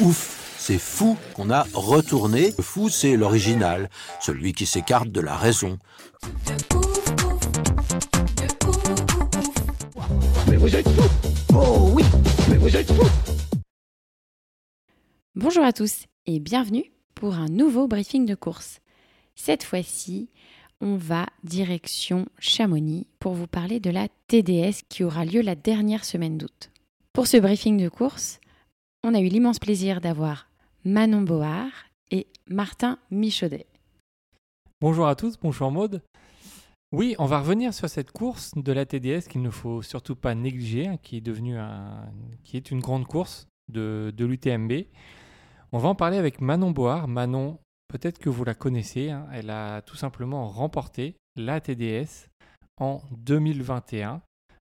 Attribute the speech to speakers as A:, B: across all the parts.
A: Ouf, c'est fou qu'on a retourné. Le fou, c'est l'original, celui qui s'écarte de la raison.
B: Mais vous êtes fous Oh oui Mais vous êtes fous
C: Bonjour à tous et bienvenue pour un nouveau briefing de course. Cette fois-ci, on va direction Chamonix pour vous parler de la TDS qui aura lieu la dernière semaine d'août. Pour ce briefing de course, on a eu l'immense plaisir d'avoir Manon Board et Martin Michaudet.
D: Bonjour à tous, bonjour Maude. Oui, on va revenir sur cette course de la TDS qu'il ne faut surtout pas négliger, hein, qui est devenue qui est une grande course de, de l'UTMB. On va en parler avec Manon Board. Manon, peut-être que vous la connaissez, hein, elle a tout simplement remporté la TDS en 2021.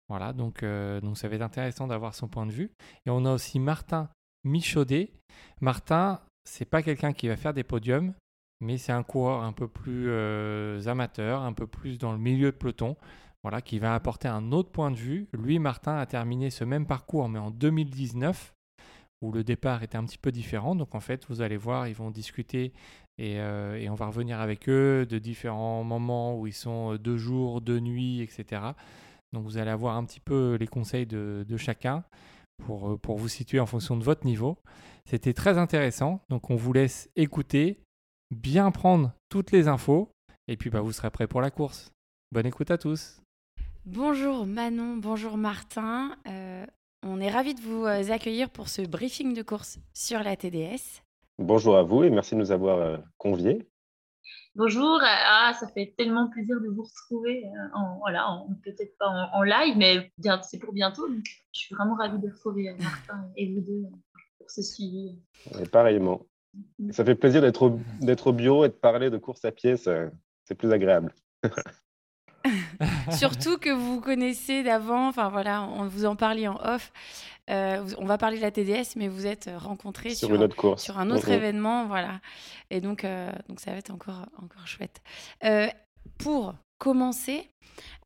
D: Voilà, donc, euh, donc ça va être intéressant d'avoir son point de vue. Et on a aussi Martin Michaudet. Martin, c'est pas quelqu'un qui va faire des podiums, mais c'est un coureur un peu plus euh, amateur, un peu plus dans le milieu de peloton, voilà, qui va apporter un autre point de vue. Lui, Martin, a terminé ce même parcours, mais en 2019, où le départ était un petit peu différent. Donc en fait, vous allez voir, ils vont discuter et, euh, on va revenir avec eux de différents moments où ils sont euh, deux jours, deux nuits, etc. Donc vous allez avoir un petit peu les conseils de chacun pour, euh, pour vous situer en fonction de votre niveau. C'était très intéressant, donc on vous laisse écouter, bien prendre toutes les infos, et puis bah, vous serez prêts pour la course. Bonne écoute à tous.
C: Bonjour Manon, bonjour Martin. Euh, on est ravis de vous euh, accueillir pour ce briefing de course sur la TDS.
E: Bonjour à vous et merci de nous avoir conviés.
F: Bonjour, ah, ça fait tellement plaisir de vous retrouver, euh, en, voilà, peut-être pas en, en live, mais bien, c'est pour bientôt. Donc, je suis vraiment ravie de retrouver euh, Martin et vous deux pour ce suivi.
E: Et pareillement. Ça fait plaisir d'être au, au bureau et de parler de course à pied, c'est plus agréable.
C: Surtout que vous connaissez d'avant, enfin voilà, on vous en parlait en off. Euh, vous- on va parler de la TDS, mais vous êtes rencontrés
E: Sur
C: sur,
E: une autre course.
C: sur un autre
E: Mhm.
C: événement, voilà. Et donc, euh, donc ça va être encore, encore chouette. Euh, pour commencer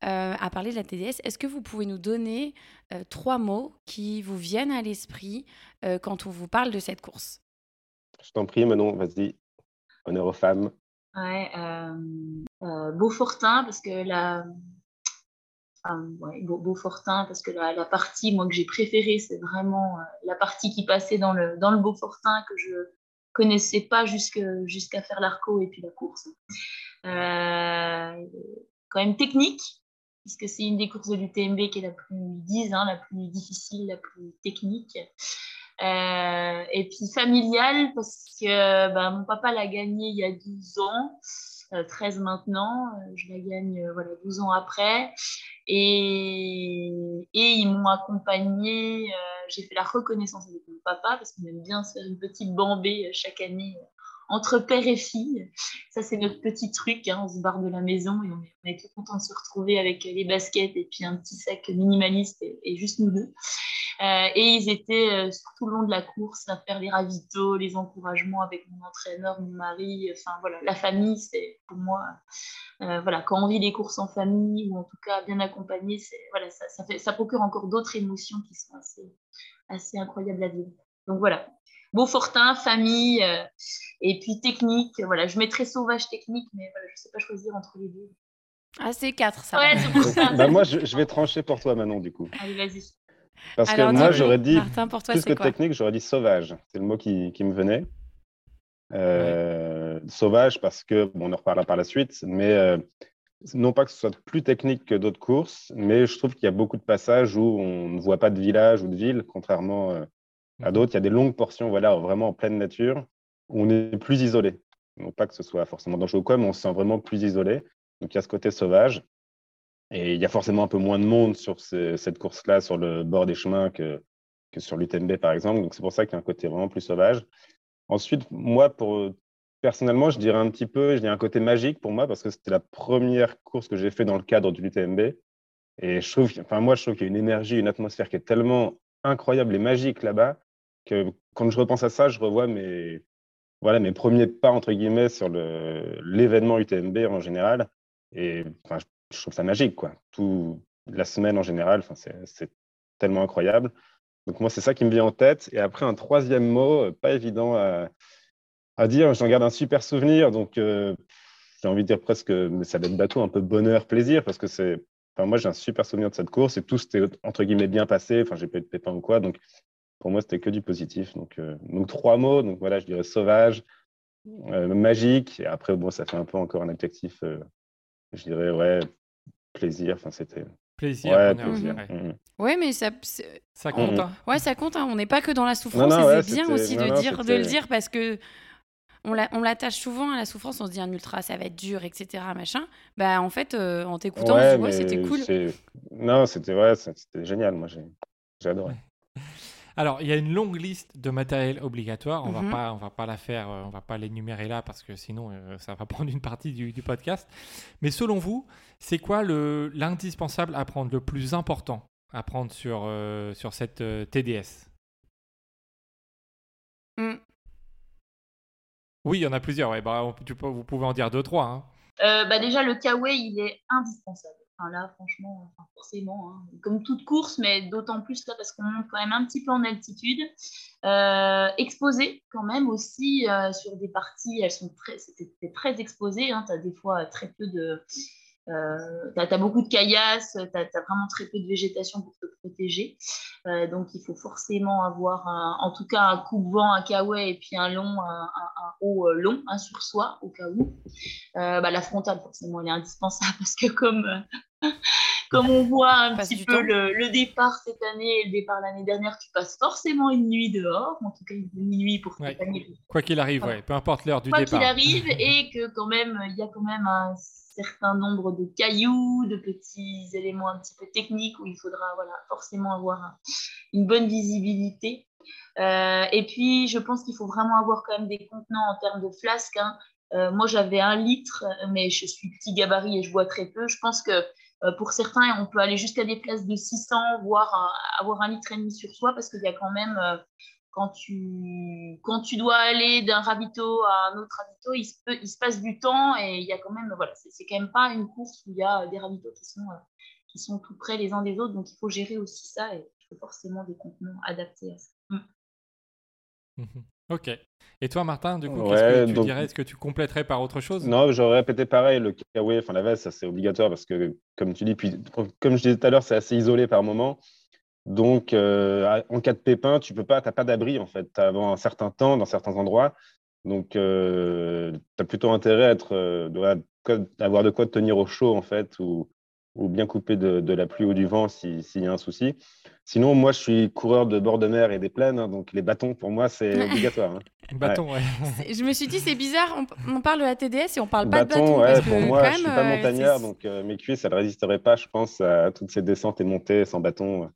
C: euh, à parler de la TDS, est-ce que vous pouvez nous donner euh, trois mots qui vous viennent à l'esprit euh, quand on vous parle de cette course?
E: Je t'en prie, Manon, vas-y. Honneur aux femmes.
F: Euh, euh, Beaufortin, parce que la. Beaufortin, parce que la, partie moi, que j'ai préférée, c'est vraiment euh, la partie qui passait dans le, dans le Beaufortin que je connaissais pas jusqu'à faire l'arco et puis la course. Quand même technique, puisque c'est une des courses de l'UTMB qui est la plus, hein, la plus difficile, la plus technique. Euh, et puis familiale, parce que bah, mon papa l'a gagnée il y a 12 ans, euh, 13 maintenant, euh, je la gagne euh, voilà, 12 ans après. Et, et ils m'ont accompagnée, j'ai fait la reconnaissance avec mon papa, parce qu'on aime bien se faire une petite bambée chaque année entre père et fille. Ça, c'est notre petit truc, hein, on se barre de la maison et on est, on tout content de se retrouver avec les baskets et puis un petit sac minimaliste et, juste nous deux. Euh, et ils étaient euh, tout le long de la course à faire les ravitaux, les encouragements avec mon entraîneur, mon mari. Enfin voilà, la famille, c'est pour moi, euh, voilà, quand on vit les courses en famille ou en tout cas bien accompagné, c'est voilà, ça, ça procure encore d'autres émotions qui sont assez, assez incroyables à vivre. Donc voilà, Beaufortin, famille euh, et puis technique. Voilà, je mettrais sauvage technique, mais voilà, je sais pas choisir entre les deux.
C: Ah, c'est quatre, ça.
F: Ouais, c'est pour ça.
E: bah, moi, je, je vais trancher pour toi, Manon, du coup.
F: Allez, vas-y.
E: Parce
C: Alors,
E: que moi, j'aurais dit,
C: Martin, pour toi,
E: plus
C: c'est
E: que
C: quoi
E: technique, j'aurais dit sauvage. C'est le mot qui, qui me venait. Euh, Sauvage parce que, bon, on en reparlera par la suite, mais euh, non pas que ce soit plus technique que d'autres courses, mais je trouve qu'il y a beaucoup de passages où on ne voit pas de village ou de ville, contrairement euh, à d'autres. Il y a des longues portions, voilà, vraiment en pleine nature, où on est plus isolé. Non pas que ce soit forcément dangereux ou quoi, mais on se sent vraiment plus isolé. Donc il y a ce côté sauvage. Et il y a forcément un peu moins de monde sur ces- cette course-là, sur le bord des chemins, que, que sur l'UTMB, par exemple. Donc, c'est pour ça qu'il y a un côté vraiment plus sauvage. Ensuite, moi, pour, personnellement, je dirais un petit peu, je dirais un côté magique pour moi, parce que c'était la première course que j'ai fait dans le cadre du l'UTMB. Et je trouve, enfin, moi, je trouve qu'il y a une énergie, une atmosphère qui est tellement incroyable et magique là-bas que quand je repense à ça, je revois mes, voilà, mes premiers pas, entre guillemets, sur l'événement UTMB en général. Et enfin, je trouve ça magique, quoi. Tout, la semaine en général, enfin, c'est tellement incroyable. Donc moi, c'est ça qui me vient en tête. Et après, un troisième mot, pas évident à, à dire, j'en garde un super souvenir. Donc, euh, j'ai envie de dire presque, mais ça va être bateau, un peu bonheur, plaisir, parce que c'est. Enfin, moi, j'ai un super souvenir de cette course et tout s'était entre guillemets bien passé. Enfin, j'ai pas eu de pépin ou quoi. Donc, pour moi, c'était que du positif. Donc, euh, donc trois mots. Donc, voilà, je dirais sauvage, euh, magique. Et après, bon, ça fait un peu encore un adjectif. je dirais, ouais, plaisir. Enfin, c'était.
D: Plaisir,
E: ouais,
D: plaisir.
C: Ouais, mais ça,
D: ça compte. Hein.
C: Ouais, ça compte. Hein. On n'est pas que dans la souffrance. c'est bien aussi de, dire, de le dire parce que on l'attache souvent à la souffrance, on se dit un ultra, ça va être dur, etc. Machin. Bah, en fait, euh, en t'écoutant, ouais, c'était cool.
E: Non, c'était ouais, c'était génial. Moi, j'ai adoré.
D: Alors, il y a une longue liste de matériel obligatoire. On ne va
C: Mhm.
D: pas, on va pas la faire, euh, on va pas l'énumérer là parce que sinon, euh, ça va prendre une partie du, du podcast. Mais selon vous, c'est quoi le- l'indispensable à prendre, le plus important à prendre sur, euh, sur cette euh, TDS
C: Mm.
D: Oui, il y en a plusieurs. Ouais. Bah, on- tu peux- vous pouvez en dire deux, trois. hein.
F: Euh, bah déjà, le Kawaii, il est indispensable. Enfin, là, franchement, forcément, hein, comme toute course, mais d'autant plus là parce qu'on monte quand même un petit peu en altitude. Euh, exposé quand même aussi euh, sur des parties, elles sont très, c'était très exposé. Hein, tu as des fois très peu de. Euh, tu as, beaucoup de caillasses, tu as, vraiment très peu de végétation pour te protéger. Euh, donc, il faut forcément avoir, un, en tout cas, un coupe-vent, un kawaii et puis un long, un, un, un haut euh, long, un sur soi au cas où. Euh, bah, la frontale, forcément, elle est indispensable parce que comme, euh, comme on voit un
C: Passe
F: petit peu le, le départ cette année et le départ l'année dernière, tu passes forcément une nuit dehors, en tout cas une nuit pour
D: Ouais.
F: t'accompagner
D: Quoi qu'il arrive, ouais, peu importe l'heure du
F: quoi
D: départ.
F: qu'il arrive et que quand même il y a quand même un certain nombre de cailloux, de petits éléments un petit peu techniques où il faudra voilà, forcément avoir un- une bonne visibilité. Euh, et puis je pense qu'il faut vraiment avoir quand même des contenants en termes de flasques. hein. Euh, moi j'avais un litre, mais je suis petit gabarit et je bois très peu. Je pense que euh, pour certains, on peut aller jusqu'à des places de 600, voire avoir un litre et demi sur soi parce qu'il y a quand même quand tu, quand tu dois aller d'un ravito à un autre ravito, il se, peut, il se passe du temps et il y a quand même, voilà, c'est c'est quand même pas une course où il y a des ravitaux qui sont, euh, qui sont tout près les uns des autres, donc il faut gérer aussi ça et il faut forcément des contenants adaptés à ça. Mm.
D: Mhm. Ok. Et toi, Martin, du coup,
E: Ouais,
D: qu'est-ce que tu
E: donc-
D: dirais? Est-ce que tu compléterais par autre chose?
E: Non, j'aurais répété pareil, le kawaii, enfin la veste, ça c'est obligatoire parce que, comme tu dis, puis, comme je disais tout à l'heure, c'est assez isolé par moment. Donc, euh, en cas de pépin, tu peux pas, t'as pas d'abri en fait. Avant un certain temps, dans certains endroits. Donc, tu as plutôt intérêt à être, euh, avoir de quoi te tenir au chaud en fait, ou, ou bien couper de, de la pluie ou du vent si- s'il y a un souci. Sinon, moi, je suis coureur de bord de mer et des plaines, hein, donc les bâtons, pour moi, c'est obligatoire. hein.
D: Bâton, ouais.
C: Je me suis dit, c'est bizarre, on, on parle de la TDS et on parle pas de
E: Bâton,
C: bâton.
E: ouais,
C: parce
E: pour
C: que
E: moi,
C: quand
E: je suis
C: même,
E: pas
C: euh,
E: montagnard, donc euh, mes cuisses, elles ne résisteraient pas, je pense, à toutes ces descentes et montées sans bâton.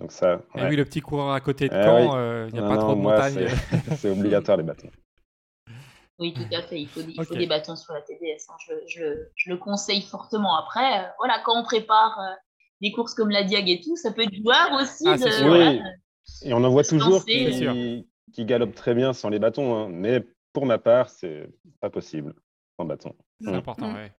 E: Donc ça,
D: Et
E: ouais.
D: oui, le petit coureur à côté de
E: Eh
D: Caen,
E: oui.
D: euh, il n'y a
E: Non,
D: pas
E: non,
D: trop de
E: moi,
D: montagnes.
E: c'est- obligatoire les bâtons.
F: Oui, tout à fait, il faut, il faut
D: Ok.
F: des bâtons sur la TDS, hein. je, je le- je le conseille fortement. Après, euh, voilà, quand on prépare euh, des courses comme la Diag et tout, ça peut être jouable aussi.
D: Ah,
F: de,
D: sûr.
F: voilà,
E: Oui, et on en voit toujours qui, qui galopent très bien sans les bâtons, hein. mais pour ma part, c'est pas possible sans bâton.
D: C'est
E: Mm.
D: important,
C: Mm.
D: ouais.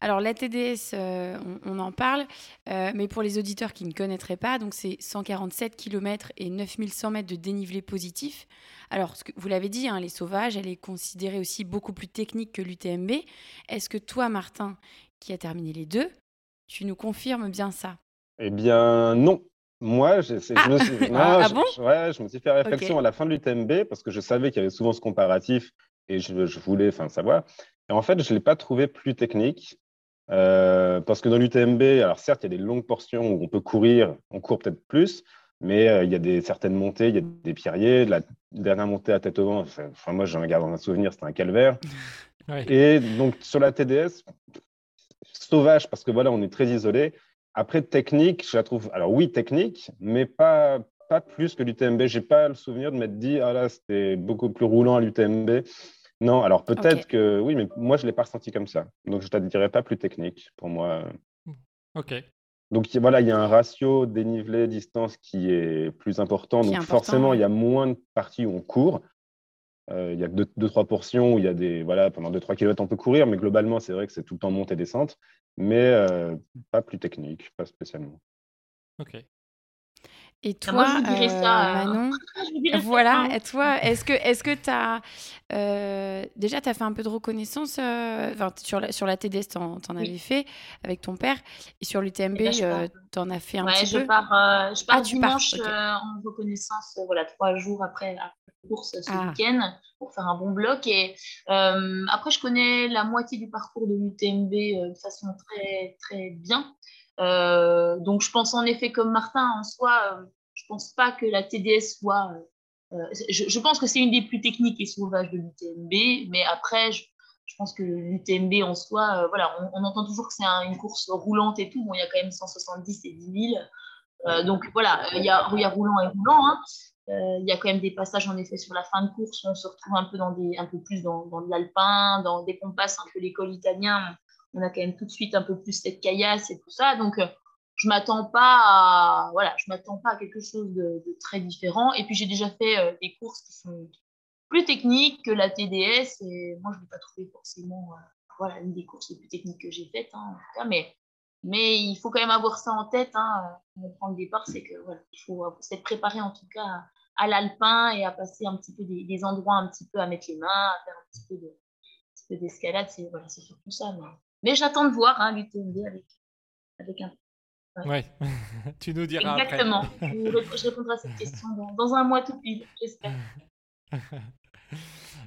C: Alors la TDS, euh, on, on en parle, euh, mais pour les auditeurs qui ne connaîtraient pas, donc c'est 147 km et 9100 mètres de dénivelé positif. Alors ce que, vous l'avez dit, hein, les sauvages, elle est considérée aussi beaucoup plus technique que l'UTMB. Est-ce que toi, Martin, qui a terminé les deux, tu nous confirmes bien ça?
E: Eh bien, non. Moi, c'est-
C: Ah.
E: je, me suis, non,
C: Ah,
E: je-
C: bon?
E: je- ouais, je me suis fait réflexion à la fin de l'UTMB parce que je savais qu'il y avait souvent ce comparatif et je, je voulais enfin, savoir. Et en fait, je ne l'ai pas trouvé plus technique euh, parce que dans l'UTMB, alors certes, il y a des longues portions où on peut courir, on court peut-être plus, mais euh, il y a des, certaines montées, il y a des pierriers. La dernière montée à tête au vent, enfin, moi, j'en garde un souvenir, c'était un calvaire.
D: Ouais.
E: Et donc, sur la TDS, sauvage, parce que voilà, on est très isolé. après, technique, je la trouve. Alors oui, technique, mais pas, pas plus que l'UTMB. J'ai pas le souvenir de m'être dit, ah là, c'était beaucoup plus roulant à l'UTMB. Non, alors peut-être que oui, mais moi, je ne l'ai pas ressenti comme ça. Donc, je ne te dirais pas plus technique pour moi.
D: Ok.
E: Donc voilà, il y a un ratio dénivelé-distance qui est plus important. donc forcément, il y a moins de parties où on court. Euh, il y a deux, deux, trois portions où il y a des. Voilà, pendant 2-3 km, on peut courir, mais globalement, c'est vrai que c'est tout le temps montée descente, mais euh, pas plus technique, pas spécialement.
D: Ok.
C: Et ah, toi, euh, Manon, voilà, et toi, est-ce que est-ce que tu as euh, déjà tu as fait un peu de reconnaissance euh, sur la sur la TDS tu en, avais fait avec ton père. Et sur l'UTMB tu en as fait un petit
F: je
C: peu?
F: Pars, je pars ah, dimanche en reconnaissance voilà trois jours après la course ce ah. week-end pour faire un bon bloc. Et après je connais la moitié du parcours de l'UTMB de façon très très bien. Euh, donc, je pense en effet, comme Martin, en soi, euh, je pense pas que la TDS soit. Euh, je, pense que c'est une des plus techniques et sauvages de l'UTMB, mais après, je, pense que l'UTMB en soi, voilà, on, entend toujours que c'est une course roulante et tout. Bon, il y a quand même 170 et 10 000. donc voilà, il y, a, roulant et roulant. Hein. il y a quand même des passages en effet sur la fin de course où on se retrouve un peu dans des, un peu plus dans, dans de l'alpin, dans des qu'on passe un peu l'école italien, on a quand même tout de suite un peu plus cette caillasse et tout ça. Donc, euh, je m'attends pas voilà, je m'attends pas à quelque chose de, très différent. Et puis, j'ai déjà fait euh, des courses qui sont plus techniques que la TDS. Et moi, je ne l'ai pas trouvé forcément, euh, voilà, une des courses les plus techniques que j'ai faites, hein. Mais, mais il faut quand même avoir ça en tête. Hein, quand on prend le départ, c'est que voilà, il faut s'être préparé en tout cas à, l'alpin et à passer un petit peu des, endroits un petit peu à mettre les mains, à faire un petit peu d'escalade. C'est voilà, surtout ça. Mais j'attends de voir hein, l'UTMB avec, avec un.
D: Ouais, tu nous diras
F: Exactement. je répondrai à cette question dans, un mois tout pile, j'espère.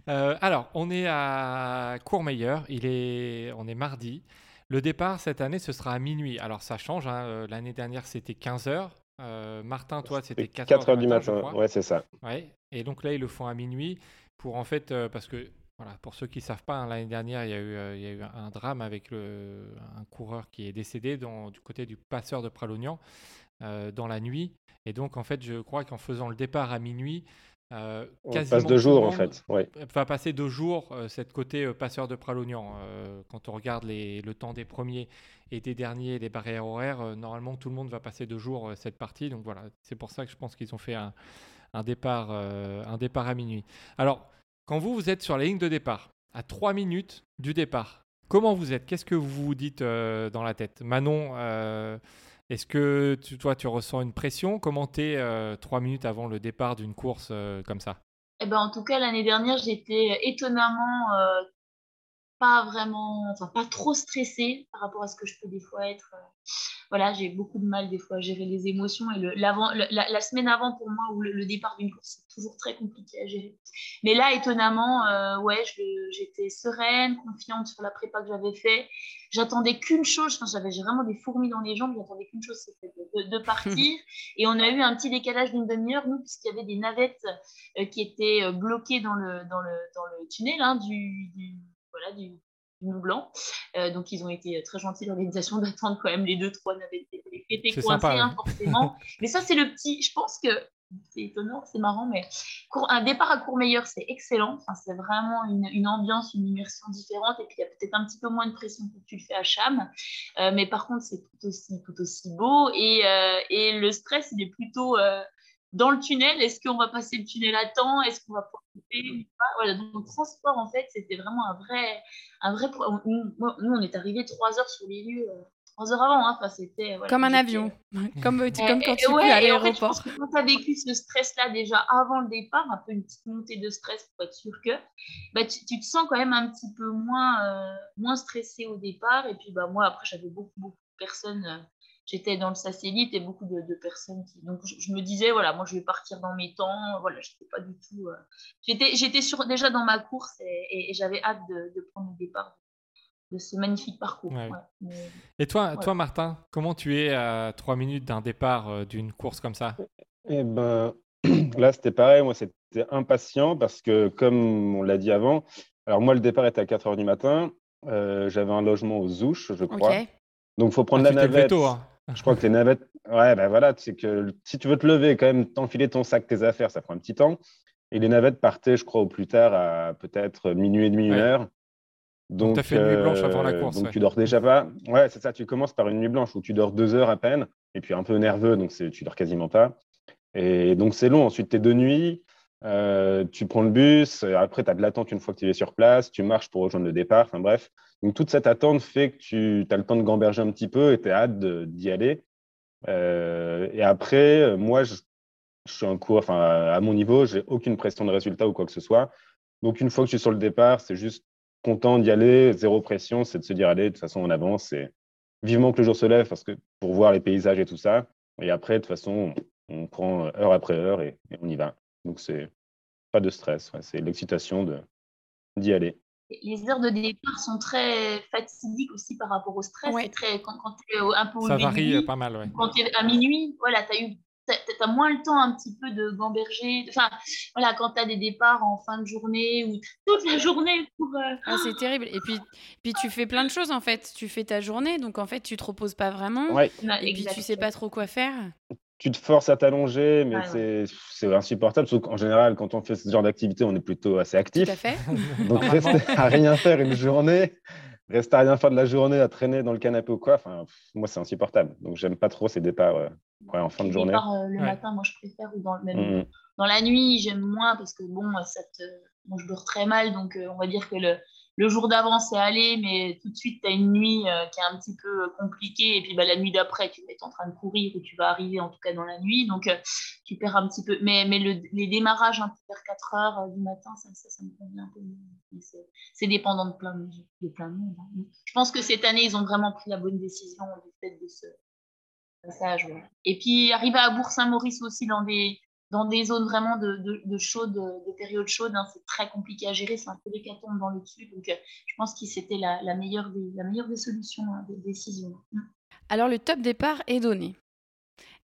D: Euh, alors, on est à Courmayeur, il est, on est mardi. Le départ cette année, ce sera à minuit. Alors, ça change. Hein. Euh, l'année dernière, c'était 15h. Euh, Martin, toi, c'était 4h,
E: du matin. Ouais, c'est ça.
D: Ouais. Et donc là, ils le font à minuit pour en fait, parce que voilà, pour ceux qui ne savent pas, hein, l'année dernière, il y, a eu, euh, il y, a eu, un drame avec le, un coureur qui est décédé dans, du côté du passeur de Pralognan euh, dans la nuit. Et donc, en fait, je crois qu'en faisant le départ à minuit,
E: euh, On passe deux jours, en fait. Ouais.
D: Va passer deux jours, euh, cette côté passeur de Pralognan. quand on regarde les, le temps des premiers et des derniers, les barrières horaires, normalement, tout le monde va passer deux jours cette partie. Donc voilà, c'est pour ça que je pense qu'ils ont fait un, un départ, un départ à minuit. Alors, quand vous, vous êtes sur la ligne de départ, à 3 minutes du départ, comment vous êtes? Qu'est-ce que vous vous dites euh, dans la tête? Manon, euh, est-ce que toi, tu ressens une pression? Comment t'es euh, 3 minutes avant le départ d'une course euh, comme ça?
F: Eh ben, En tout cas, l'année dernière, j'étais étonnamment pas vraiment, enfin pas trop stressée par rapport à ce que je peux des fois être. Euh, voilà, j'ai beaucoup de mal des fois à gérer les émotions et le, l'avant, la, semaine avant pour moi ou le, départ d'une course c'est toujours très compliqué à gérer. Mais là, étonnamment, euh, ouais, j'étais sereine, confiante sur la prépa que j'avais fait. J'attendais qu'une chose, enfin, j'avais vraiment des fourmis dans les jambes, j'attendais qu'une chose, c'était de, partir. et on a eu un petit décalage d'une demi-heure, nous, puisqu'il y avait des navettes euh, qui étaient bloquées dans le, dans le, dans le tunnel hein, du voilà, du, du Blanc. Euh, donc, ils ont été très gentils, l'organisation, d'attendre quand même les deux, trois navettes étaient coincés, hein, forcément. mais ça, c'est le petit. Je pense que c'est étonnant, c'est marrant, mais un départ à Courmayeur, c'est excellent. Enfin, c'est vraiment une, une, ambiance, une immersion différente. Et puis, il y a peut-être un petit peu moins de pression que tu le fais à Cham. Euh, mais par contre, c'est tout aussi, tout aussi beau. Et, euh, et le stress, il est plutôt dans le tunnel, est-ce qu'on va passer le tunnel à temps? Est-ce qu'on va profiter voilà, Donc, le transport, en fait, c'était vraiment un vrai. Un vrai nous, on est arrivé trois heures sur les lieux. Euh, trois heures avant, hein. enfin, c'était
C: comme un avion, comme, comme quand tu es à l'aéroport. En
F: fait, quand tu as vécu ce stress-là déjà avant le départ, un peu une petite montée de stress pour être sûr que, bah, tu, te sens quand même un petit peu moins, euh, moins stressé au départ. Et puis bah, moi, après, j'avais beaucoup, beaucoup de personnes euh, j'étais dans le satellite et beaucoup de, personnes qui. Donc, je, me disais, voilà, moi, je vais partir dans mes temps. Voilà, j'étais pas du tout. Euh, j'étais, j'étais sur, déjà dans ma course et, j'avais hâte de, prendre le départ de ce magnifique parcours.
D: et toi, toi, Martin, comment tu es à trois minutes d'un départ euh, d'une course comme ça?
E: Eh ben, là, c'était pareil. Moi, c'était impatient parce que, comme on l'a dit avant, alors moi, le départ était à 4 heures du matin. Euh, j'avais un logement aux Ouches, je crois. Donc, il faut prendre ah, la navette.
D: Tôt, hein.
E: Je crois que les navettes, ouais, ben voilà, c'est que si tu veux te lever, quand même, t'enfiler ton sac, tes affaires, ça prend un petit temps. Et les navettes partaient, je crois, au plus tard à peut-être minuit et demi, une heure.
D: Donc, tu as fait une nuit blanche avant la euh, course.
E: Donc, tu dors déjà pas. Ouais, c'est ça. Tu commences par une nuit blanche où tu dors deux heures à peine, et puis un peu nerveux, donc tu dors quasiment pas. Et donc, c'est long. Ensuite, tu es de nuit, euh, tu prends le bus, après, tu as de l'attente une fois que tu es sur place, tu marches pour rejoindre le départ. Enfin, bref. Donc, toute cette attente fait que tu as le temps de gamberger un petit peu et tu as hâte d'y aller. Euh, et après, moi, je, suis en cours, enfin, à mon niveau, j'ai aucune pression de résultat ou quoi que ce soit. Donc, une fois que je suis sur le départ, c'est juste content d'y aller, zéro pression, c'est de se dire, allez, de toute façon, on avance et vivement que le jour se lève parce que pour voir les paysages et tout ça. Et après, de toute façon, on, prend heure après heure et, on y va. Donc, c'est pas de stress, c'est l'excitation d'y aller.
F: Les heures de départ sont très fatidiques aussi par rapport au stress. Très, quand, tu es un peu au
D: Ça varie pas mal, ouais.
F: Quand tu es à minuit, voilà, tu as eu tu as, moins le temps un petit peu de gamberger. Enfin, voilà, quand tu as des départs en fin de journée ou toute la journée pour. Euh,
C: ah, c'est terrible. Et puis, puis, tu fais plein de choses en fait. Tu fais ta journée, donc en fait, tu te reposes pas vraiment.
E: Ouais.
C: Et puis, tu sais pas trop quoi faire.
E: Tu te forces à t'allonger, mais c'est insupportable. Parce qu'en général, quand on fait ce genre d'activité, on est plutôt assez actif. Tout
C: à fait.
E: donc, rester à rien faire une journée rester à rien faire de la journée, à traîner dans le canapé ou quoi, enfin, moi, c'est insupportable. Donc, j'aime pas trop ces départs euh, en fin de journée.
F: Départs, euh, le matin, moi, je préfère, ou dans, même mmh. dans la nuit, j'aime moins parce que, bon, ça moi, je dors très mal, donc euh, on va dire que le, le jour d'avant, c'est aller, mais tout de suite, tu as une nuit euh, qui est un petit peu euh, compliquée. Et puis bah, la nuit d'après, tu vas être en train de courir ou tu vas arriver en tout cas dans la nuit. Donc, euh, tu perds un petit peu. Mais, mais le, les démarrages peu vers 4 heures du matin, ça, ça, me convient un peu. C'est dépendant de plein de, de monde. Hein. Je pense que cette année, ils ont vraiment pris la bonne décision du fait de ce passage. Et puis, arriver à Bourg-Saint-Maurice aussi dans des dans des zones vraiment de, de, de chaude, de hein, c'est très compliqué à gérer, c'est un peu l'hécatombe dans le dessus. Donc, euh, je pense que c'était la, la, meilleure des, la meilleure des solutions, hein, des décisions. Mm.
C: Alors, le top départ est donné.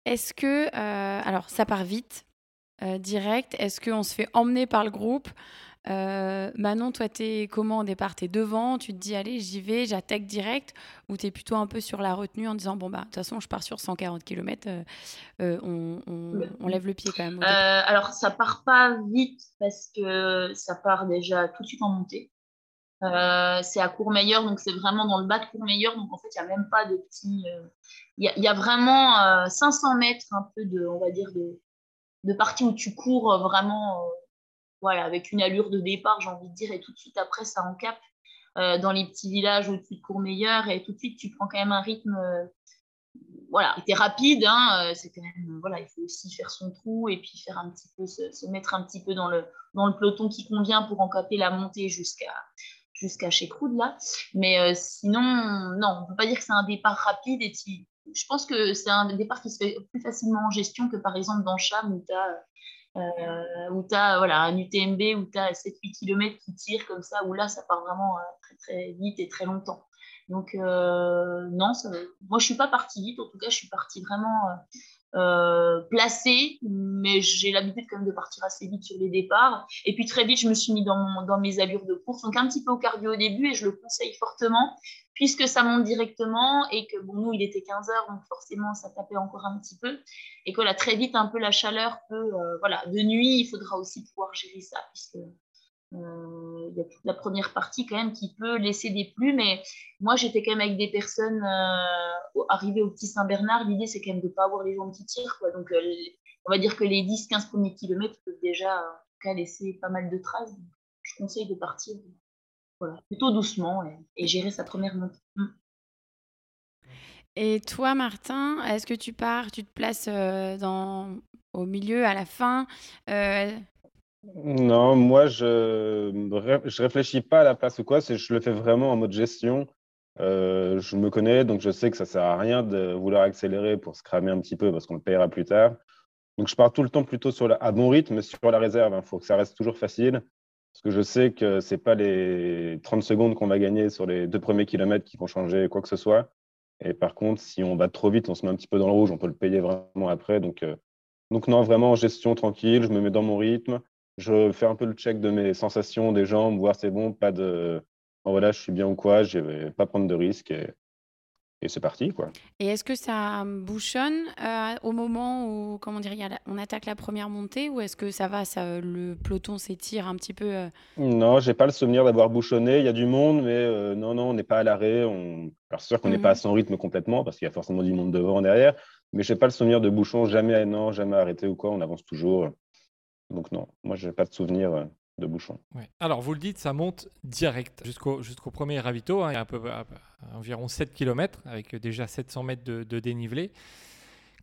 C: Est-ce que, euh, alors, ça part vite, euh, direct Est-ce qu'on se fait emmener par le groupe? Euh, Manon, toi, es comment au départ? Tu es devant, tu te dis, allez, j'y vais, j'attaque direct, ou tu es plutôt un peu sur la retenue en disant, bon, bah, de toute façon, je pars sur 140 km, euh, euh, on, lève le pied quand même.
F: alors, ça part pas vite parce que ça part déjà tout de suite en montée. c'est à Courmayeur, donc c'est vraiment dans le bas de Courmayeur, donc en fait, il n'y a même pas de petit. Il y, y, a vraiment 500 mètres, un peu de, on va dire, de, de partie où tu cours vraiment voilà, avec une allure de départ, j'ai envie de dire, et tout de suite après, ça encape euh, dans les petits villages au-dessus de Courmayeur, et tout de suite, tu prends quand même un rythme. Euh, voilà, tu es rapide, hein, euh, c'est quand même, voilà, il faut aussi faire son trou et puis faire un petit peu, se, mettre un petit peu dans le, dans le peloton qui convient pour encaper la montée jusqu'à jusqu'à chez Croud, là. Mais sinon, non, on ne peut pas dire que c'est un départ rapide et je pense que c'est un départ qui se fait plus facilement en gestion que par exemple dans Cham où tu as euh, où tu as voilà, un UTMB où tu as 7-8 km qui tirent comme ça, où là, ça part vraiment euh, très, très vite et très longtemps. Donc, euh, non, moi, je suis pas partie vite. En tout cas, je suis partie vraiment euh, placée, mais j'ai l'habitude quand même de partir assez vite sur les départs. Et puis, très vite, je me suis mis dans, dans mes allures de course. Donc, un petit peu au cardio au début, et je le conseille fortement puisque ça monte directement et que bon, nous, il était 15 heures, donc forcément, ça tapait encore un petit peu. Et que là, très vite, un peu la chaleur peut, euh, voilà, de nuit, il faudra aussi pouvoir gérer ça, puisque il y a toute la première partie quand même qui peut laisser des plumes. Mais moi, j'étais quand même avec des personnes euh, arrivées au petit Saint-Bernard. L'idée, c'est quand même de ne pas avoir les jambes qui tirent. Quoi. Donc, on va dire que les 10-15 premiers kilomètres peuvent déjà laisser pas mal de traces. je conseille de partir voilà, plutôt doucement et, gérer sa première montée. Mm.
C: Et toi, Martin, est-ce que tu pars, tu te places euh, dans, au milieu, à la fin
E: euh? Non, moi, je ne réfléchis pas à la place ou quoi, je le fais vraiment en mode gestion. Euh, je me connais, donc je sais que ça sert à rien de vouloir accélérer pour se cramer un petit peu parce qu'on le payera plus tard. Donc je pars tout le temps plutôt sur à bon rythme, sur la réserve. Il hein. faut que ça reste toujours facile. Parce que je sais que ce n'est pas les 30 secondes qu'on va gagner sur les deux premiers kilomètres qui vont changer quoi que ce soit. Et par contre, si on va trop vite, on se met un petit peu dans le rouge, on peut le payer vraiment après. Donc, euh, donc non, vraiment gestion tranquille, je me mets dans mon rythme. Je fais un peu le check de mes sensations, des jambes, voir c'est bon, pas de. voilà, je suis bien ou quoi, je ne vais pas prendre de risques. Et, et c'est parti, quoi.
C: Et est-ce que ça bouchonne euh, au moment où, comment dire, on attaque la première montée ou est-ce que ça va, ça, le peloton s'étire un petit peu euh?
E: Non, j'ai pas le souvenir d'avoir bouchonné. Il y a du monde, mais euh, non, non, on n'est pas à l'arrêt. On... Alors, c'est sûr qu'on n'est pas à mmh son rythme complètement parce qu'il y a forcément du monde devant, derrière, mais j'ai pas le souvenir de bouchon, jamais, non, jamais arrêté ou quoi. On avance toujours. Donc, non, moi, j'ai pas de souvenir de bouchon.
D: Alors, vous le dites, ça monte direct jusqu'au premier ravito. Hein, un peu, environ 7 km avec déjà 700 mètres de, dénivelé.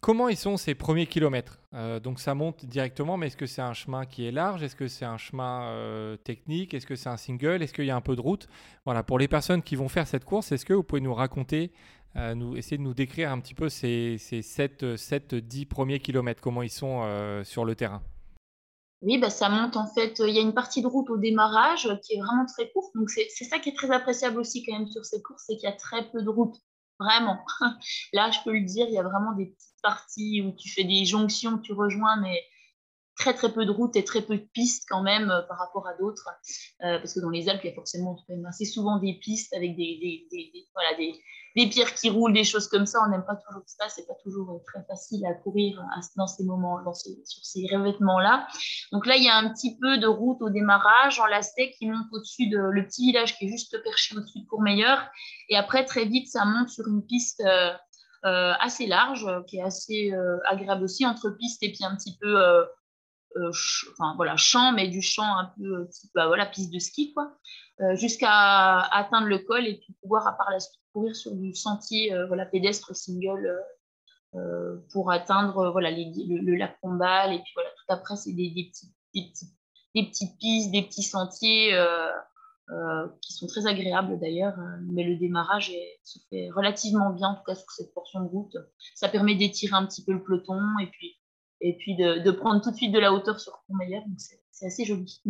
D: Comment ils sont ces premiers kilomètres? Euh, Donc ça monte directement, mais est-ce que c'est un chemin qui est large? Est-ce que c'est un chemin euh, technique? Est-ce que c'est un single? Est-ce qu'il y a un peu de route? Voilà, pour les personnes qui vont faire cette course, est-ce que vous pouvez nous raconter, euh, essayer de nous décrire un petit peu ces, ces 7, 7 10 premiers kilomètres, comment ils sont sur le terrain?
F: Oui, bah, ça monte en fait. Il y a une partie de route au démarrage qui est vraiment très courte. Donc, c'est ça qui est très appréciable aussi quand même sur ces courses, c'est qu'il y a très peu de route. Vraiment. Là, je peux le dire, il y a vraiment des petites parties où tu fais des jonctions, tu rejoins, mais très très peu de route et très peu de pistes quand même euh, par rapport à d'autres. Euh, parce que dans les Alpes, il y a forcément assez souvent des pistes avec des, des, voilà, des, des pierres qui roulent, des choses comme ça. On n'aime pas toujours ça. C'est pas toujours euh, très facile à courir dans ces moments, dans sur ces revêtements-là. Donc là, il y a un petit peu de route au démarrage en lacet qui monte au-dessus de le petit village qui est juste perché au-dessus de Courmeilleur. Et après, très vite, ça monte sur une piste euh, euh, assez large, qui est assez agréable aussi, entre piste et puis un petit peu enfin voilà, champ, mais du champ un peu type bah, voilà, piste de ski, quoi, jusqu'à atteindre le col et puis pouvoir à part la suite courir sur du sentier euh, voilà, pédestre single euh, euh, pour atteindre voilà, le, lac Combal. Et puis voilà, tout après, c'est des, des, des, des, petites pistes, des petits sentiers. qui sont très agréables d'ailleurs, mais le démarrage se fait relativement bien, en tout cas sur cette portion de route. Ça permet d'étirer un petit peu le peloton et puis, et puis de, prendre tout de suite de la hauteur sur Courmayeur, donc c'est assez joli.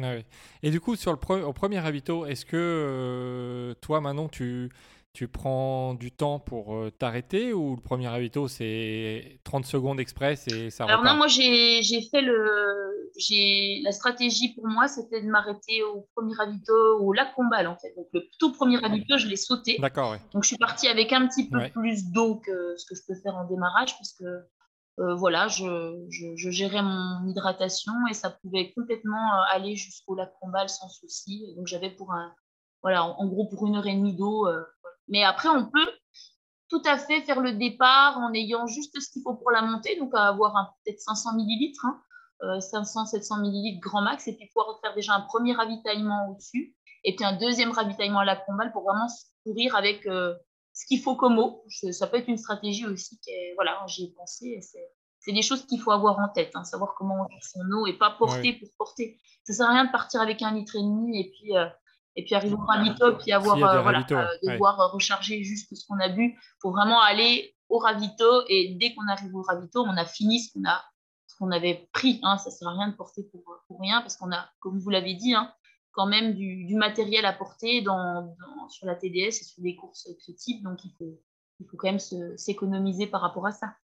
D: Ah Et du coup, sur le au premier ravito, est-ce que euh, toi, Manon, tu, tu prends du temps pour euh, t'arrêter ou le premier ravito, c'est 30 secondes express et ça
F: Alors
D: non,
F: moi, j'ai fait le... La stratégie pour moi, c'était de m'arrêter au premier ravito, au lac Combal, en fait. Donc le tout premier ravito, je l'ai sauté.
D: D'accord,
F: Donc je suis partie avec un petit peu plus d'eau que ce que je peux faire en démarrage, parce que euh, voilà, je, gérais mon hydratation et ça pouvait complètement euh, aller jusqu'au lac Combal sans souci. Donc j'avais pour un, voilà, en, gros pour une heure et demie d'eau. Euh, Mais après, on peut tout à fait faire le départ en ayant juste ce qu'il faut pour la montée, donc avoir peut-être 500 millilitres, 500-700 hein, millilitres grand max, et puis pouvoir faire déjà un premier ravitaillement au-dessus, et puis un deuxième ravitaillement à la Combal pour vraiment courir avec ce qu'il faut comme eau. Ça peut être une stratégie aussi. Voilà, j'y ai pensé. C'est des choses qu'il faut avoir en tête, hein, savoir comment on fait son eau et pas porter pour porter. Ça sert à rien de partir avec un litre et demi et puis euh, et puis arriver au ravito puis avoir euh, voilà, euh, devoir recharger juste ce qu'on a bu. Il faut vraiment aller au ravito et dès qu'on arrive au ravito, on a fini ce qu'on a qu'on avait pris. Hein. Ça sert à rien de porter pour, pour rien parce qu'on a, comme vous l'avez dit, hein, quand même du, matériel à porter dans, sur la TDS et sur des courses de ce type. Donc, il faut, il faut quand même s'économiser par rapport à ça.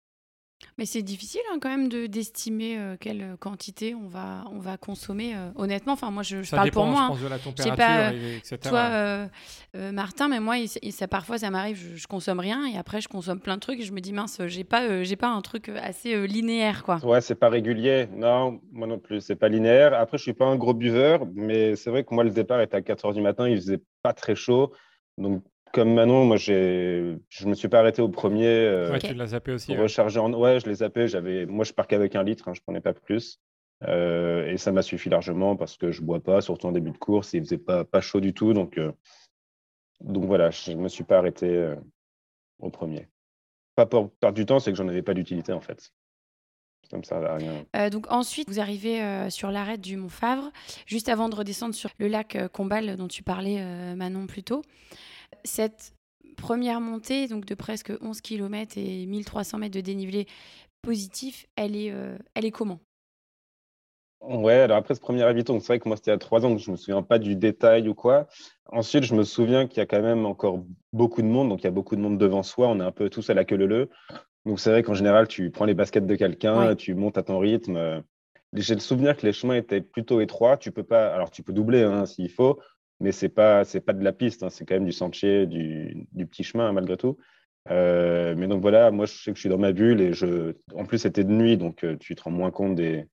C: Mais c'est difficile hein, quand même de d'estimer euh, quelle quantité on va on va consommer. Euh, honnêtement, enfin moi je, parle pour moi.
D: Je pense de la température, pas, etc.
C: Toi, euh, Martin, mais moi, ça, parfois ça m'arrive, je, consomme rien et après je consomme plein de trucs et je me dis mince, j'ai pas j'ai pas un truc assez linéaire quoi.
E: Ouais, c'est pas régulier. Non, moi non plus, c'est pas linéaire. Après, je suis pas un gros buveur, mais c'est vrai que moi le départ était à 4 h du matin, il faisait pas très chaud, donc comme Manon, moi, je me suis pas arrêté au premier.
D: Euh, ouais, tu l'as zappé aussi.
E: Recharger en... Ouais, je l'ai zappé. J'avais... Moi, je pars qu'avec un litre, hein, je prenais pas plus. Euh, et ça m'a suffi largement parce que je bois pas, surtout en début de course. Il faisait pas, pas chaud du tout. Donc, euh, donc voilà, je ne me suis pas arrêté au premier. Pas pour perdre du temps, c'est que j'en avais pas d'utilité en fait. Ça me servait à
C: rien. donc ensuite, vous arrivez sur l'arête du Mont Favre, juste avant de redescendre sur le lac Combal dont tu parlais, Manon, plus tôt. Cette première montée, donc de presque 11 km et 1300 mètres de dénivelé positif, elle est, euh, elle est comment?
E: Ouais, alors après ce premier aviton, c'est vrai que moi c'était il y a trois ans, donc je ne me souviens pas du détail ou quoi. Ensuite, je me souviens qu'il y a quand même encore beaucoup de monde, donc il y a beaucoup de monde devant soi, on est un peu tous à la queue leu Donc c'est vrai qu'en général, tu prends les baskets de quelqu'un, tu montes à ton rythme. J'ai le souvenir que les chemins étaient plutôt étroits. Tu peux pas, alors tu peux doubler hein, s'il faut, mais c'est pas c'est pas de la piste, hein, c'est quand même du sentier, du, du, petit chemin malgré tout. Euh, mais donc voilà, moi je sais que je suis dans ma bulle et je, en plus c'était de nuit, donc euh, tu te rends moins compte des,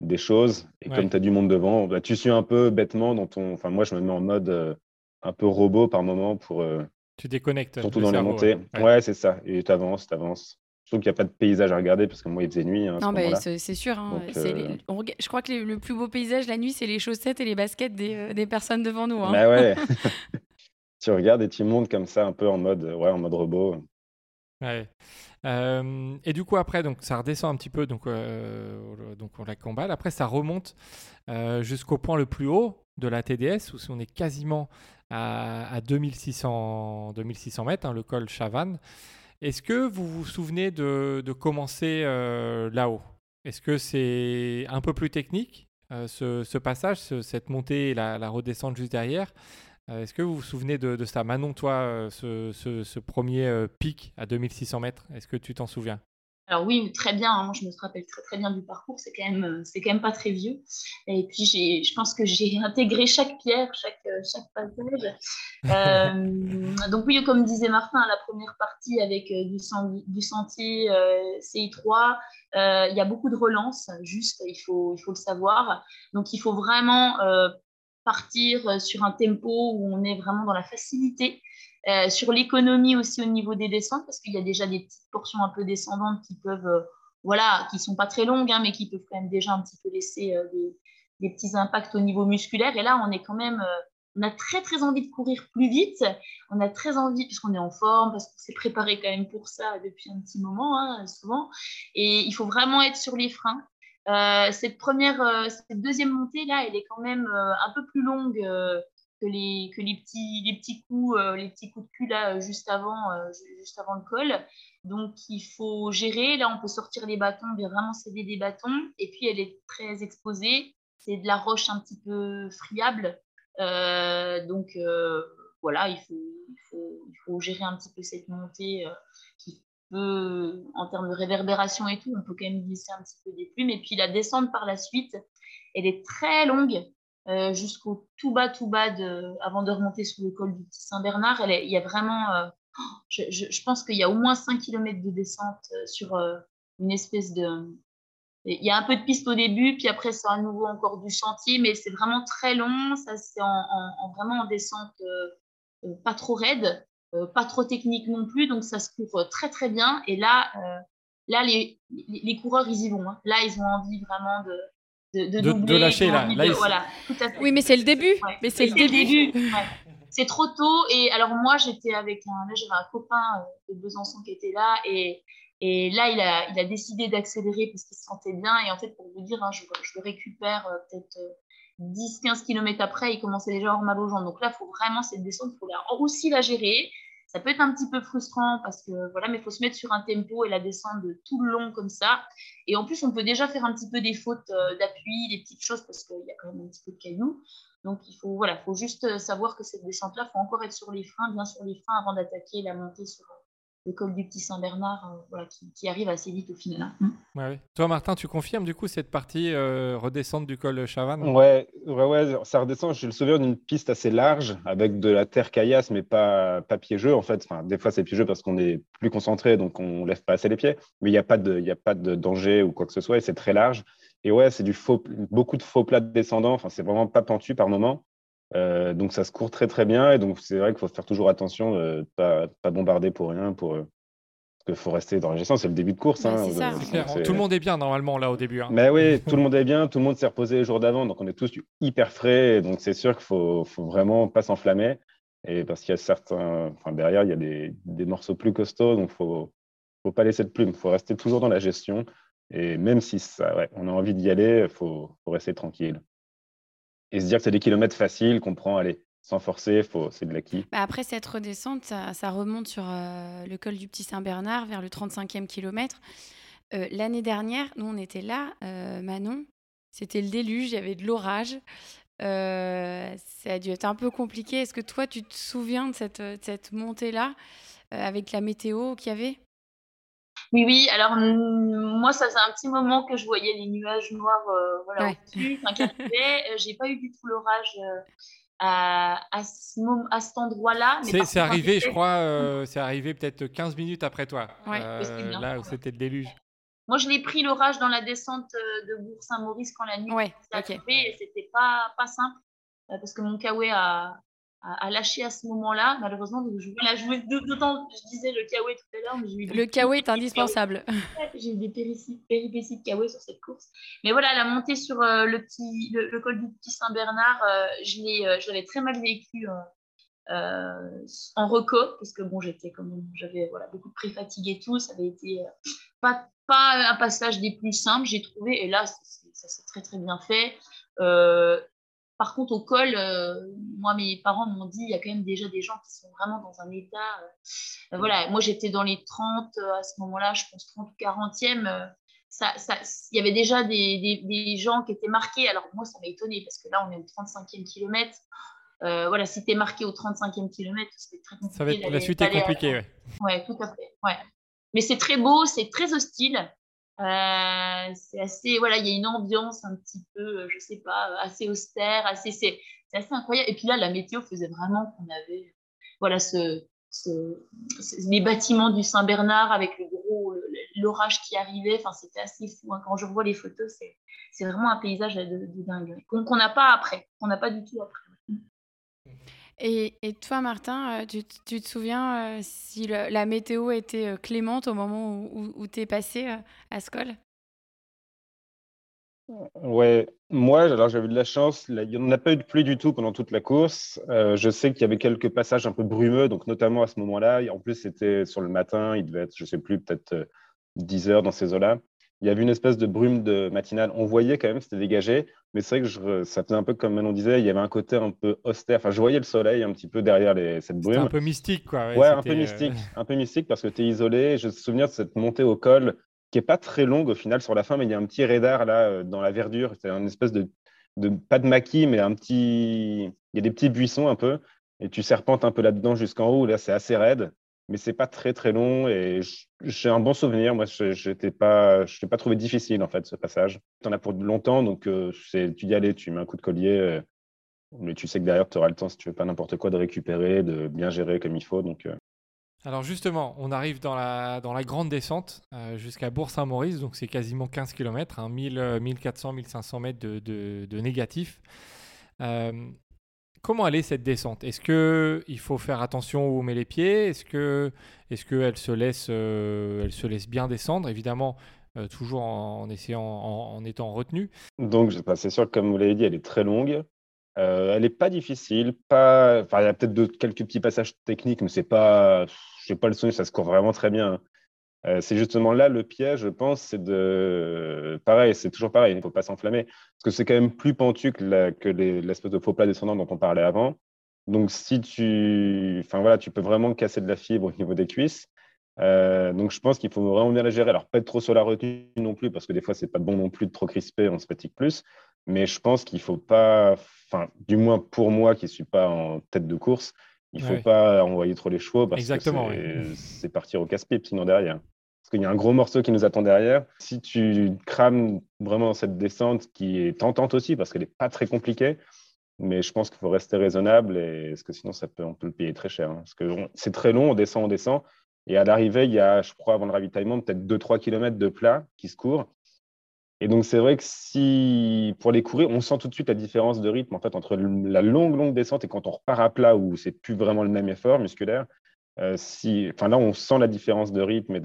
E: des choses. Et comme tu as du monde devant, bah, tu suis un peu bêtement dans ton. Enfin, moi je me mets en mode euh, un peu robot par moment pour.
D: tu déconnectes.
E: Surtout dans les montées. Ouais, c'est ça. Et tu avances, tu avances. Je trouve qu'il n'y a pas de paysage à regarder parce que moi il faisait nuit. Hein,
C: non, mais c'est sûr. Hein. Je crois que le plus beau paysage la nuit, c'est les chaussettes et les baskets des, des personnes devant nous. Hein.
E: Bah ouais. tu regardes et tu montes comme ça un peu en mode, ouais, en mode robot.
D: Ouais. Euh, et du coup, après, donc, ça redescend un petit peu, donc, euh, donc on la combat. Après, ça remonte euh, jusqu'au point le plus haut de la TDS, où on est quasiment à, à 2600, 2600 mètres, hein, le col Chavannes. Est-ce que vous vous souvenez de, commencer là-haut? Est-ce que c'est un peu plus technique, ce, ce, passage, cette montée et la, la redescente juste derrière? Euh, est-ce que vous vous souvenez de, ça? Manon, toi, euh, ce, premier euh, pic à 2600 mètres, est-ce que tu t'en souviens?
F: Alors oui, très bien. Hein. Je me rappelle très très bien du parcours. C'est quand même, c'est quand même pas très vieux. Et puis, je pense que j'ai intégré chaque pierre, chaque chaque passage. donc oui, comme disait Martin, la première partie avec du, du sentier CI3, il y a beaucoup de relance. Juste, il faut il faut le savoir. Donc il faut vraiment partir euh, sur un tempo où on est vraiment dans la facilité. Euh, sur l'économie aussi au niveau des descentes, parce qu'il y a déjà des petites portions un peu descendantes qui peuvent, euh, voilà, qui sont pas très longues, hein, mais qui peuvent quand même déjà un petit peu laisser des, petits impacts au niveau musculaire. Et là, on est quand même, on a très très envie de courir plus vite. On a très envie, puisqu'on est en forme, parce qu'on s'est préparé quand même pour ça depuis un petit moment, hein, souvent. Et il faut vraiment être sur les freins. Euh, cette première, euh, cette deuxième montée là, elle est quand même euh, un peu plus longue que les que les petits les petits coups les petits coups de cul là juste avant juste avant le col. Donc il faut gérer. Là, on peut sortir les bâtons, bien vraiment céder des bâtons. Et puis elle est très exposée. C'est de la roche un petit peu friable. donc voilà, il faut, il faut, il faut gérer un petit peu cette montée qui en termes de réverbération et tout, on peut quand même glisser un petit peu des plumes. Et puis la descente par la suite, elle est très longue euh, jusqu'au tout bas, tout bas, de, avant de remonter sous le col du Petit Saint-Bernard. Il y a vraiment, euh, je, pense qu'il y a au moins 5 km de descente euh, sur une espèce de... Il y a un peu de piste au début, puis après c'est à nouveau encore du sentier, mais c'est vraiment très long. Ça, c'est en, vraiment en descente pas trop raide. Euh, pas trop technique non plus, donc ça se court très très bien. Et là, euh, là les, les, coureurs, ils y vont. Hein. Là, ils ont envie vraiment de, de,
D: de, de lâcher là.
F: voilà, tout à fait.
C: Oui, mais c'est le début. Mais c'est le début.
F: C'est trop tôt. Et alors moi, j'étais avec un, là, j'avais un copain euh, de Besançon qui était là et, et là, il a, il a décidé d'accélérer parce qu'il se sentait bien. Et en fait, pour vous dire, hein, je, je, le récupère peut-être 10-15 km après, il commençait déjà à avoir mal aux jambes. Donc là, il faut vraiment cette descente, il faut aussi la gérer. Ça peut être un petit peu frustrant parce que voilà, mais il faut se mettre sur un tempo et la descendre tout le long comme ça. Et en plus, on peut déjà faire un petit peu des fautes euh, d'appui, des petites choses parce qu'il y a quand même un petit peu de cailloux. Donc il faut voilà, faut juste euh, savoir que cette descente-là, faut encore être sur les freins, bien sur les freins avant d'attaquer la montée sur le col du Petit Saint-Bernard, euh, voilà, qui, arrive assez vite au final. Hein.
D: Toi, Martin, tu confirmes du coup cette partie euh, redescente du col Chavannes?
E: Ouais, ouais, ouais, ça redescend. J'ai le souvenir d'une piste assez large avec de la terre caillasse, mais pas, pas piégeux en fait. Enfin, des fois, c'est piégeux parce qu'on est plus concentré, donc on lève pas assez les pieds. Mais il n'y a, pas de, a pas de danger ou quoi que ce soit, et c'est très large. Et ouais, c'est du faux, beaucoup de faux plats descendants. Enfin, c'est vraiment pas pentu par moment. Euh, donc ça se court très très bien et donc c'est vrai qu'il faut faire toujours attention de pas, pas bombarder pour rien pour euh, parce qu'il faut rester dans la gestion, c'est le début de course.
C: Bah,
D: hein, tout le monde est bien normalement là au début. Hein.
E: Mais oui, tout le monde est bien, tout le monde s'est reposé les jours d'avant, donc on est tous hyper frais, donc c'est sûr qu'il faut, faut vraiment pas s'enflammer. Et parce qu'il y a certains, enfin derrière il y a des, des morceaux plus costauds, donc faut faut pas laisser de plume, faut rester toujours dans la gestion. Et même si ça, ouais, on a envie d'y aller, faut, faut rester tranquille et se dire que c'est des kilomètres faciles qu'on prend, allez, sans forcer, c'est de l'acquis.
C: Bah après cette redescente, ça, remonte sur euh, le col du Petit Saint-Bernard vers le 35e kilomètre. Euh, l'année dernière, nous on était là, euh, Manon, c'était le déluge, il y avait de l'orage. ça a dû être un peu compliqué. Est-ce que toi, tu te souviens de cette montée-là avec la météo qu'il y avait?
F: Oui, oui. Alors, moi, ça faisait un petit moment que je voyais les nuages noirs euh, voilà, au-dessus, euh, J'ai pas eu du tout l'orage. Euh, à, à, ce moment, à cet endroit-là.
D: C'est arrivé, je crois, euh, c'est arrivé peut-être 15 minutes après toi,
C: ouais,
D: euh, là où c'était le déluge.
F: Moi, je l'ai pris l'orage dans la descente de Bourg-Saint-Maurice quand la nuit
C: ouais,
F: s'est okay. et c'était pas, pas simple parce que mon kawaii a, a, lâché à ce moment-là. Malheureusement, donc je la jouer d'autant. Je disais le kawaii tout à l'heure, mais j'ai
C: Le kawaii est indispensable.
F: J'ai eu des péripéties de kawaii sur cette course. Mais voilà, la montée sur euh, le, petit, le, col du Petit Saint-Bernard, euh, je l'avais très mal vécu. Euh, en reco parce que bon j'étais même j'avais voilà beaucoup de pré-fatigue et tout ça avait été pas pas un passage des plus simples j'ai trouvé et là ça s'est très très bien fait euh, par contre, au col, euh, moi, mes parents m'ont dit, il y a quand même déjà des gens qui sont vraiment dans un état. Euh, voilà, moi, j'étais dans les 30 euh, à ce moment-là, je pense 30 ou 40e. Ça, ça, il y avait déjà des, des, des, gens qui étaient marqués. Alors, moi, ça m'a étonné parce que là, on est au 35e kilomètre. voilà, si tu es marqué au 35e kilomètre, c'était très compliqué.
D: Ça va être, la suite est compliquée, oui.
F: Ouais, tout à fait. Ouais. Mais c'est très beau, c'est très hostile. Euh, c'est assez, voilà, il y a une ambiance un petit peu, euh, je sais pas, euh, assez austère, assez, c'est, assez incroyable. Et puis là, la météo faisait vraiment qu'on avait, voilà, ce, les bâtiments du Saint-Bernard avec le gros, l'orage qui arrivait. Enfin, c'était assez fou. Hein. Quand je revois les photos, c'est, c'est vraiment un paysage de, de dingue qu'on n'a pas après, qu'on n'a pas du tout après.
C: Et, et, toi, Martin, tu, tu te souviens si le, la météo était clémente au moment où, où, tu es passé à Skoll
E: Ouais, moi, alors j'avais de la chance. il n'y en a pas eu de pluie du tout pendant toute la course. Euh, je sais qu'il y avait quelques passages un peu brumeux, donc notamment à ce moment-là. En plus, c'était sur le matin, il devait être, je sais plus, peut-être 10 heures dans ces eaux-là il y avait une espèce de brume de matinale. On voyait quand même, c'était dégagé, mais c'est vrai que je, ça faisait un peu comme Manon disait, il y avait un côté un peu austère. Enfin, je voyais le soleil un petit peu derrière les, cette brume.
D: un peu mystique, quoi.
E: Ouais, un peu mystique, un peu mystique parce que tu es isolé. Je me souviens de cette montée au col qui est pas très longue au final sur la fin, mais il y a un petit radar là euh, dans la verdure. C'est une espèce de, de, pas de maquis, mais un petit, il y a des petits buissons un peu, et tu serpentes un peu là-dedans jusqu'en haut. Là, c'est assez raide mais c'est pas très très long et j'ai un bon souvenir. Moi, je n'étais pas, pas trouvé difficile en fait ce passage. Tu en as pour longtemps, donc euh, tu y allais, tu mets un coup de collier, euh, mais tu sais que derrière tu auras le temps si tu veux pas n'importe quoi de récupérer, de bien gérer comme il faut. Donc. Euh.
D: Alors justement, on arrive dans la, dans la grande descente jusqu'à Bourg-Saint-Maurice, donc c'est quasiment 15 km, hein, 1400, 1500 mètres de, de négatif. Comment elle est cette descente? Est-ce que il faut faire attention où on met les pieds? Est-ce que est-ce qu'elle se laisse euh, elle se laisse bien descendre? Évidemment, euh, toujours en, essayant en, étant retenue.
E: Donc c'est sûr que comme vous l'avez dit, elle est très longue. Euh, elle n'est pas difficile, pas. Il y a peut-être quelques petits passages techniques, mais c'est pas. N'ai pas le souvenir, ça se court vraiment très bien. Euh, c'est justement là le piège, je pense, c'est de. Pareil, c'est toujours pareil, il ne faut pas s'enflammer. Parce que c'est quand même plus pentu que, l'espèce de faux plat descendant dont on parlait avant. Donc, si tu. Enfin, voilà, tu peux vraiment casser de la fibre au niveau des cuisses. Euh, donc, je pense qu'il faut vraiment bien la gérer. Alors, pas être trop sur la retenue non plus, parce que des fois, c'est pas bon non plus de trop crisper, on se fatigue plus. Mais je pense qu'il faut pas. Enfin, du moins pour moi qui ne suis pas en tête de course, il ne faut pas envoyer trop les chevaux parce que c'est partir au casse-pipe sinon derrière parce qu'il y a un gros morceau qui nous attend derrière. Si tu crames vraiment cette descente qui est tentante aussi, parce qu'elle n'est pas très compliquée, mais je pense qu'il faut rester raisonnable, parce que sinon ça peut, on peut le payer très cher. Hein. parce que c'est très long, on descend, on descend, et à l'arrivée, il y a, je crois, avant le ravitaillement, peut-être 2-3 km de plat qui se courent. Et donc, c'est vrai que si, pour les courir, on sent tout de suite la différence de rythme en fait, entre la longue, longue descente et quand on repart à plat où c'est plus vraiment le même effort musculaire. Euh, si, enfin là, on sent la différence de rythme et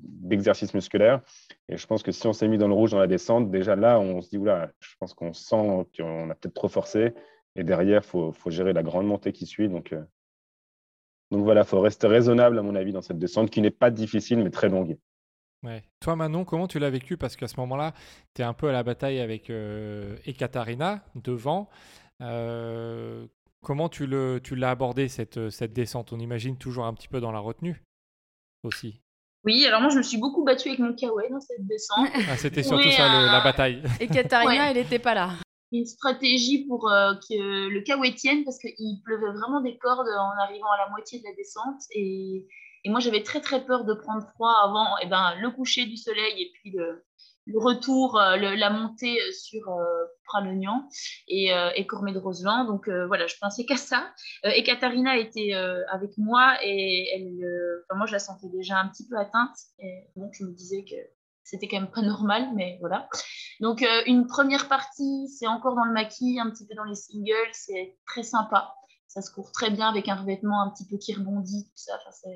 E: d'exercice musculaire. Et je pense que si on s'est mis dans le rouge dans la descente, déjà là, on se dit, oula, je pense qu'on sent qu'on a peut-être trop forcé. Et derrière, il faut, faut, gérer la grande montée qui suit. Donc, euh, donc voilà, il faut rester raisonnable, à mon avis, dans cette descente qui n'est pas difficile, mais très longue.
D: Ouais. Toi, Manon, comment tu l'as vécu? Parce qu'à ce moment-là, tu es un peu à la bataille avec euh, Ekaterina devant. Euh, Comment tu l'as tu abordé cette, euh, cette descente? On imagine toujours un petit peu dans la retenue aussi.
F: Oui, alors moi je me suis beaucoup battue avec mon kawaii dans cette descente.
D: Ah, c'était surtout ça la bataille.
C: Et Katharina, elle n'était pas là.
F: Une stratégie pour euh, que le kawaii tienne parce qu'il pleuvait vraiment des cordes en arrivant à la moitié de la descente. Et, et moi j'avais très très peur de prendre froid avant et eh ben, le coucher du soleil et puis le, le retour, euh, la montée sur euh, Pralognan et, euh, et Cormet de Roseland. Donc voilà, je pensais qu'à ça. et Katharina était avec moi et elle, moi je la sentais déjà un petit peu atteinte. Et donc je me disais que c'était quand même pas normal, mais voilà. Donc une première partie, c'est encore dans le maquis, un petit peu dans les singles, c'est très sympa ça se court très bien avec un revêtement un petit peu qui rebondit,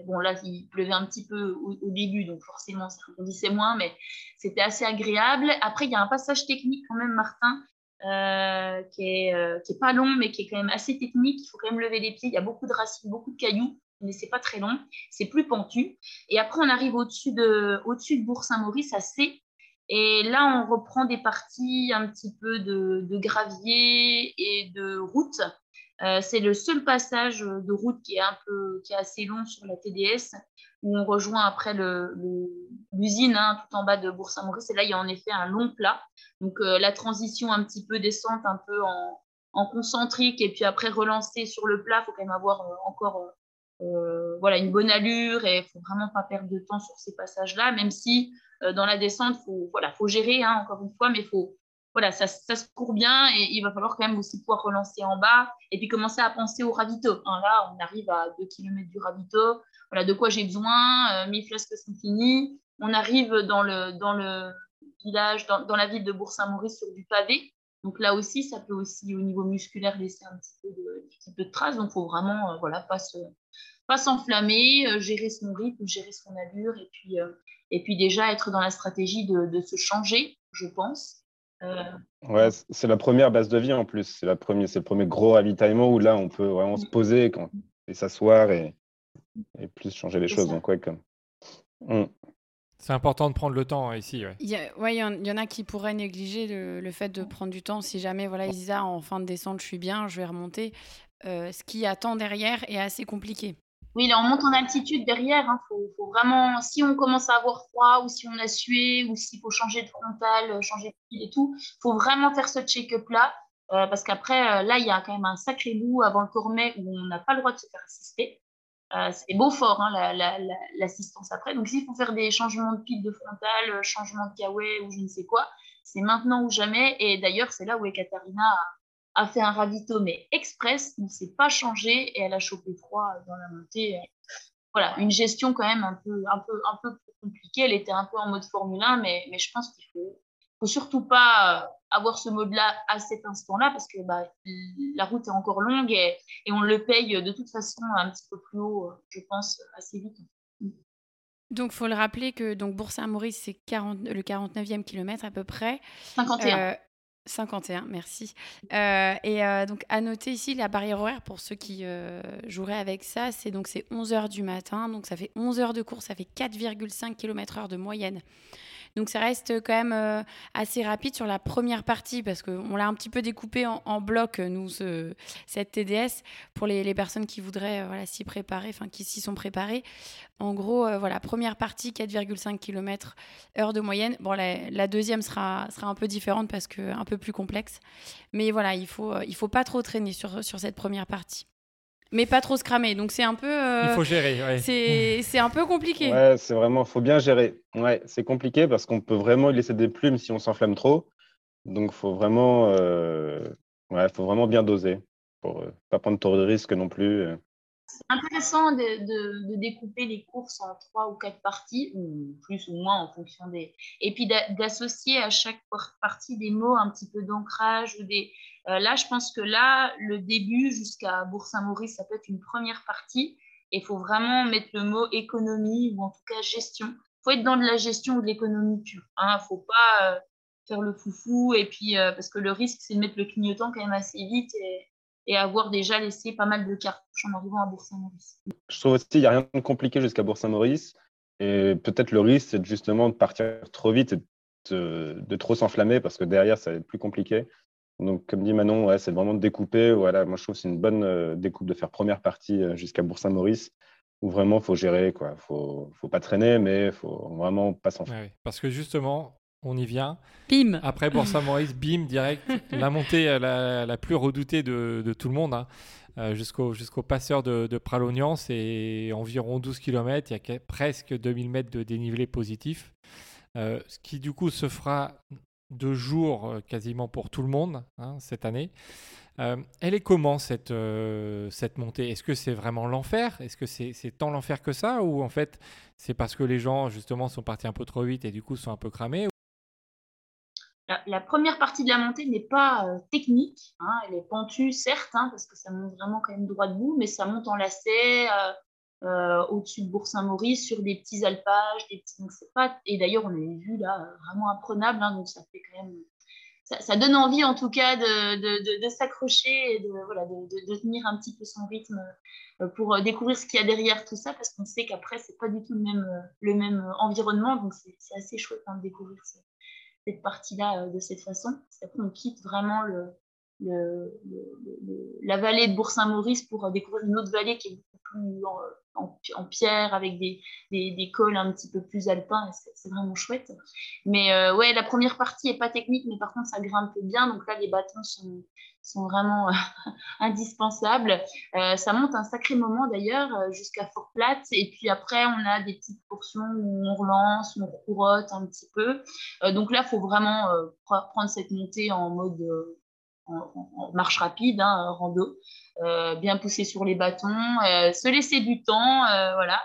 F: bon, là, il pleuvait un petit peu au, début, donc forcément, ça rebondissait moins, mais c'était assez agréable. Après, il y a un passage technique quand même, Martin, euh, qui, est, euh, qui est pas long, mais qui est quand même assez technique. Il faut quand même lever les pieds. Il y a beaucoup de racines, beaucoup de cailloux, mais c'est pas très long. C'est plus pentu. Et après, on arrive au-dessus de, au-dessus de Bourg-Saint-Maurice, à C. Et là, on reprend des parties un petit peu de gravier et de route euh, c'est le seul passage de route qui est un peu, qui est assez long sur la TDS, où on rejoint après l'usine hein, tout en bas de Bourg-Saint-Maurice. Et là, il y a en effet un long plat. Donc euh, la transition un petit peu descente, un peu en, concentrique, et puis après relancer sur le plat, il faut quand même avoir euh, encore voilà, une bonne allure et il faut vraiment pas perdre de temps sur ces passages-là, même si dans la descente, il faut, voilà, faut gérer, hein, encore une fois, mais il faut, voilà, ça, se court bien et il va falloir quand même aussi pouvoir relancer en bas et puis commencer à penser au ravito. Hein, là, on arrive à 2 km du ravito. Voilà, de quoi j'ai besoin, euh, mes flasques sont finies. On arrive dans le, village, dans, la ville de Bourg-Saint-Maurice sur du pavé. Donc là aussi, ça peut aussi au niveau musculaire laisser un petit peu de, traces. Donc il faut vraiment euh, voilà, pas se, pas s'enflammer, euh, gérer son rythme, gérer son allure et puis, déjà être dans la stratégie de se changer, je pense.
E: Euh, ouais, c'est la première base de vie en plus. C'est le premier gros ravitaillement où là, on peut vraiment se poser et s'asseoir et, et, plus changer les choses. Donc, ouais, comme...
D: Hmm. C'est important de prendre le temps ici.
C: Ouais. Il, y, ouais, il y, en a qui pourraient négliger le, fait de prendre du temps. Si jamais voilà, ils disent ah, en fin de descente, je suis bien, je vais remonter. Euh, ce qui attend derrière est assez compliqué.
F: Oui, on monte en altitude derrière. Hein. faut, vraiment, si on commence à avoir froid ou si on a sué ou s'il faut changer de frontal, euh, changer de fil et tout, il faut vraiment faire ce check-up là. Euh, parce qu'après, euh, là, il y a quand même un sacré bout avant le cormet où on n'a pas le droit de se faire assister. c'est beau fort, hein, l'assistance après. Donc, s'il faut faire des changements de pile de frontal, changement de kawaii ou je ne sais quoi, c'est maintenant ou jamais. Et d'ailleurs, c'est là où Ekaterina a, a fait un ravito, mais express, ne s'est pas changé et elle a chopé froid dans la montée. Voilà, une gestion quand même un peu, un peu, un peu compliquée. Elle était un peu en mode Formule 1, mais, mais je pense qu'il faut, faut surtout pas euh, avoir ce mode-là à cet instant-là parce que bah, la route est encore longue et, et, on le paye de toute façon un petit peu plus haut, je pense, assez vite.
C: Donc, faut le rappeler que donc Bourg-Saint-Maurice, c'est le 49e kilomètre à peu près.
F: 51.
C: 51, merci. Euh, et euh, donc, à noter ici, la barrière horaire, pour ceux qui euh, joueraient avec ça, c'est donc c'est 11 h du matin. Donc, ça fait 11 heures de course, ça fait 4,5 km/h de moyenne. Donc ça reste quand même euh, assez rapide sur la première partie parce qu'on l'a un petit peu découpé en, bloc, nous, ce, cette TDS, pour les, personnes qui voudraient euh, voilà, s'y préparer, enfin qui s'y sont préparées. En gros, euh, voilà, première partie, 4,5 km heure de moyenne. Bon, la, deuxième sera, sera un peu différente parce que un peu plus complexe. Mais voilà, il faut, il faut pas trop traîner sur, sur cette première partie mais pas trop se cramer. Donc c'est un peu.
D: Euh, Il faut gérer. Ouais.
C: C'est un peu compliqué.
E: Ouais, c'est vraiment. Faut bien gérer. Ouais, c'est compliqué parce qu'on peut vraiment laisser des plumes si on s'enflamme trop. Donc faut vraiment. Euh... Ouais, faut vraiment bien doser pour euh, pas prendre trop de risques non plus.
F: C'est intéressant de, découper les courses en trois ou quatre parties, ou plus ou moins en fonction des. Et puis d'associer à chaque partie des mots un petit peu d'ancrage des, euh, là, je pense que là, le début jusqu'à Bourg-Saint-Maurice, ça peut être une première partie. Et il faut vraiment mettre le mot économie ou en tout cas gestion. Il faut être dans de la gestion ou de l'économie pure. Il hein. ne faut pas euh, faire le foufou. Et puis, euh, parce que le risque, c'est de mettre le clignotant quand même assez vite avoir déjà laissé pas mal de cartouches en arrivant à Bourg-Saint-Maurice.
E: Je trouve aussi qu'il n'y a rien de compliqué jusqu'à Bourg-Saint-Maurice. Et peut-être le risque, c'est justement de partir trop vite et de, de trop s'enflammer parce que derrière, ça va être plus compliqué. Donc, comme dit Manon, ouais, c'est vraiment de découper. Voilà, moi, je trouve que c'est une bonne euh, découpe de faire première partie euh, jusqu'à Bourg-Saint-Maurice, où vraiment, il faut gérer. Il ne faut, faut, pas traîner, mais il faut vraiment pas s'en faire.
D: parce que justement, on y vient.
C: Bim
D: Après Bourg-Saint-Maurice, bim, direct. la montée euh, la, la, plus redoutée de, de tout le monde. Hein. jusqu'au jusqu'au passeur de, de Pralognan, c'est environ 12 km. Il y a presque 2000 mètres de dénivelé positif. ce qui du coup se fera de jours quasiment pour tout le monde hein, cette année. elle est comment cette, cette montée? Est-ce que c'est vraiment l'enfer? Est-ce que c'est tant l'enfer que ça? Ou en fait c'est parce que les gens justement sont partis un peu trop vite et du coup sont un peu cramés?
F: La, première partie de la montée n'est pas euh, technique. Hein, elle est pentue, certes, hein, parce que ça monte vraiment quand même droit debout, mais ça monte en lacet euh, euh, au-dessus de Bourg-Saint-Maurice sur des petits alpages. Des petits... pas... Et d'ailleurs, on avait vu là vraiment imprenable, hein, donc ça fait quand même. Ça, donne envie en tout cas de, s'accrocher et de, tenir un petit peu son rythme pour découvrir ce qu'il y a derrière tout ça, parce qu'on sait qu'après, c'est pas du tout le même, le même environnement, donc c'est assez chouette de découvrir ça cette partie-là euh, de cette façon. Après, on quitte vraiment le, la vallée de Bourg-Saint-Maurice pour euh, découvrir une autre vallée qui est beaucoup plus en, pierre avec des, cols un petit peu plus alpins. C'est vraiment chouette. Mais euh, ouais, la première partie n'est pas technique, mais par contre, ça grimpe bien. Donc là, les bâtons sont, vraiment indispensables. Euh, ça monte un sacré moment d'ailleurs jusqu'à Fort Platte. Et puis après, on a des petites portions où on relance, on courotte un petit peu. Donc là, il faut vraiment prendre cette montée en mode en, marche rapide, hein, rando, bien pousser sur les bâtons, se laisser du temps, voilà.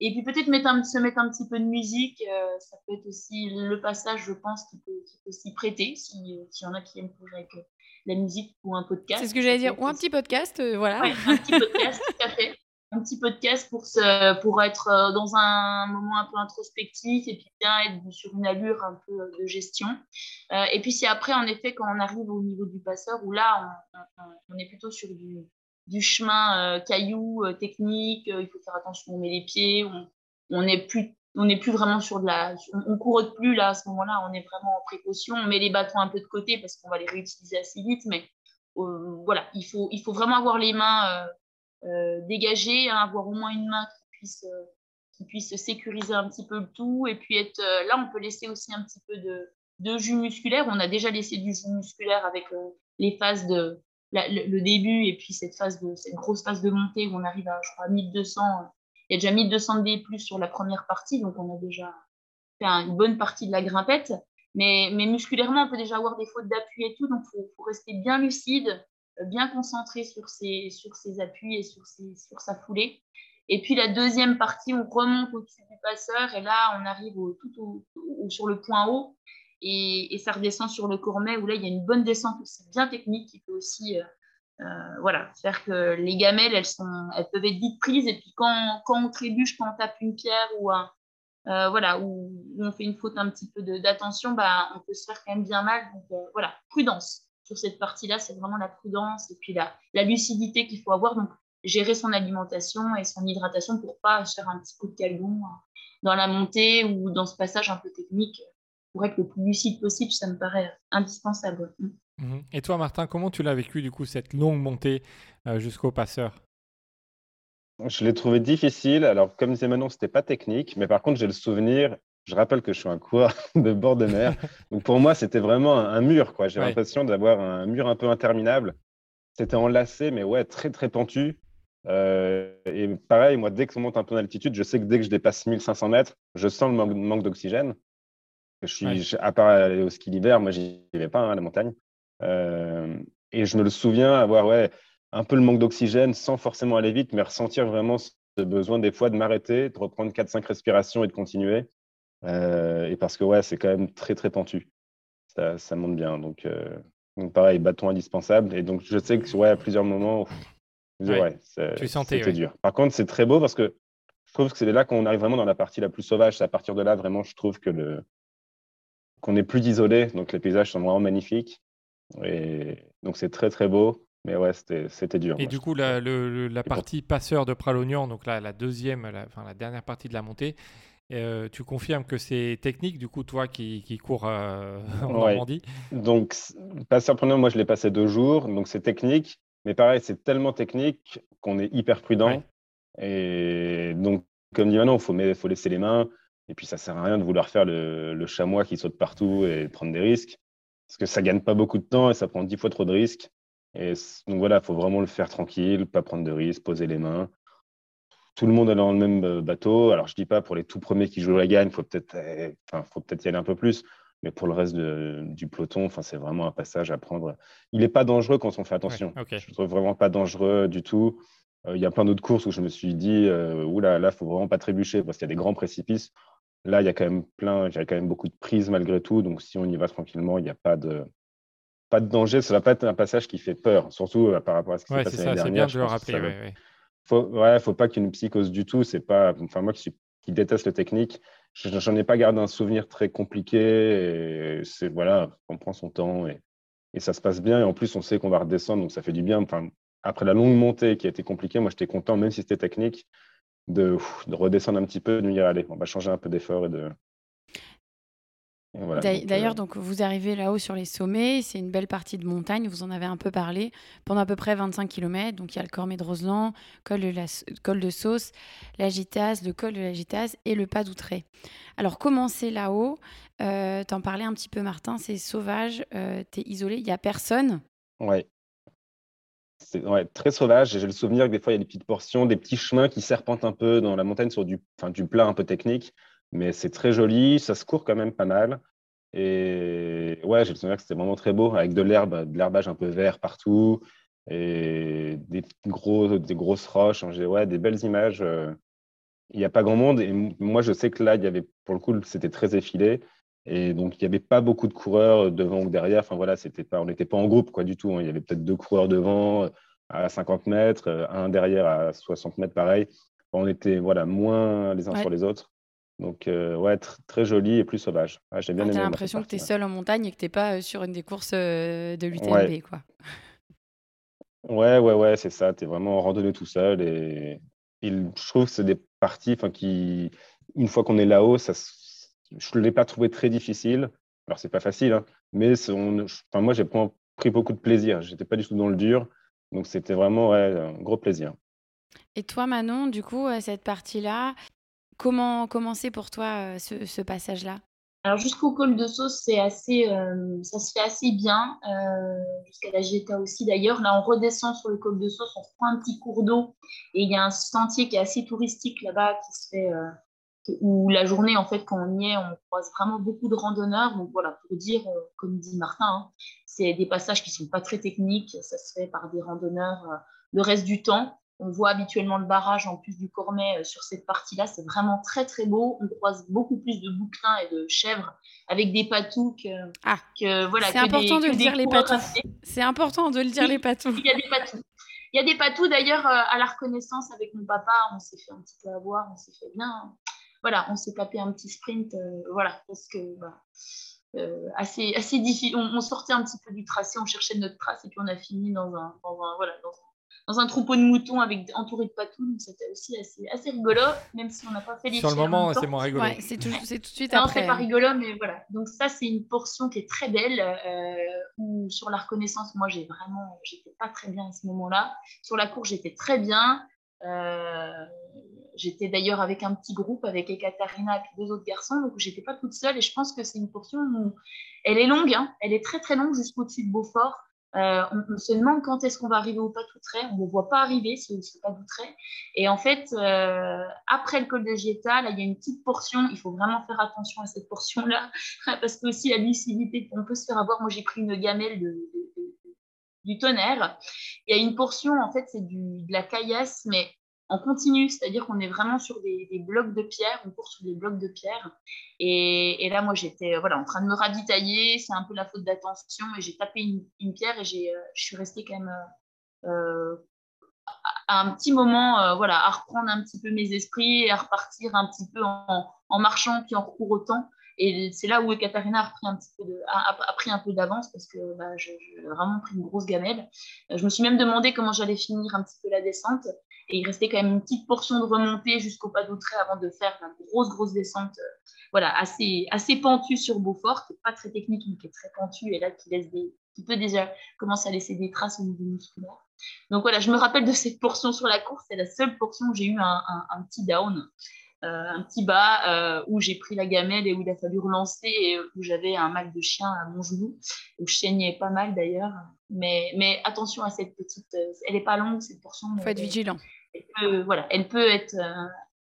F: Et puis peut-être se mettre un petit peu de musique, ça peut être aussi le passage, je pense, qui peut, s'y prêter, s'il y en a qui aiment courir avec la musique ou un podcast.
C: C'est ce que j'allais dire, ou un petit podcast, euh, voilà.
F: un petit podcast, tout à fait. Un petit podcast pour, se, pour être euh, dans un moment un peu introspectif et puis bien être sur une allure un peu euh, de gestion. et puis c'est après, en effet, quand on arrive au niveau du passeur, où là, on, est plutôt sur du, chemin caillou, technique, il faut faire attention on met les pieds, on, on est plus on n'est plus vraiment sur de la. On, court plus là à ce moment-là, on est vraiment en précaution. On met les bâtons un peu de côté parce qu'on va les réutiliser assez vite, mais euh, voilà, il faut, il faut vraiment avoir les mains euh, euh, dégagées, hein, avoir au moins une main qui puisse, qui puisse sécuriser un petit peu le tout. Et puis être là, on peut laisser aussi un petit peu de, de jus musculaire. On a déjà laissé du jus musculaire avec les phases de. le, début et puis cette phase de cette grosse phase de montée où on arrive à je crois 1200 il y a déjà 1200 D plus sur la première partie, donc on a déjà fait une bonne partie de la grimpette. Mais, mais musculairement, on peut déjà avoir des fautes d'appui et tout, donc il faut, rester bien lucide, euh, bien concentré sur ses, sur ses appuis et sur, ses, sur sa foulée. Et puis la deuxième partie, on remonte au-dessus du passeur et là, on arrive tout sur le point haut et, et, ça redescend sur le Courmet où là, il y a une bonne descente aussi bien technique qui peut aussi euh, euh, voilà, c'est-à-dire que les gamelles, elles, sont, elles peuvent être vite prises, et puis quand, quand on trébuche, quand on tape une pierre ou euh, voilà, où, on fait une faute un petit peu d'attention, bah, on peut se faire quand même bien mal. Donc voilà, prudence sur cette partie-là, c'est vraiment la prudence et puis la, la lucidité qu'il faut avoir. Donc gérer son alimentation et son hydratation pour pas faire un petit coup de calgon dans la montée ou dans ce passage un peu technique. Pour être le plus lucide possible, ça me paraît indispensable.
D: Mhm. Et toi, Martin, comment tu l'as vécu, du coup, cette longue montée euh, jusqu'au passeur?
E: Je l'ai trouvé difficile. Alors, comme disait Manon, ce n'était pas technique, mais par contre, j'ai le souvenir. Je rappelle que je suis un coureur de bord de mer. Donc, pour moi, c'était vraiment un, mur. J'ai l'impression d'avoir un mur un peu interminable. C'était enlacé, mais ouais, très, très pentu. Euh, et pareil, moi, dès que je monte un peu d'altitude, je sais que dès que je dépasse 1500 mètres, je sens le manque, d'oxygène. Je suis, à part aller au ski l'hiver, moi, j'y vais pas hein, à la montagne. Euh, et je me le souviens avoir ouais, un peu le manque d'oxygène sans forcément aller vite, mais ressentir vraiment ce besoin des fois de m'arrêter, de reprendre 4-5 respirations et de continuer. Euh, et parce que ouais, c'est quand même très très pentu. Ça, ça monte bien. Donc, euh, donc, pareil, bâton indispensable. Et donc je sais que ouais, à plusieurs moments, ouais, c'était dur. Par contre, c'est très beau parce que je trouve que c'est là qu'on arrive vraiment dans la partie la plus sauvage. C'est à partir de là, vraiment, je trouve que le qu'on est plus isolé. Donc les paysages sont vraiment magnifiques. Et donc c'est très très beau, mais ouais, c'était dur.
D: Et du coup, la, la partie passeur de Pralognan, donc là, la deuxième, la, enfin, la dernière partie de la montée, euh, tu confirmes que c'est technique, du coup, toi qui, qui cours euh, en Normandie?
E: Donc, passeur Pralognan, moi je l'ai passé deux jours, donc c'est technique, mais pareil, c'est tellement technique qu'on est hyper prudent. Et donc, comme dit maintenant, il faut, faut laisser les mains. Et puis, ça sert à rien de vouloir faire le, le chamois qui saute partout et prendre des risques parce que ça gagne pas beaucoup de temps et ça prend dix fois trop de risques. Et donc voilà, il faut vraiment le faire tranquille, pas prendre de risques, poser les mains. Tout le monde est dans le même bateau. Alors, je dis pas pour les tout premiers qui jouent la gagne, faut peut-être, enfin, faut peut-être y aller un peu plus. Mais pour le reste du peloton, enfin, c'est vraiment un passage à prendre. Il n'est pas dangereux quand on fait attention. Je ne trouve vraiment pas dangereux du tout. Il y a plein d'autres courses où je me suis dit, oula, là, il faut vraiment pas trébucher parce qu'il y a des grands précipices. Là, il y a quand même plein, il y a quand même beaucoup de prises malgré tout. Donc, si on y va tranquillement, il n'y a pas de, pas de danger. Ça ne va pas être un passage qui fait peur, surtout euh, par rapport à ce qui s'est passé l'année dernière.
D: C'est bien de le rappeler. Ouais, ouais.
E: Faut, ouais, faut pas qu'il psychose du tout. C'est pas, enfin moi qui, déteste le technique, j'en ai pas gardé un souvenir très compliqué. C'est voilà, on prend son temps et, ça se passe bien. Et en plus, on sait qu'on va redescendre, donc ça fait du bien. Après la longue montée qui a été compliquée, moi j'étais content, même si c'était technique, de, de, redescendre un petit peu, de dire allez, on va changer un peu d'effort et de,
C: D'ailleurs, euh, donc vous arrivez là-haut sur les sommets, c'est une belle partie de montagne, vous en avez un peu parlé, pendant à peu près 25 km. Donc il y a le Cormet de Roseland, col de, la, col de Sauce, la Gitase, le col de la Gitase et le pas d'Outré. Alors commencer là-haut, euh, t'en parlais un petit peu Martin, c'est sauvage, euh, t'es isolé, il n'y a personne?
E: Ouais. C'est ouais, très sauvage. J'ai le souvenir que des fois, il y a des petites portions, des petits chemins qui serpentent un peu dans la montagne sur du, du plat un peu technique. Mais c'est très joli, ça se court quand même pas mal. Et ouais, j'ai le souvenir que c'était vraiment très beau, avec de l'herbe, de l'herbage un peu vert partout, et des, gros, des grosses roches. Ouais, des belles images. Euh. Il n'y a pas grand monde. Et moi, je sais que là, il y avait, pour le coup, c'était très effilé. Et donc, il n'y avait pas beaucoup de coureurs devant ou derrière. Enfin, voilà, c'était pas, on n'était pas en groupe, quoi, du tout. Hein. Il y avait peut-être deux coureurs devant à 50 mètres, un derrière à 60 mètres, pareil. On était, voilà, moins les uns sur les autres. Donc, euh, ouais, très joli et plus sauvage. J'ai bien
C: ah,
E: aimé.
C: l'impression que tu es seul en montagne et que tu n'es pas euh, sur une des courses euh, de l'UTMB, quoi.
E: Ouais, ouais, ouais, c'est ça. Tu es vraiment en randonnée tout seul. Et, je trouve que c'est des parties qui, une fois qu'on est là-haut, ça, je ne l'ai pas trouvé très difficile. Alors, c'est pas facile, hein, mais enfin, moi, j'ai pris beaucoup de plaisir. J'étais pas du tout dans le dur. Donc, c'était vraiment ouais, un gros plaisir.
C: Et toi, Manon, du coup, cette partie-là, Comment c'est pour toi euh, ce, passage-là?
F: Alors jusqu'au col de sauce, euh, ça se fait assez bien, euh, jusqu'à la Geta aussi d'ailleurs. Là, on redescend sur le col de sauce, on prend un petit cours d'eau et il y a un sentier qui est assez touristique là-bas qui se fait, où la journée en fait quand on y est, on croise vraiment beaucoup de randonneurs. Donc voilà, pour dire, comme dit Martin, hein, c'est des passages qui sont pas très techniques, ça se fait par des randonneurs le reste du temps. On voit habituellement le barrage en plus du Cormet euh, sur cette partie-là. C'est vraiment très très beau. On croise beaucoup plus de bouquetins et de chèvres avec des patous que,
C: ah, voilà. C'est important de le dire les patous. C'est important de le dire les patous.
F: Il y a des patous. Il y a des patous d'ailleurs euh, à la reconnaissance avec mon papa. On s'est fait un petit peu avoir, on s'est fait bien. Voilà, on s'est tapé un petit sprint. Euh, voilà, parce que bah, assez, assez difficile. On, sortait un petit peu du tracé, on cherchait notre trace et puis on a fini dans un, dans un voilà, dans un dans un troupeau de moutons avec entouré de patous. C'était aussi assez, assez rigolo, même si on n'a pas fait les
D: Sur le moment, c'est moins rigolo.
C: c'est tout, tout, de suite non, après.
F: c'est pas rigolo, mais voilà. Donc ça, c'est une portion qui est très belle. Euh, où sur la reconnaissance, moi, j'ai vraiment, j'étais pas très bien à ce moment-là. Sur la cour, j'étais très bien. Euh, j'étais d'ailleurs avec un petit groupe, avec Ekaterina et deux autres garçons, donc j'étais pas toute seule. Et je pense que c'est une portion où elle est longue, hein. elle est très très longue jusqu'au-dessus de Beaufort. Euh, on, se demande quand est-ce qu'on va arriver au pas tout trait. On ne voit pas arriver ce, pas tout trait. Et en fait, euh, après le col de Gieta, il y a une petite portion. Il faut vraiment faire attention à cette portion-là parce que aussi la lucidité, on peut se faire avoir. Moi, j'ai pris une gamelle de, du tonnerre. Il y a une portion, en fait, c'est de la caillasse, mais en continu, c'est-à-dire qu'on est vraiment sur des, blocs de pierre, on court sur des blocs de pierre. Et, là, moi, j'étais voilà, en train de me ravitailler, c'est un peu la faute d'attention, et j'ai tapé une, pierre et j'ai, euh, je suis restée quand même euh, euh, à un petit moment voilà, à reprendre un petit peu mes esprits et à repartir un petit peu en, marchant puis en recours Et c'est là où Katharina a, un, petit peu a, pris un peu d'avance parce que bah, j'ai vraiment pris une grosse gamelle. Je me suis même demandé comment j'allais finir un petit peu la descente. Et il restait quand même une petite portion de remontée jusqu'au pas d'Outré avant de faire une grosse, grosse descente euh, voilà, assez, assez pentue sur Beaufort, qui n'est pas très technique, mais qui est très pentue et là qui, laisse des, qui peut déjà commencer à laisser des traces au niveau musculaire. Donc voilà, je me rappelle de cette portion sur la course, c'est la seule portion où j'ai eu un, un, petit down. Euh, un petit bas euh, où j'ai pris la gamelle et où il a fallu relancer et où j'avais un mal de chien à mon genou, où je saignais pas mal d'ailleurs. Mais, mais attention à cette petite, elle n'est pas longue cette portion.
C: Il faut être vigilant
F: elle peut, voilà, elle peut être,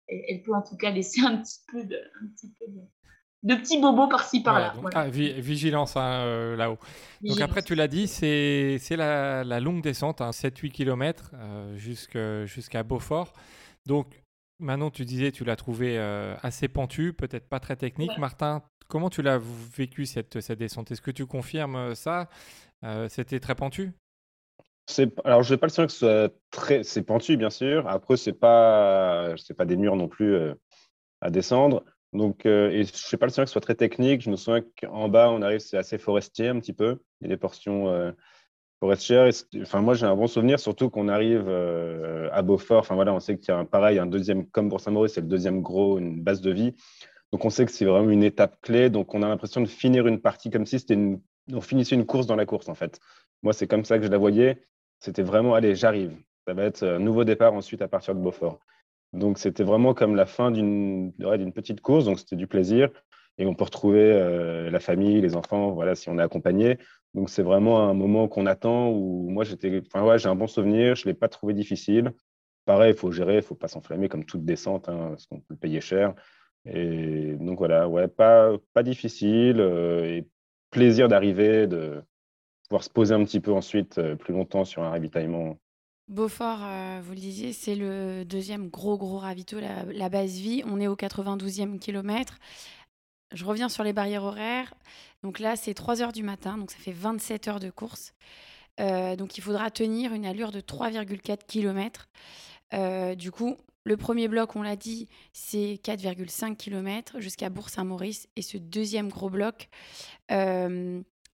F: elle, peut en tout cas laisser un petit peu de, un petit peu de, petits bobos par-ci par-là.
D: ah, vigilance hein, là-haut. Donc après, tu l'as dit, c'est la, la, longue descente, hein, 7-8 km jusqu'à Beaufort. Donc Manon, tu disais, tu l'as trouvé assez pentu, peut-être pas très technique. Martin, comment tu l'as vécu cette, cette descente? Est-ce que tu confirmes ça? C'était très pentu?
E: Alors, je n'ai pas le sentiment que ce soit très. C'est pentu, bien sûr. Après, ce n'est pas... pas des murs non plus à descendre. Donc, et je n'ai pas le sentiment que ce soit très technique. Je me souviens qu'en bas, on arrive, c'est assez forestier un petit peu. Il y a des portions forestières. enfin, moi, j'ai un bon souvenir, surtout qu'on arrive à Beaufort. Enfin, voilà, on sait qu'il y a un, pareil, un deuxième, comme pour Saint-Maurice, c'est le deuxième gros, une base de vie. Donc, on sait que c'est vraiment une étape clé. Donc, on a l'impression de finir une partie comme si c'était une... on finissait une course dans la course, en fait. Moi, c'est comme ça que je la voyais. C'était vraiment, allez, j'arrive. Ça va être un nouveau départ ensuite à partir de Beaufort. Donc, c'était vraiment comme la fin d'une petite course. Donc, c'était du plaisir. Et on peut retrouver euh, la famille, les enfants, voilà, si on est accompagné. Donc, c'est vraiment un moment qu'on attend où moi, j'étais, enfin, ouais, j'ai un bon souvenir. Je ne l'ai pas trouvé difficile. Pareil, il faut gérer, il ne faut pas s'enflammer comme toute descente, hein, parce qu'on peut le payer cher. Et donc, voilà, ouais, pas, pas difficile. Euh, et plaisir d'arriver, de, pouvoir se poser un petit peu ensuite euh, plus longtemps sur un ravitaillement.
C: Beaufort, euh, vous le disiez, c'est le deuxième gros gros ravito, la, base vie. On est au 92e kilomètre. Je reviens sur les barrières horaires. Donc là, c'est 3 heures du matin, donc ça fait 27 heures de course. Euh, donc il faudra tenir une allure de 3,4 km. du coup, le premier bloc, on l'a dit, c'est 4,5 km jusqu'à Bourg-Saint-Maurice. Et ce deuxième gros bloc,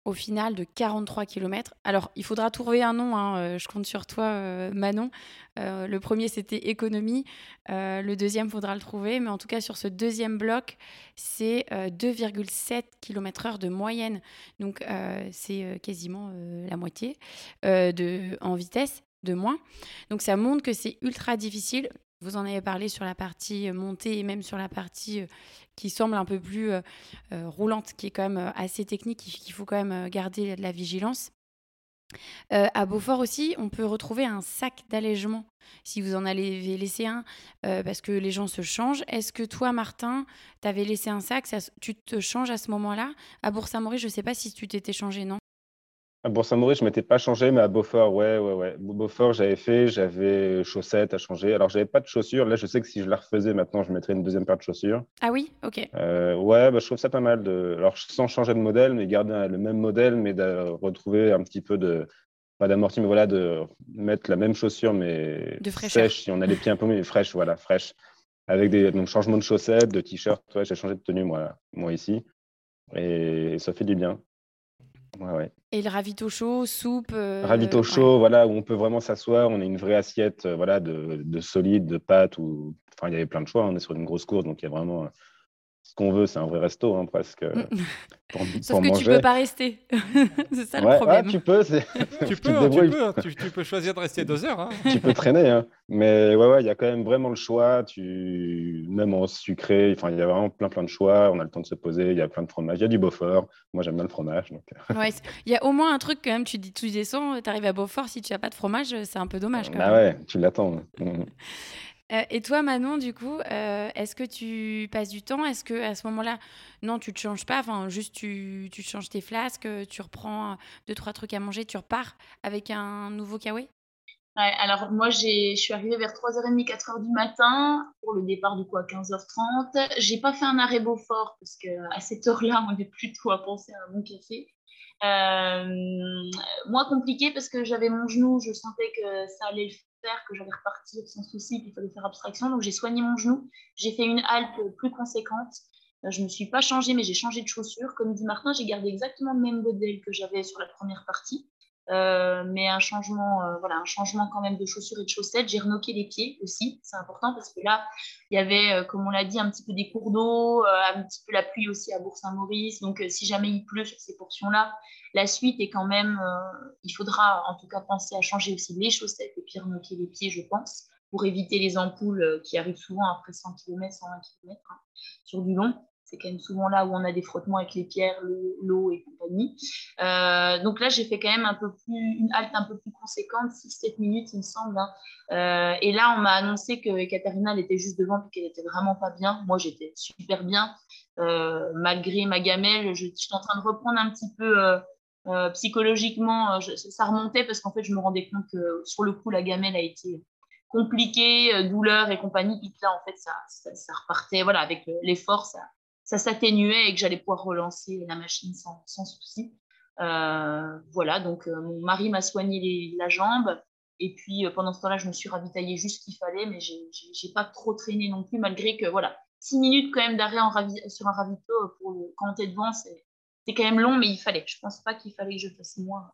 C: au final de 43 km. Alors, il faudra trouver un nom, hein, euh, je compte sur toi, euh, Manon. Euh, le premier, c'était économie. le deuxième, faudra le trouver. Mais en tout cas, sur ce deuxième bloc, c'est 2,7 km/h de moyenne. Donc, c'est quasiment la moitié de, en vitesse de moins. Donc, ça montre que c'est ultra difficile. Vous en avez parlé sur la partie montée et même sur la partie qui semble un peu plus euh, euh, roulante, qui est quand même euh, assez technique, qu'il faut quand même garder de la vigilance. à Beaufort aussi, on peut retrouver un sac d'allègement si vous en avez laissé un, parce que les gens se changent. Est-ce que toi, Martin, tu avais laissé un sac Tu te changes à ce moment-là? À Bourg-Saint-Maurice, je ne sais pas si tu t'étais changé, non?
E: À Bourg-Saint-Maurice, je ne m'étais pas changé, mais à Beaufort, ouais, ouais, ouais. Beaufort, j'avais fait, j'avais chaussettes à changer. Alors, j'avais pas de chaussures. Là, je sais que si je la refaisais maintenant, je mettrais une deuxième paire de chaussures.
C: Ah oui, ok.
E: Euh, ouais, bah, je trouve ça pas mal. De... Alors, sans changer de modèle, mais garder le même modèle, mais de retrouver un petit peu de. Pas d'amorti, mais voilà, de mettre la même chaussure, mais
C: de
E: fraîche. Si on a les pieds un peu mais fraîche, voilà, fraîche. Avec des donc, changements de chaussettes, de t-shirt. Ouais, j'ai changé de tenue, moi, moi ici. Et ça fait du bien.
C: Et le ravito chaud, soupe. Euh,
E: ravito chaud, voilà, où on peut vraiment s'asseoir. On a une vraie assiette euh, voilà, de, de, solide, de pâtes. Ou... Enfin, il y avait plein de choix. On est sur une grosse course, donc il y a vraiment ce qu'on veut, c'est un vrai resto, hein, presque. Mm.
C: Pour, Sauf que tu peux pas rester. c'est ça le problème.
E: tu peux.
D: tu, peux, hein, tu, peux tu, peux choisir de rester deux heures. Hein.
E: tu peux traîner. Hein. Mais ouais, ouais, il y a quand même vraiment le choix. Tu... Même en sucré, enfin, il y a vraiment plein, plein de choix. On a le temps de se poser. Il y a plein de fromages. Il y a du Beaufort. Moi, j'aime bien le fromage. Donc...
C: Euh. ouais, il y a au moins un truc quand même. Tu dis, tu descends, tu arrives à Beaufort. Si tu n'as pas de fromage, c'est un peu dommage. Quand
E: bah ouais, tu l'attends.
C: Euh, et toi, Manon, du coup, euh, est-ce que tu passes du temps? Est-ce que à ce moment-là, non, tu te changes pas? Enfin, juste tu, tu changes tes flasques, tu reprends deux trois trucs à manger, tu repars avec un nouveau kawaii?
F: Alors moi, je suis arrivée vers 3h30, 4h du matin pour le départ du coup à 15h30. J'ai pas fait un arrêt Beaufort parce qu'à cette heure-là, on est plutôt à penser à un bon café. Euh, moins compliqué parce que j'avais mon genou, je sentais que ça allait le que j'allais repartir sans souci, qu'il fallait faire abstraction. Donc j'ai soigné mon genou, j'ai fait une halte plus conséquente. Euh, je ne me suis pas changée, mais j'ai changé de chaussure. Comme dit Martin, j'ai gardé exactement le même modèle que j'avais sur la première partie. Euh, mais un changement, euh, voilà, un changement quand même de chaussures et de chaussettes. J'ai renoqué les pieds aussi, c'est important parce que là, il y avait, comme on l'a dit, un petit peu des cours d'eau, un petit peu la pluie aussi à Bourg-Saint-Maurice. Donc, si jamais il pleut sur ces portions-là, la suite est quand même, il faudra en tout cas penser à changer aussi les chaussettes et puis renoquer les pieds, je pense, pour éviter les ampoules qui arrivent souvent après 100 km, 120 km sur du long. C'est quand même souvent là où on a des frottements avec les pierres, l'eau et compagnie. Euh, donc là, j'ai fait quand même un peu plus, une halte un peu plus conséquente, 6-7 minutes, il me semble. Hein. Euh, et là, on m'a annoncé que Katarina, elle était juste devant, puis qu'elle était vraiment pas bien. Moi, j'étais super bien, euh, malgré ma gamelle. Je, suis en train de reprendre un petit peu psychologiquement. ça remontait parce qu'en fait, je me rendais compte que sur le coup, la gamelle a été compliquée, douleur et compagnie. Puis là, en fait, ça, ça repartait. Voilà, avec l'effort, ça s'atténuait et que j'allais pouvoir relancer la machine sans, sans souci. Euh, voilà, donc euh, mon mari m'a soigné la jambe. Et puis euh, pendant ce temps-là, je me suis ravitaillée juste ce qu'il fallait, mais j'ai pas trop traîné non plus, malgré que voilà, six minutes quand même d'arrêt sur un ravito pour quand on est devant, c'est quand même long, mais il fallait. Je pense pas qu'il fallait que je fasse moins.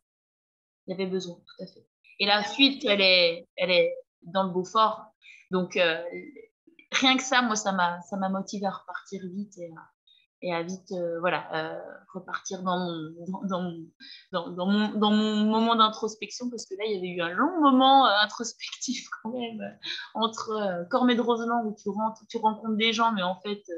F: Il y avait besoin, tout à fait. Et la suite, elle est, elle est dans le Beaufort. Donc, rien que ça, moi, ça m'a, ça m'a motivé à repartir vite et à, vite, euh, voilà, euh, repartir dans mon, dans, mon, dans, mon, dans mon moment d'introspection, parce que là, il y avait eu un long moment euh, introspectif quand même, entre Cormet de Roseland, où tu, rentres, tu rencontres des gens, mais en fait, tu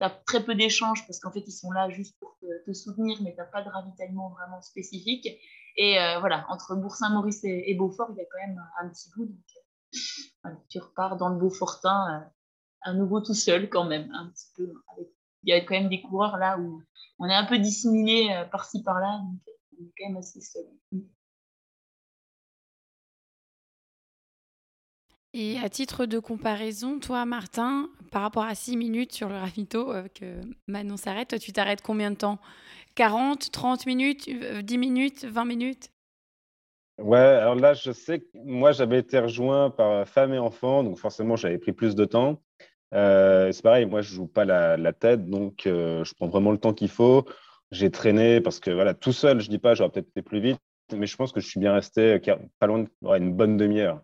F: as très peu d'échanges, parce qu'en fait, ils sont là juste pour te, soutenir, mais tu n'as pas de ravitaillement vraiment spécifique. Et voilà, entre Bourg-Saint-Maurice et, Beaufort, il y a quand même un, petit bout. Donc, tu repars dans le Beaufortin à nouveau tout seul quand même, un petit peu. Il y a quand même des coureurs là où on est un peu disséminé euh, par-ci par-là, donc on est quand même assez seul.
C: Et à titre de comparaison, toi, Martin, par rapport à 6 minutes sur le ravito euh, que Manon s'arrête, toi, tu t'arrêtes combien de temps? 40, 30 minutes, 10 euh, minutes, 20 minutes?
E: Ouais, alors là, je sais que moi, j'avais été rejoint par femme et enfant, donc forcément, j'avais pris plus de temps. Euh, c'est pareil, moi je joue pas la, tête, donc euh, je prends vraiment le temps qu'il faut. J'ai traîné parce que voilà, tout seul, je dis pas, j'aurais peut-être été plus vite, mais je pense que je suis bien resté euh, pas loin de une bonne demi-heure,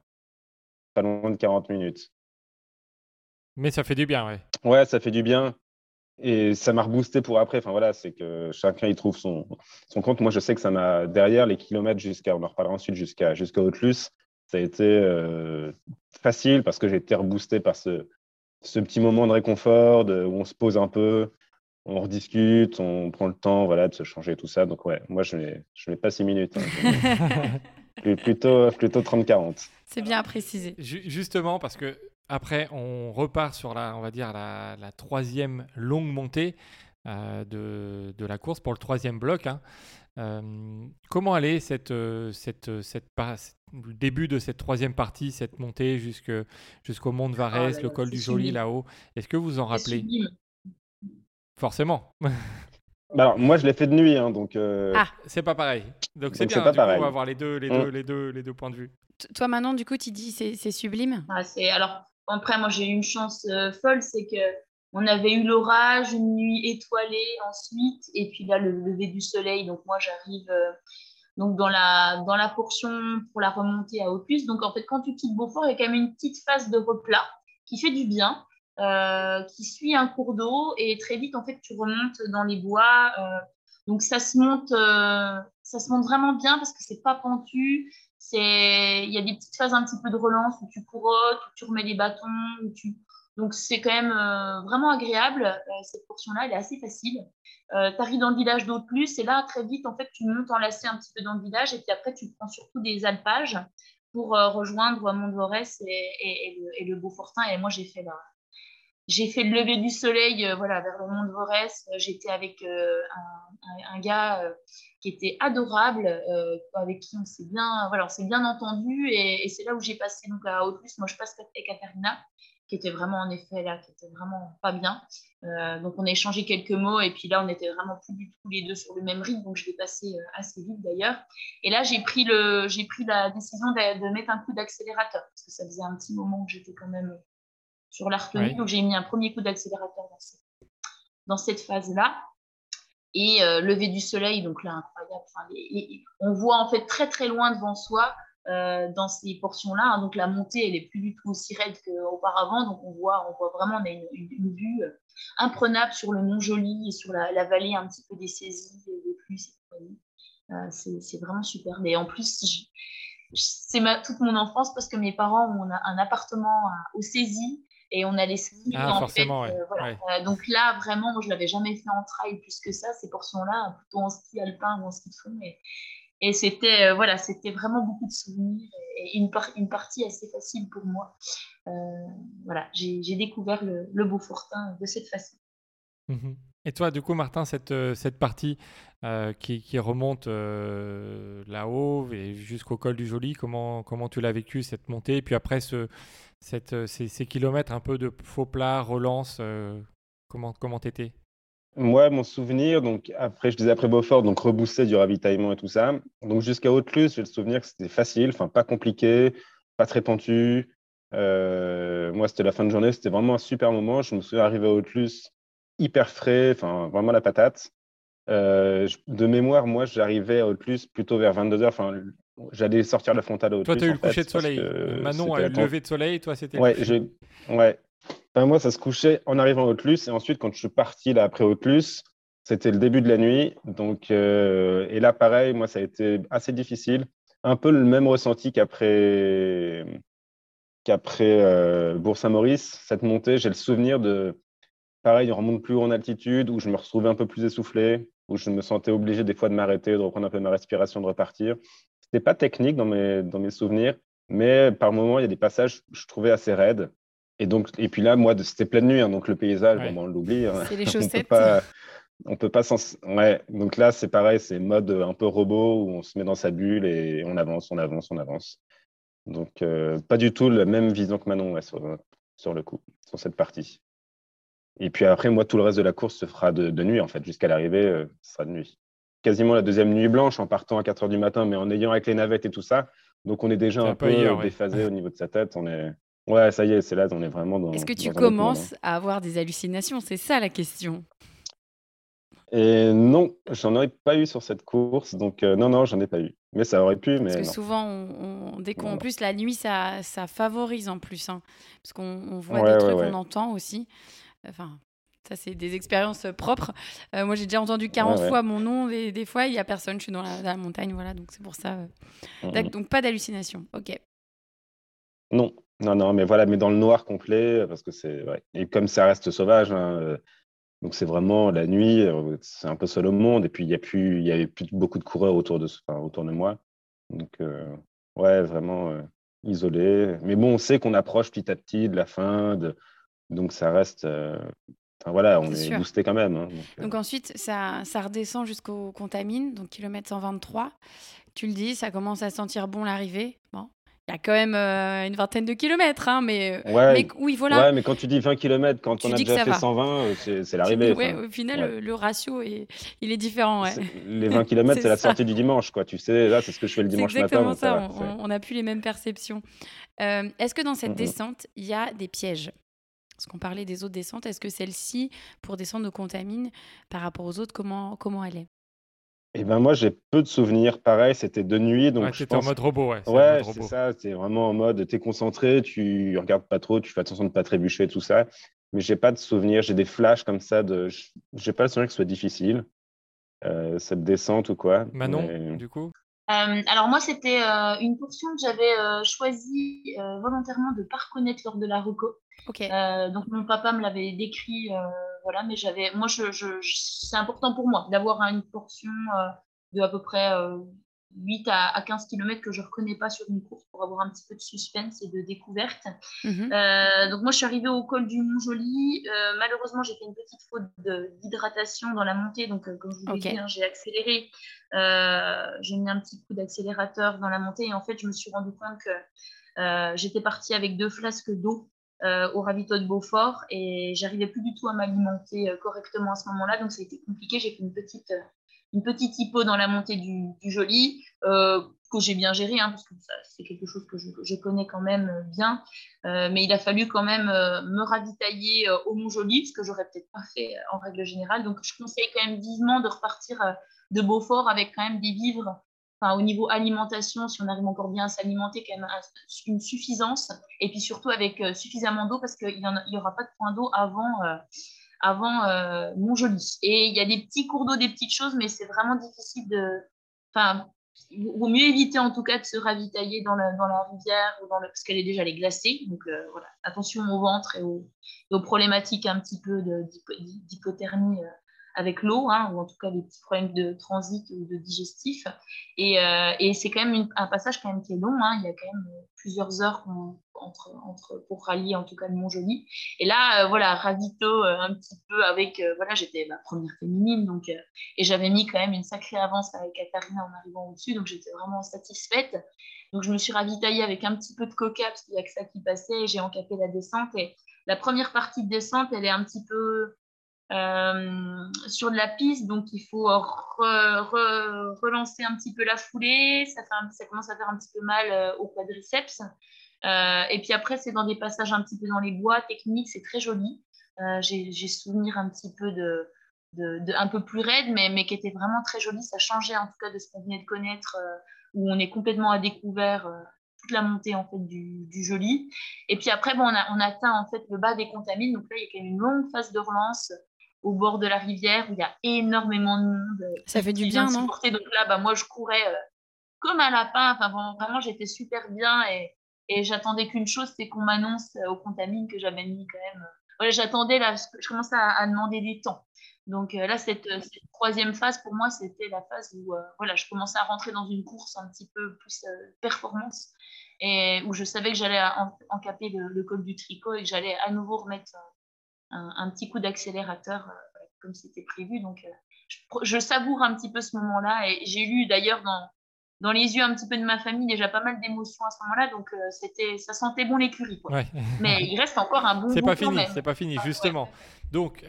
E: pas loin de 40 minutes.
D: Mais ça fait du bien, ouais.
E: Ouais, ça fait du bien. Et ça m'a reboosté pour après. Enfin voilà, c'est que chacun y trouve son, son compte. Moi, je sais que ça m'a derrière les kilomètres jusqu'à, on en reparlera ensuite jusqu'à jusqu'à ça a été facile parce que j'ai été reboosté par ce, ce petit moment de réconfort où on se pose un peu, on rediscute, on prend le temps voilà, de se changer tout ça. Donc ouais, moi je mets, je mets pas six minutes. Hein. plutôt, plutôt 30-40.
C: C'est bien à préciser.
D: Justement parce que après on repart sur la, on va dire la, troisième longue montée euh, de, de, la course pour le troisième bloc. Hein. Euh, comment allait cette, euh, cette, cette, le début de cette troisième partie, cette montée jusqu'au mont de Varese, ah le col du Joli là-haut? Est-ce que vous en rappelez? Forcément.
E: Bah alors, moi, je l'ai fait de nuit, hein, donc. Euh,
D: ah, c'est pas pareil. Donc c'est bien. Pas du pareil. Coup, on va avoir les deux, les, mm. deux, les, deux, les deux points de vue.
C: Toi, maintenant, du coup, tu dis c'est sublime?
F: Ah, alors, après, moi, j'ai eu une chance folle, c'est que on avait eu l'orage, une nuit étoilée ensuite, et puis là, le lever du soleil. Donc, moi, j'arrive euh, donc dans, la, dans la portion pour la remontée à Opus. Donc, en fait, quand tu quittes Beaufort, il y a quand même une petite phase de replat qui fait du bien, euh, qui suit un cours d'eau, et très vite, en fait, tu remontes dans les bois. Euh, donc, ça se monte, ça se monte vraiment bien parce que c'est pas pentu. Il y a des petites phases un petit peu de relance où tu courottes, où tu remets des bâtons, tu donc c'est quand même euh, vraiment agréable. Euh, cette portion-là, elle est assez facile. Euh, tu arrives dans le village d'eau plus et là, très vite, en fait, tu montes en lacet un petit peu dans le village et puis après, tu prends surtout des alpages pour rejoindre Mont-de-Vorès et, et, le, Beaufortin. Et moi, j'ai fait la, j'ai fait le lever du soleil voilà, vers le Mont de Vorès. J'étais avec un, un, gars qui était adorable, avec qui on s'est bien, voilà, bien entendu. Et, c'est là où j'ai passé donc, à Haute-Plus. Moi, je passe avec Katarina qui était vraiment en effet là, qui était vraiment pas bien. Euh, donc on a échangé quelques mots et puis là on était vraiment plus du tout les deux sur le même rythme, donc je l'ai passé euh, assez vite d'ailleurs. Et là j'ai pris pris la décision de, mettre un coup d'accélérateur parce que ça faisait un petit moment que j'étais quand même sur la retenue, donc j'ai mis un premier coup d'accélérateur dans, cette, phase là. Et euh, lever du soleil, donc là incroyable. on voit en fait très très loin devant soi euh, dans ces portions-là. Hein. Donc la montée, elle est plus du tout aussi raide qu'auparavant. Donc on voit, on voit vraiment, on a une, vue euh, imprenable sur le Mont Joli et sur la, vallée un petit peu des saisies, des plus euh, c'est vraiment super. Mais en plus, c'est toute mon enfance parce que mes parents ont un appartement aux saisies et on allait skier.
D: Ah, forcément,
F: donc là, vraiment, je ne l'avais jamais fait en trail plus que ça, ces portions-là, plutôt en ski alpin ou en ski de fond. Et, et c'était voilà, c'était vraiment beaucoup de souvenirs et une, une partie assez facile pour moi. voilà, j'ai découvert le, le Beaufortin de cette façon.
D: Mmh et toi, du coup, Martin, cette, euh, cette partie euh, qui, qui, remonte euh, là-haut et jusqu'au col du Joli, comment, comment tu l'as vécu, cette montée Et puis après, ce, cette, ces, kilomètres un peu de faux plat, relance, comment comment t'étais?
E: Moi, mon souvenir, donc après, je disais après Beaufort, donc reboosté du ravitaillement et tout ça. Donc jusqu'à Haute-Luce, j'ai le souvenir que c'était facile, enfin pas compliqué, pas très pentu. moi, c'était la fin de journée, c'était vraiment un super moment. Je me suis arrivé à Haute-Luce hyper frais, enfin vraiment la patate. Euh, de mémoire, moi, j'arrivais à Haute-Luce plutôt vers 22h. Enfin, j'allais sortir la frontale à
D: Toi, tu as eu le coucher de soleil. Manon a eu le lever de soleil, toi, c'était.
E: Ouais, ouais. Enfin, moi, ça se couchait en arrivant à Haute-Luce. Et ensuite, quand je suis parti là, après Haute-Luce, c'était le début de la nuit. Donc, euh, et là, pareil, moi, ça a été assez difficile. Un peu le même ressenti qu'après qu'après euh, Bourg-Saint-Maurice. Cette montée, j'ai le souvenir de pareil, on remonte plus haut en altitude, où je me retrouvais un peu plus essoufflé, où je me sentais obligé des fois de m'arrêter, de reprendre un peu ma respiration, de repartir. Ce n'était pas technique dans mes, dans mes souvenirs, mais par moments, il y a des passages que je trouvais assez raides. Et, donc, et puis là, moi, c'était pleine nuit, hein, donc le paysage, on l'oublie.
C: Hein. C'est les chaussettes.
E: on peut pas s'en... Ouais, donc là, c'est pareil, c'est mode un peu robot où on se met dans sa bulle et on avance, on avance, on avance. Donc, euh, pas du tout la même vision que Manon sur, sur le coup, sur cette partie. Et puis après, moi, tout le reste de la course se fera de, nuit, en fait. Jusqu'à l'arrivée, euh, ce sera de nuit. Quasiment la deuxième nuit blanche en partant à 4 heures du matin, mais en ayant avec les navettes et tout ça. Donc, on est déjà un, peu déphasé au niveau de sa tête. On est... Ouais, ça y est, c'est là, on est vraiment dans.
C: Est-ce que tu commences à avoir des hallucinations? C'est ça la question.
E: Et non, j'en aurais pas eu sur cette course, donc euh, non, non, j'en ai pas eu. Mais ça aurait pu, mais
C: Parce que souvent, on, dès qu'en plus la nuit, ça, ça favorise en plus, hein, parce qu'on voit des trucs, qu'on entend aussi. Enfin, ça, c'est des expériences propres. Euh, moi, j'ai déjà entendu 40 fois mon nom, et des fois, il n'y a personne, je suis dans la, montagne, voilà, donc c'est pour ça. Euh. Donc, pas d'hallucination, ok.
E: Non, non, non, mais voilà, mais dans le noir complet, parce que c'est. Et comme ça reste sauvage, hein, euh, donc c'est vraiment la nuit, c'est un peu seul au monde, et puis il n'y plus, il y avait plus beaucoup de coureurs autour de, autour de moi. Donc, ouais, vraiment isolé. Mais bon, on sait qu'on approche petit à petit de la fin, de donc ça reste. Euh, enfin voilà, on est, boosté quand même. Hein,
C: euh. donc, ensuite, ça, ça redescend jusqu'au Contamine, donc kilomètre 123. Tu le dis, ça commence à sentir bon l'arrivée. Bon, il y a quand même euh, une vingtaine de kilomètres, hein, mais,
E: ouais, oui, voilà. Ouais, mais quand tu dis 20 kilomètres, quand on a déjà fait 120, c'est l'arrivée.
C: Ouais, au final, le, ratio, est, il est différent.
E: Les 20 kilomètres, c'est la sortie du dimanche, quoi. Tu sais, là, c'est ce que je fais le dimanche matin.
C: exactement ça, on n'a plus les mêmes perceptions. Est-ce que dans cette descente, il y a des pièges? Parce qu'on parlait des autres descentes, est-ce que celle-ci, pour descendre aux contamines, par rapport aux autres, comment, comment elle est?
E: Eh ben moi, j'ai peu de souvenirs. Pareil, c'était de nuit. Donc
D: ouais, en mode robot, ouais.
E: Ouais, c'est ça. C'est vraiment en mode, tu es concentré, tu regardes pas trop, tu fais attention de ne pas trébucher, tout ça. Mais j'ai pas de souvenirs. J'ai des flashs comme ça. De... J'ai pas le souvenir que ce soit difficile, euh, cette descente ou quoi.
D: Manon, du coup?
F: Euh, alors moi, c'était euh, une portion que j'avais euh, choisie volontairement de ne pas reconnaître lors de la reco. donc mon papa me l'avait décrit, voilà, mais j'avais, moi, je, je, c'est important pour moi d'avoir une portion de à peu près 8 à, 15 km que je ne reconnais pas sur une course pour avoir un petit peu de suspense et de découverte. Mhm. Euh, donc moi, je suis arrivée au col du Mont-Joli. Euh, malheureusement, j'ai fait une petite faute d'hydratation dans la montée. Donc, euh, comme je vous l'ai dit, hein, j'ai accéléré. j'ai mis un petit coup d'accélérateur dans la montée. Et en fait, je me suis rendu compte que j'étais partie avec deux flasques d'eau au ravito de Beaufort et j'arrivais plus du tout à m'alimenter correctement à ce moment-là. Donc, ça a été compliqué. J'ai fait une petite une petite hypo dans la montée du, Joli, euh, que j'ai bien géré, hein, parce que c'est quelque chose que je, connais quand même euh, bien. Euh, mais il a fallu quand même me ravitailler au Mont-Joli, ce que j'aurais peut-être pas fait en règle générale. Donc, je conseille quand même vivement de repartir de Beaufort avec quand même des vivres. Au niveau alimentation, si on arrive encore bien à s'alimenter, quand même une suffisance. Et puis surtout avec suffisamment d'eau, parce qu'il n'y aura pas de point d'eau avant avant euh, Montjoli. Et il y a des petits cours d'eau, des petites choses, mais c'est vraiment difficile de. Enfin, il vaut mieux éviter en tout cas de se ravitailler dans la, dans la rivière ou dans le, parce qu'elle est déjà glacée. Donc voilà, attention au ventre et aux, aux problématiques un petit peu d'hypothermie avec l'eau, hein, ou en tout cas des petits problèmes de transit ou de digestif. Et, euh, c'est quand même un passage quand même qui est long. Hein. il y a quand même plusieurs heures entre, pour rallier en tout cas le Mont-Joli. Et là, euh, voilà, ravito euh, un petit peu avec, voilà, j'étais ma première féminine, donc, et j'avais mis quand même une sacrée avance avec Katharina en arrivant au-dessus, donc j'étais vraiment satisfaite. Donc je me suis ravitaillée avec un petit peu de coca, parce qu'il n'y a que ça qui passait, et j'ai encapé la descente. Et la première partie de descente, elle est un petit peu euh, sur de la piste, donc il faut relancer un petit peu la foulée. Ça, fait ça commence à faire un petit peu mal euh, au quadriceps. Euh, et puis après, c'est dans des passages un petit peu dans les bois techniques, c'est très joli. J'ai souvenir un petit peu de, de, un peu plus raide, mais, mais qui était vraiment très joli. Ça changeait en tout cas de ce qu'on venait de connaître, où on est complètement à découvert toute la montée en fait du, du joli. Et puis après, bon, on, a, on atteint en fait le bas des contamines. Donc là, il y a quand même une longue phase de relance au bord de la rivière où il y a énormément de monde. Euh,
C: Ça fait du bien, non
F: Donc là, bah, moi, je courais euh, comme un lapin. Enfin, vraiment, j'étais super bien et, et j'attendais qu'une chose, c'est qu'on m'annonce euh, au contamine que j'avais mis quand même. Voilà, j'attendais là, je commençais à, demander des temps. Donc là, cette, troisième phase, pour moi, c'était la phase où voilà, je commençais à rentrer dans une course un petit peu plus performance et où je savais que j'allais encaper le, le, col du tricot et que j'allais à nouveau remettre un, petit coup d'accélérateur euh, comme c'était prévu. Donc, euh, je, savoure un petit peu ce moment-là. Et j'ai lu d'ailleurs dans, dans les yeux un petit peu de ma famille déjà pas mal d'émotions à ce moment-là. Donc, euh, c'était, ça sentait bon l'écurie. Mais il reste encore un bon
D: C'est pas fini, c'est pas fini, justement. Donc,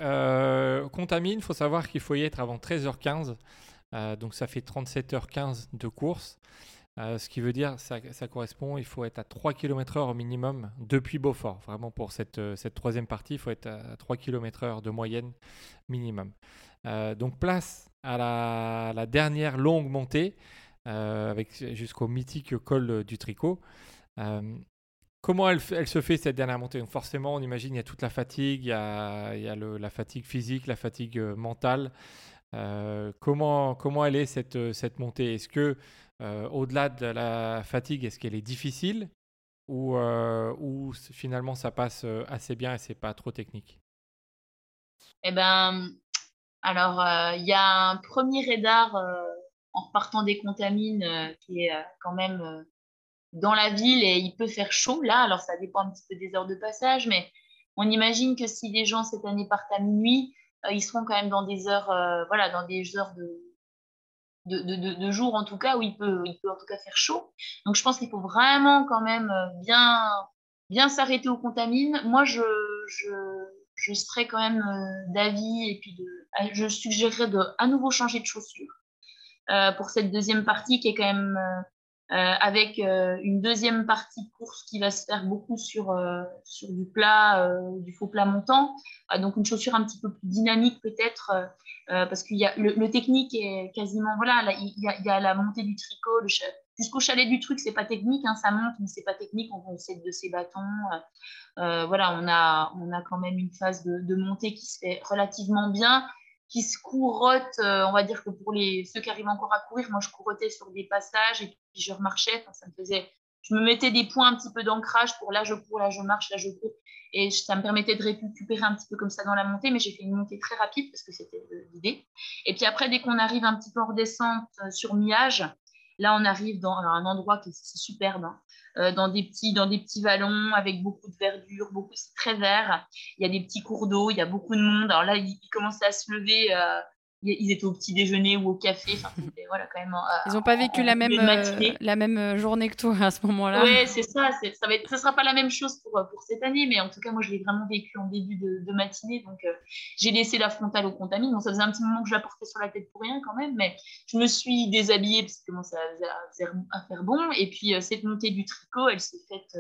D: Contamine, il faut savoir qu'il faut y être avant 13h15. donc, ça fait 37h15 de course. Euh, ce qui veut dire, ça, correspond, il faut être à 3 km/h au minimum depuis Beaufort. Vraiment, pour cette, euh, cette troisième partie, il faut être à 3 km/h de moyenne minimum. Euh, donc, place à la, dernière longue montée, jusqu'au mythique col du tricot. comment elle, se fait cette dernière montée? Donc Forcément, on imagine il y a toute la fatigue, il y a, la fatigue physique, la fatigue mentale. comment, comment elle est cette, cette montée? Est-ce que au-delà de la fatigue, est-ce qu'elle est difficile ou, euh, finalement ça passe euh, assez bien et c'est pas trop technique?
F: Eh ben, alors il y a un premier radar en repartant des contamines qui est quand même dans la ville et il peut faire chaud là. Alors ça dépend un petit peu des heures de passage, mais on imagine que si les gens cette année partent à minuit, ils seront quand même dans des heures, voilà, dans des heures de, de, de, de, jours en tout cas où il peut, il peut en tout cas faire chaud. Donc je pense qu'il faut vraiment quand même euh, bien, bien s'arrêter aux contamines. Moi, je, je, je serais quand même euh, d'avis et puis de, je suggérerais de à nouveau changer de chaussures euh, pour cette deuxième partie qui est quand même euh, avec euh, une deuxième partie de course qui va se faire beaucoup sur, euh, sur du plat, du faux plat montant. donc une chaussure un petit peu plus dynamique peut-être, parce qu'il y a le, technique est quasiment voilà, là, il, y a, la montée du tricot, jusqu'au chalet du truc, c'est pas technique, hein, ça monte, mais c'est pas technique. On va de ses bâtons. voilà, on a, on a quand même une phase de montée qui se fait relativement bien qui se courotent. Euh, on va dire que pour les, ceux qui arrivent encore à courir, moi je courotais sur des passages et puis je remarchais. ça me faisait, je me mettais des points un petit peu d'ancrage pour là je cours, là je marche, là je cours. Et ça me permettait de récupérer un petit peu comme ça dans la montée, mais j'ai fait une montée très rapide parce que c'était l'idée. Et puis après, dès qu'on arrive un petit peu en descente euh, sur Miage, là on arrive dans un endroit qui est superbe. Hein. Euh, dans, des petits, dans des petits vallons avec beaucoup de verdure, beaucoup, c'est très vert. Il y a des petits cours d'eau, il y a beaucoup de monde. Alors là, il, il commence à se lever euh, ils étaient au petit déjeuner ou au café. Enfin, voilà, quand même, euh,
C: ils n'ont pas vécu la même, euh, la même euh, journée que toi à ce moment-là.
F: Oui, c'est ça. Ça ne sera pas la même chose pour, pour cette année, mais en tout cas, moi, je l'ai vraiment vécu en début de, matinée. Donc, j'ai laissé la frontale au contamine. Bon, ça faisait un petit moment que je la portais sur la tête pour rien quand même, mais je me suis déshabillée parce que ça faisait à, faire bon. Et puis, cette montée du tricot, elle s'est faite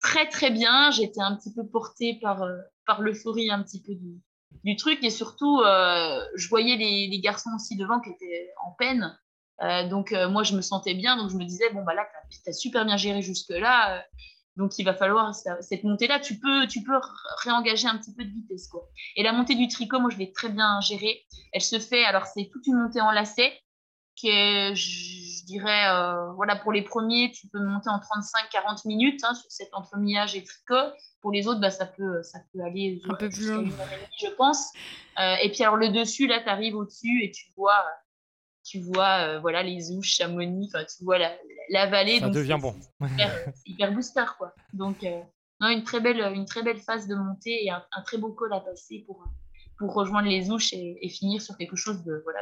F: très, très bien. J'étais un petit peu portée par, par l'euphorie un petit peu du, du truc. Et surtout, euh, je voyais les, garçons aussi devant qui étaient en peine. Euh, donc, euh, moi, je me sentais bien. Donc, je me disais, bon, bah là, tu as super bien géré jusque-là. donc, il va falloir cette montée-là. Tu peux, tu peux réengager un petit peu de vitesse. Quoi. Et la montée du tricot, moi, je l'ai très bien gérée. Elle se fait, alors, c'est toute une montée en lacet. Qui est, je, dirais, euh, voilà, pour les premiers, tu peux monter en 35-40 minutes hein, sur cet entremillage et tricot. Pour les autres, bah, ça, peut, ça peut aller
C: un peu plus long,
F: je pense. Euh, et puis alors le dessus, là, tu arrives au-dessus et tu vois, tu vois euh, voilà, les ouches, Chamonix, tu vois la, la vallée.
D: Ça devient bon.
F: C'est hyper, booster, quoi. Donc, non, une, très belle, une très belle phase de montée et un, très beau col à passer pour, pour rejoindre les ouches et, finir sur quelque chose de, voilà,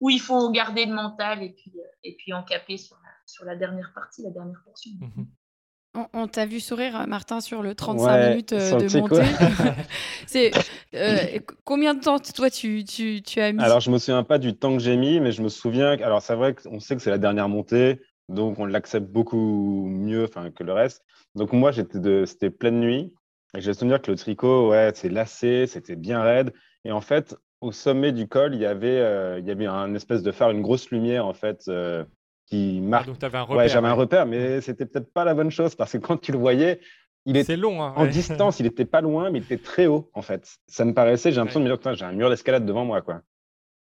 F: où il faut garder le mental et puis, euh, et puis encaper sur la, sur la dernière partie, la dernière portion.
C: Mhm. On, t'a vu sourire, Martin, sur le 35 minutes euh, de montée. c'est euh, combien de temps, toi, tu, tu, tu, as mis?
E: Alors, je me souviens pas du temps que j'ai mis, mais je me souviens. Alors, c'est vrai qu'on sait que c'est la dernière montée, donc on l'accepte beaucoup mieux que le reste. Donc, moi, c'était pleine nuit. Et j'ai souvenir que le tricot, ouais, c'est lacé, c'était bien raide. Et en fait, au sommet du col, il y avait, euh, il y avait un espèce de phare, une grosse lumière en fait, euh, qui ah, marque.
D: donc, tu avais un repère.
E: Ouais, j'avais un repère, mais c'était peut-être pas la bonne chose parce que quand tu le voyais, il était
D: long, hein,
E: en distance, il n'était pas loin, mais il était très haut en fait. Ça me paraissait, j'ai l'impression de me dire, j'ai un mur d'escalade devant moi, quoi.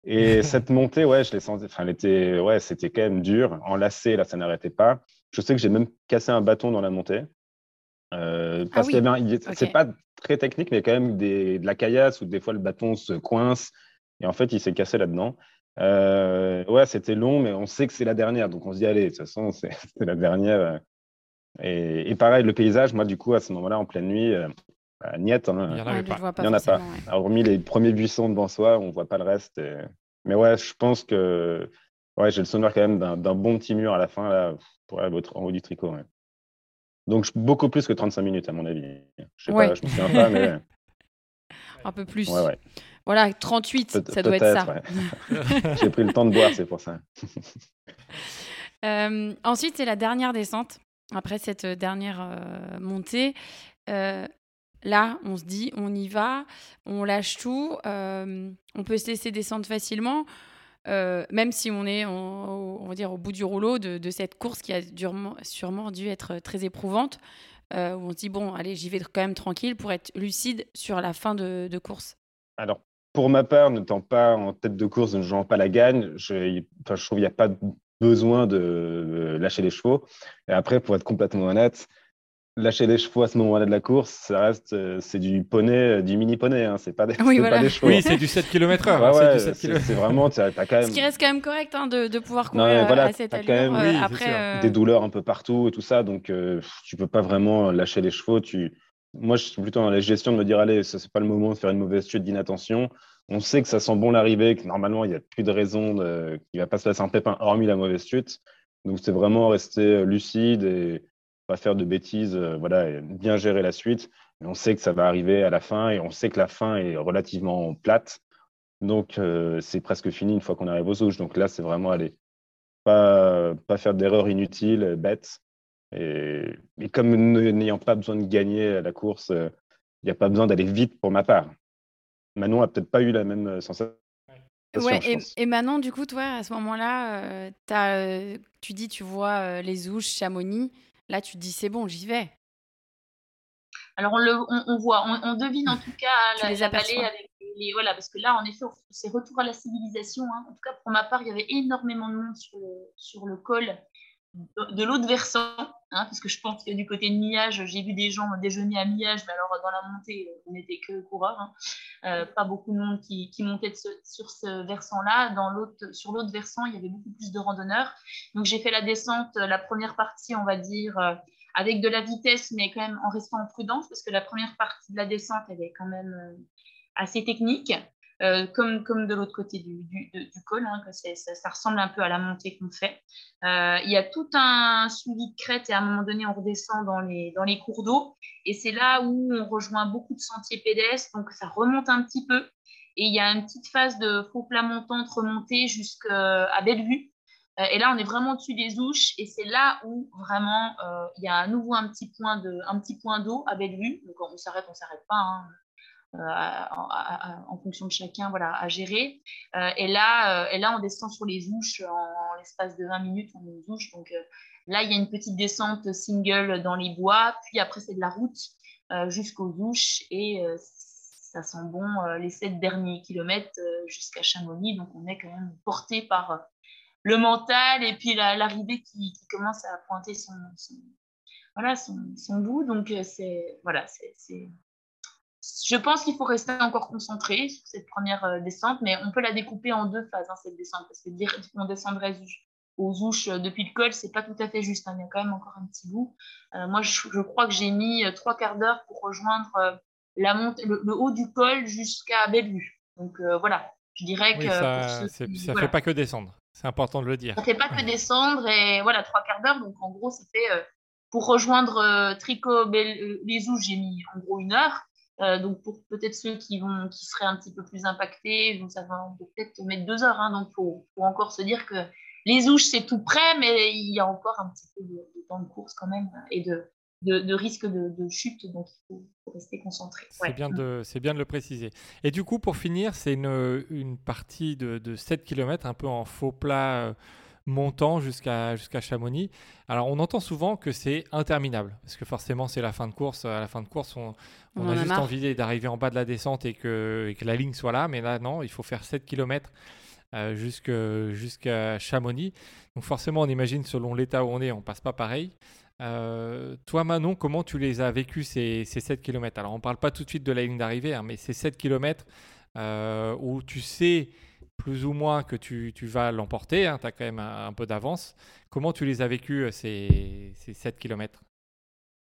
E: Et cette montée, ouais, je l'ai senti, enfin, elle était, ouais, c'était quand même dur, enlacé, là, ça n'arrêtait pas. Je sais que j'ai même cassé un bâton dans la montée. Euh, ah parce qu'il y c'est pas très technique, mais il y a quand même des, de la caillasse où des fois le bâton se coince et en fait il s'est cassé là-dedans. Euh, ouais, c'était long, mais on sait que c'est la dernière, donc on se dit allez, de toute façon c'est la dernière. Et, pareil, le paysage, moi du coup à ce moment-là en pleine nuit, euh, bah, niette, hein,
D: il n'y en,
E: en, a pas. Hormis les premiers buissons devant soi, on voit pas le reste. Mais ouais, je pense que ouais, j'ai le souvenir quand même d'un bon petit mur à la fin là, pour aller en haut du tricot. Donc beaucoup plus que 35 minutes à mon avis. Je sais pas, je me souviens pas, mais.
C: Un peu plus.
E: Ouais, ouais.
C: Voilà, 38, ça doit être ça.
E: J'ai pris le temps de boire, c'est pour ça.
C: Euh, ensuite, c'est la dernière descente. Après cette dernière euh, montée, euh, là, on se dit, on y va, on lâche tout, on peut se laisser descendre facilement. Euh, même si on est, on, va dire, au bout du rouleau de, cette course qui a sûrement dû être très éprouvante, euh, où on se dit, bon, allez, j'y vais quand même tranquille pour être lucide sur la fin de, course
E: Alors, pour ma part, n'étant pas en tête de course, ne jouant pas la gagne, je trouve qu'il n'y a pas besoin de lâcher les chevaux. Et après, pour être complètement honnête, lâcher les chevaux à ce moment-là de la course, ça reste, euh, c'est du poney, euh, du mini poney, hein, c'est pas, des,
C: oui,
E: pas des chevaux.
D: Oui, c'est du 7 km
E: h c'est vraiment, tu as, quand même.
C: Ce qui reste quand même correct hein, de, de, pouvoir courir non, voilà, à cette allure. Quand même,
E: euh, après, des douleurs un peu partout et tout ça, donc euh, tu peux pas vraiment lâcher les chevaux. Tu... Moi, je suis plutôt dans la gestion de me dire, allez, ce c'est pas le moment de faire une mauvaise chute d'inattention. On sait que ça sent bon l'arrivée, que normalement, il n'y a plus de raison de... qu'il va pas se passer un pépin, hormis la mauvaise chute. Donc, c'est vraiment rester lucide et faire de bêtises, euh, voilà, bien gérer la suite. Mais on sait que ça va arriver à la fin et on sait que la fin est relativement plate. Donc, euh, c'est presque fini une fois qu'on arrive aux ouches. Donc là, c'est vraiment aller pas, pas faire d'erreurs inutiles, bêtes. Et, et comme n'ayant pas besoin de gagner la course, euh, il n'y a pas besoin d'aller vite pour ma part. Manon a peut-être pas eu la même sensation.
C: Ouais, et, et, Manon, du coup, toi, à ce moment-là, tu dis, tu vois les ouches, Chamonix. Là, tu te dis, c'est bon, j'y vais.
F: Alors, on, le, on, voit, on, devine en tout cas la, vallée avec les. Voilà, parce que là, en effet, c'est retour à la civilisation. Hein. En tout cas, pour ma part, il y avait énormément de monde sur le, sur le col de, l'autre versant, hein, parce que je pense que du côté de Miage, j'ai vu des gens déjeuner à Miage, mais alors dans la montée, on n'était que coureurs. Hein. Euh, pas beaucoup de monde qui, montait sur ce versant-là. Sur l'autre versant, il y avait beaucoup plus de randonneurs. Donc j'ai fait la descente, la première partie, on va dire, euh, avec de la vitesse, mais quand même en restant en prudence, parce que la première partie de la descente, elle est quand même euh, assez technique. Euh, comme, comme de l'autre côté du, du, col, hein, ça, ressemble un peu à la montée qu'on fait. Euh, il y a tout un suivi de crête et à un moment donné, on redescend dans les, dans les cours d'eau. Et c'est là où on rejoint beaucoup de sentiers pédestres, donc ça remonte un petit peu. Et il y a une petite phase de faux plat montante remontée jusqu'à Bellevue. Euh, et là, on est vraiment au-dessus des ouches et c'est là où vraiment il y a à nouveau un petit point de, d'eau à Bellevue. Donc on s'arrête, on s'arrête pas. Hein. Euh, en, fonction de chacun voilà, à gérer. Euh, et, là, euh, et là, on descend sur les ouches en, l'espace de 20 minutes, on est ouches. Donc là, il y a une petite descente single dans les bois, puis après, c'est de la route jusqu'aux ouches et ça sent bon les sept derniers kilomètres jusqu'à Chamonix. Donc on est quand même porté par, le mental et puis l'arrivée qui, commence à pointer son, voilà, son, bout. Donc, c'est voilà, c'est je pense qu'il faut rester encore concentré sur cette première euh, descente, mais on peut la découper en deux phases, hein, cette descente, parce que dire qu'on descendrait aux ouches euh, depuis le col, c'est pas tout à fait juste. Hein, il y a quand même encore un petit bout. moi, je, crois que j'ai mis trois quarts d'heure pour rejoindre la montée, le, haut du col jusqu'à Bellevue. Donc voilà, je dirais que
D: ça, ne fait pas que descendre. C'est important de le dire.
F: Ça fait pas que descendre et voilà trois quarts d'heure. Donc en gros, ça fait pour rejoindre euh, Tricot les ouches, j'ai mis en gros une heure. Euh, donc pour peut-être ceux qui vont qui seraient un petit peu plus impactés, donc ça va peut-être mettre deux heures. Hein, donc il faut, encore se dire que les ouches c'est tout près, mais il y a encore un petit peu de, temps de course quand même et de, de, risque de, chute, donc il faut, rester concentré.
D: C'est bien, de, bien de le préciser. Et du coup, pour finir, c'est une, une partie de, de 7 km, un peu en faux plat euh, montant jusqu'à jusqu'à Chamonix. Alors on entend souvent que c'est interminable parce que forcément c'est la fin de course. À la fin de course, on, a, juste envie d'arriver en bas de la descente et que, que, la ligne soit là. Mais là non, il faut faire 7 km euh, jusqu'à Chamonix. Donc forcément on imagine selon l'état où on est, on passe pas pareil. Euh, toi Manon, comment tu les as vécus ces, ces 7 km Alors on parle pas tout de suite de la ligne d'arrivée, hein, mais ces 7 km euh, où tu sais plus ou moins que tu, tu vas l'emporter, hein, tu as quand même un, peu d'avance. Comment tu les as vécus euh, ces, ces 7 km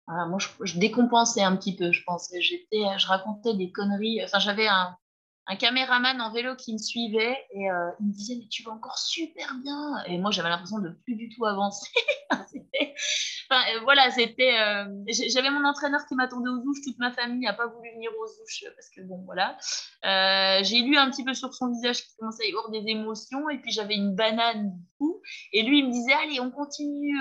F: ah, Moi, je, je, décompensais un petit peu, je pense. J'étais, je racontais des conneries. Enfin, j'avais un, un caméraman en vélo qui me suivait et euh, il me disait mais tu vas encore super bien. Et moi j'avais l'impression de plus du tout avancer. Enfin, euh, voilà c'était euh, j'avais mon entraîneur qui m'attendait aux ouches toute ma famille n'a pas voulu venir aux ouches parce que bon voilà. J'ai lu un petit peu sur son visage qu'il commençait à y avoir des émotions. Et puis j'avais une banane du coup. Et lui il me disait allez on continue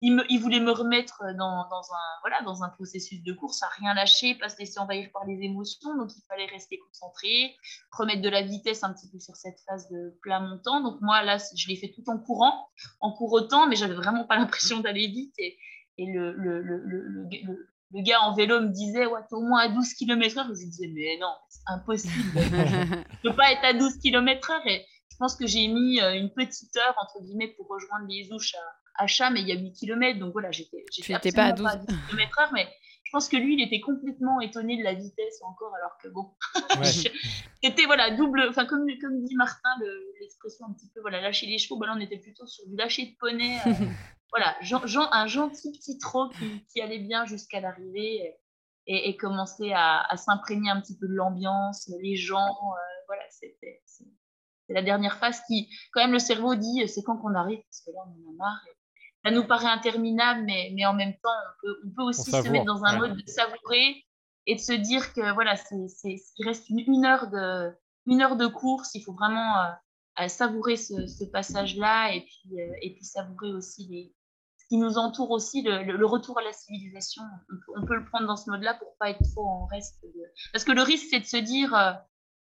F: il, voulait me remettre dans, un, voilà, dans un processus de course, à rien lâcher, pas se laisser envahir par les émotions. Donc, il fallait rester concentré, remettre de la vitesse un petit peu sur cette phase de plat montant. Donc, moi, là, je l'ai fait tout en courant, en courant, mais j'avais vraiment pas l'impression d'aller vite. Et, le, le, le, le, gars en vélo me disait, ouais, t'es au moins à 12 km/h. Je me disais, mais non, c'est impossible. je peux pas être à 12 km/h. Et je pense que j'ai mis euh, une petite heure, entre guillemets, pour rejoindre les ouches à à mais il y a 8 km. Donc voilà, j'étais
C: pas à 12
F: km/h, mais je pense que lui, il était complètement étonné de la vitesse encore, alors que bon, c'était voilà, double, enfin, comme, comme dit Martin, l'expression un petit peu, voilà, lâcher les chevaux, bah là, on était plutôt sur du lâcher de poney. Euh, voilà, un gentil petit trot qui, allait bien jusqu'à l'arrivée et, et, commencer à, s'imprégner un petit peu de l'ambiance, les gens, euh, voilà, c'était. C'est la dernière phase qui, quand même, le cerveau dit c'est quand qu'on arrive, parce que là, on en a marre ça nous paraît interminable, mais, mais en même temps, on peut, on peut aussi se mettre dans un mode de savourer et de se dire que voilà, c'est, il reste une, heure de, une heure de course, il faut vraiment euh, savourer ce, ce passage-là et puis, euh, et puis savourer aussi les, ce qui nous entoure aussi, le, le, retour à la civilisation. On peut, le prendre dans ce mode-là pour pas être trop en reste. Parce que le risque, c'est de se dire, euh,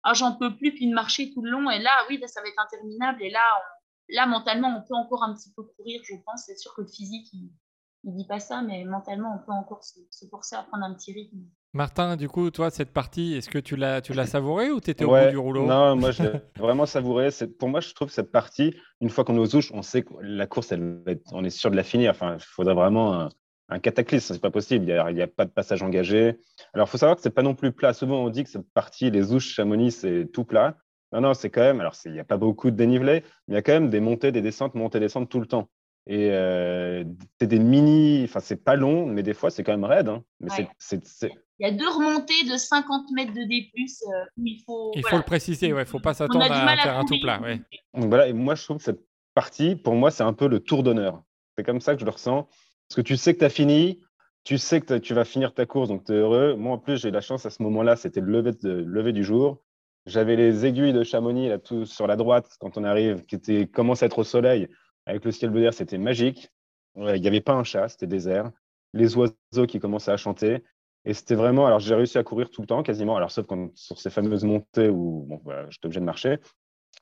F: ah, j'en peux plus, puis de marcher tout le long, et là, oui, ça va être interminable, et là, on, là, mentalement, on peut encore un petit peu courir, je pense. C'est sûr que le physique, il ne dit pas ça, mais mentalement, on peut encore se, forcer à prendre un petit rythme.
D: Martin, du coup, toi, cette partie, est-ce que tu l'as, tu l'as savouré ou tu étais au bout du rouleau?
E: Non, moi, je l'ai vraiment savouré. C'est, pour moi, je trouve cette partie, une fois qu'on est aux ouches, on sait que la course, elle on est sûr de la finir. Enfin, il faudrait vraiment un, cataclysme, c'est pas possible. Il n'y a, a, pas de passage engagé. Alors, il faut savoir que c'est pas non plus plat. Souvent, on dit que cette partie, les ouches Chamonix, c'est tout plat. Non, non, c'est quand même. Alors, il n'y a pas beaucoup de dénivelé, mais il y a quand même des montées, des descentes, montées, descentes tout le temps. Et euh, c'est des mini. Enfin, c'est pas long, mais des fois, c'est quand même raide. Hein. Mais
F: Il y a deux remontées de 50 mètres de D, euh, où il faut.
D: Il faut le préciser, ouais. Il ne faut pas s'attendre à, faire un tout plat. Ouais.
E: Donc, voilà, et moi, je trouve que cette partie, pour moi, c'est un peu le tour d'honneur. C'est comme ça que je le ressens. Parce que tu sais que tu as fini, tu sais que tu vas finir ta course, donc tu es heureux. Moi, en plus, j'ai eu la chance à ce moment-là, c'était le lever, de, le lever du jour. J'avais les aiguilles de Chamonix là, tout sur la droite quand on arrive, qui était, commence à être au soleil avec le ciel bleu d'air, c'était magique. Il n'y avait pas un chat, c'était désert. Les oiseaux qui commençaient à chanter. Et c'était vraiment. Alors, j'ai réussi à courir tout le temps, quasiment. Alors, sauf sur ces fameuses montées où bon, voilà, j'étais obligé de marcher.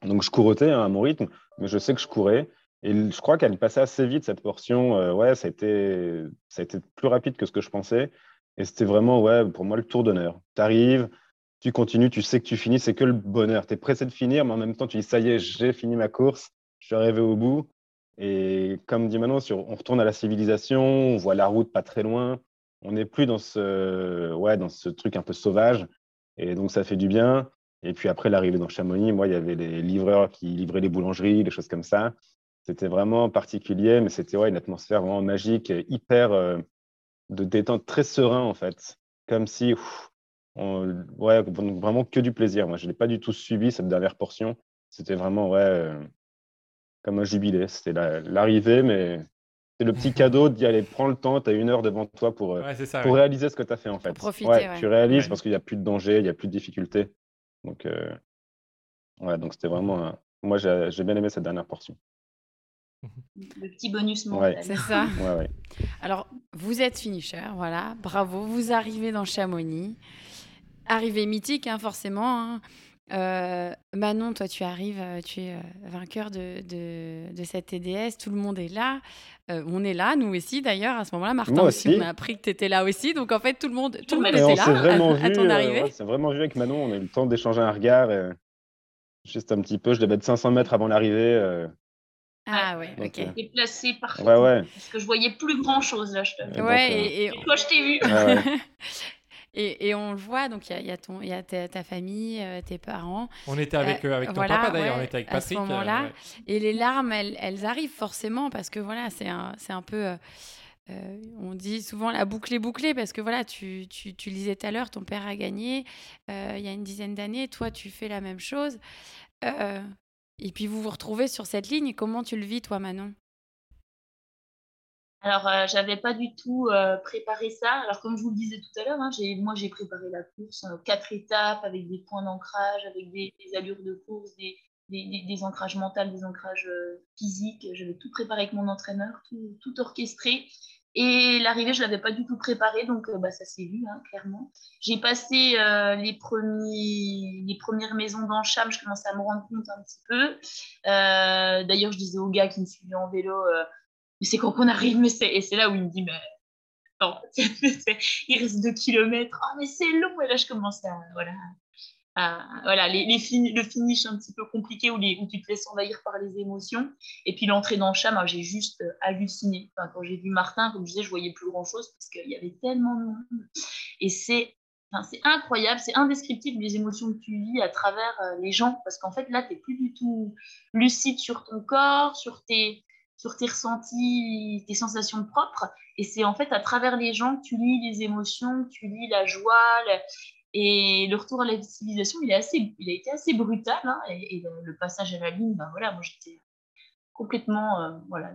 E: Donc, je courotais hein, à mon rythme, mais je sais que je courais. Et je crois qu'elle passait assez vite, cette portion. Euh, ouais, ça a, été, ça a été plus rapide que ce que je pensais. Et c'était vraiment, ouais, pour moi, le tour d'honneur. Tu arrives, tu continues, tu sais que tu finis, c'est que le bonheur. Tu es pressé de finir, mais en même temps, tu dis, ça y est, j'ai fini ma course. je suis arrivé au bout. Et comme dit Manon, on retourne à la civilisation, on voit la route pas très loin. On n'est plus dans ce, ouais, dans ce truc un peu sauvage. Et donc, ça fait du bien. Et puis après l'arrivée dans Chamonix, moi, il y avait les livreurs qui livraient les boulangeries, des choses comme ça. C'était vraiment particulier, mais c'était ouais, une atmosphère vraiment magique, hyper euh, de détente, très serein en fait. Comme si, on, ouais, vraiment que du plaisir. Moi, je n'ai pas du tout subi cette dernière portion. C'était vraiment, ouais, euh, comme un jubilé. C'était l'arrivée, mais c'est le petit cadeau d'y aller. Prends le temps, tu as une heure devant toi pour, euh, pour réaliser ce que tu as fait en fait.
C: profiter,
E: Tu réalises parce qu'il n'y a plus de danger, il n'y a plus de difficultés. Donc, euh, ouais, donc c'était vraiment. Moi, j'ai bien aimé cette dernière portion.
F: Le petit bonus mental.
C: C'est ça.
E: Ouais, ouais.
C: Alors, vous êtes finisher, voilà, bravo. Vous arrivez dans Chamonix. Arrivée mythique, hein, forcément. Hein. Euh, Manon, toi, tu arrives, euh, tu es vainqueur de, de, de, cette TDS, tout le monde est là. on est là, nous aussi d'ailleurs, à ce moment-là. Martin aussi, on a appris que tu étais là aussi. Donc en fait, tout le monde, tout le monde était là
E: vraiment
C: à, ton arrivée.
E: c'est vraiment vu avec Manon, on a eu le temps d'échanger un regard. juste un petit peu, je devais être 500 mètres avant l'arrivée.
C: Ah ouais, ok.
F: Euh... Déplacé parfaitement. Ouais, ouais. Parce que je voyais plus grand chose là, je te
C: Ouais, et,
F: et, toi, je t'ai vu.
E: Ouais,
C: et, et, on le voit, donc il y, y, a, ton, y a ta, ta famille, euh, tes parents.
D: On était avec, euh, avec ton voilà, papa d'ailleurs, on était avec Patrick.
C: À ce moment-là. Euh, et les larmes, elles, elles, arrivent forcément parce que voilà, c'est un, un peu. Euh, on dit souvent la boucle est bouclée parce que voilà, tu, tu, tu lisais tout à l'heure, ton père a gagné il y a une dizaine d'années, toi tu fais la même chose. Et puis vous vous retrouvez sur cette ligne. Comment tu le vis, toi, Manon?
F: Alors, euh, j'avais pas du tout euh, préparé ça. Alors, comme je vous le disais tout à l'heure, hein, moi, j'ai préparé la course, euh, quatre étapes avec des points d'ancrage, avec des, allures de course, des, des, des ancrages mentaux, des ancrages euh, physiques. J'avais tout préparé avec mon entraîneur, tout, tout orchestré. Et l'arrivée, je ne l'avais pas du tout préparée, donc euh, bah, ça s'est vu, hein, clairement. J'ai passé euh, les, premiers, les premières maisons d'Ancham, je commençais à me rendre compte un petit peu. D'ailleurs, je disais au gars qui me suivait en vélo, c'est quand qu'on arrive, mais et c'est là où il me dit, mais non, il reste deux kilomètres, oh, mais c'est long, et là je commence à, voilà, les, les le finish un petit peu compliqué où, les, où, tu te laisses envahir par les émotions. Et puis l'entrée dans le chat, j'ai juste euh, halluciné. Quand j'ai vu Martin, comme je disais, je voyais plus grand chose parce qu'il y avait tellement de monde. Et c'est enfin, incroyable, c'est indescriptible les émotions que tu vis à travers euh, les gens. Parce qu'en fait, là, tu n'es plus du tout lucide sur ton corps, sur tes, sur tes ressentis, tes sensations propres. Et c'est en fait à travers les gens que tu lis les émotions, tu lis la joie, et le retour à la civilisation, il, est assez, il a été assez brutal. Hein, et, le, passage à la ligne, ben voilà, moi j'étais complètement euh, voilà,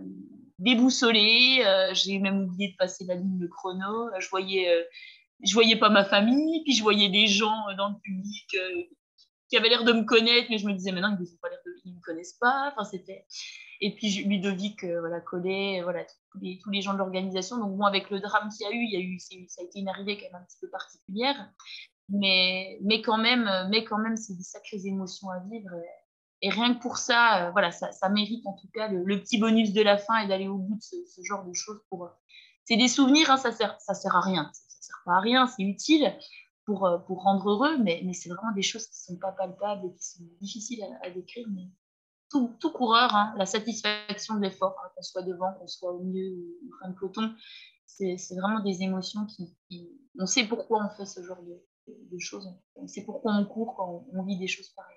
F: déboussolée. Euh, j'ai même oublié de passer la ligne de chrono. Je voyais, euh, je voyais pas ma famille, puis je voyais des gens dans le public qui avaient l'air de me connaître, mais je me disais maintenant ils ne me connaissent pas. Enfin, c'était... Et puis Ludovic voilà, collait, voilà, tous les, tous les gens de l'organisation. Donc bon, avec le drame qu'il y a eu, il y a eu, ça a été une arrivée quand même un petit peu particulière mais, mais quand même, mais quand même, c'est des sacrées émotions à vivre. Et, rien que pour ça, euh, voilà, ça, ça, mérite en tout cas le, petit bonus de la fin et d'aller au bout de ce, genre de choses. Pour, c'est des souvenirs, hein, ça sert, ça sert à rien, ça, sert pas à rien, c'est utile pour, euh, pour rendre heureux, mais, mais c'est vraiment des choses qui sont pas palpables et qui sont difficiles à, décrire. Mais tout, tout coureur, hein, la satisfaction de l'effort, hein, qu'on soit devant, qu'on soit au milieu ou fin de peloton, c'est, vraiment des émotions qui, on sait pourquoi on fait ce genre de, choses. C'est pourquoi on court quand on, vit des choses pareilles.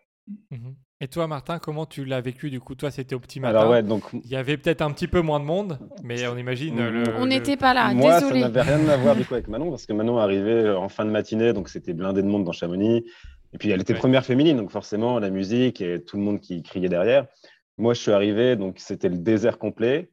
D: Mhm. Et toi, Martin, comment tu l'as vécu Du coup, toi, c'était au petit matin.
E: Alors, ouais, donc...
D: Il y avait peut-être un petit peu moins de monde, mais on imagine. Le,
C: on n'était pas là.
E: Moi,
C: désolé.
E: ça n'avait rien à voir du coup avec Manon, parce que Manon arrivait en fin de matinée, donc c'était blindé de monde dans Chamonix. Et puis, elle était première féminine, donc forcément, la musique et tout le monde qui criait derrière. Moi, je suis arrivé, donc c'était le désert complet.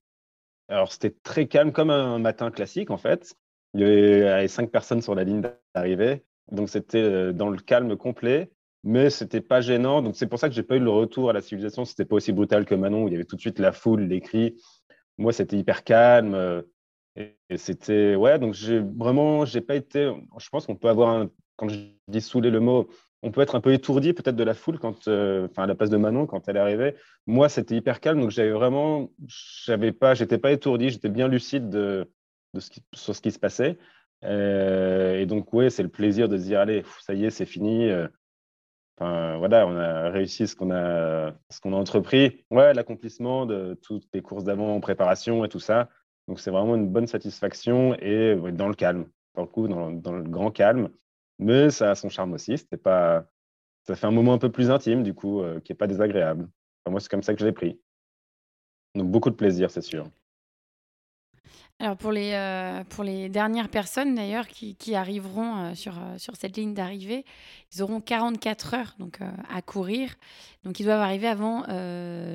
E: Alors, c'était très calme, comme un matin classique, en fait. Il y avait cinq personnes sur la ligne d'arrivée. Donc c'était euh, dans le calme complet, mais c'était pas gênant. Donc c'est pour ça que j'ai pas eu le retour à la civilisation. C'était pas aussi brutal que Manon où il y avait tout de suite la foule, les cris. Moi c'était hyper calme. Euh, et, c'était ouais. Donc j'ai vraiment j'ai pas été. Je pense qu'on peut avoir. Quand je dis saouler le mot, on peut être un peu étourdi peut-être de la foule quand, euh, enfin à la place de Manon quand elle arrivée. Moi c'était hyper calme, donc j'avais vraiment, j'avais pas, j'étais pas étourdi, j'étais bien lucide de, de ce qui, sur ce qui se passait. Euh, et donc, ouais, c'est le plaisir de se dire, allez, ça y est, c'est fini. Enfin, voilà, on a réussi ce qu'on a, ce qu'on a entrepris. Ouais, l'accomplissement de toutes les courses d'avant en préparation et tout ça. Donc, c'est vraiment une bonne satisfaction et dans le calme, pour le coup, dans, le grand calme. Mais ça a son charme aussi. C'était pas, ça fait un moment un peu plus intime, du coup, euh, qui n'est pas désagréable. moi, c'est comme ça que je l'ai pris. Donc, beaucoup de plaisir, c'est sûr.
C: Alors pour les, euh, pour les dernières personnes d'ailleurs qui, qui arriveront euh, sur, euh, sur cette ligne d'arrivée, ils auront 44 heures donc, à courir. Donc ils doivent arriver avant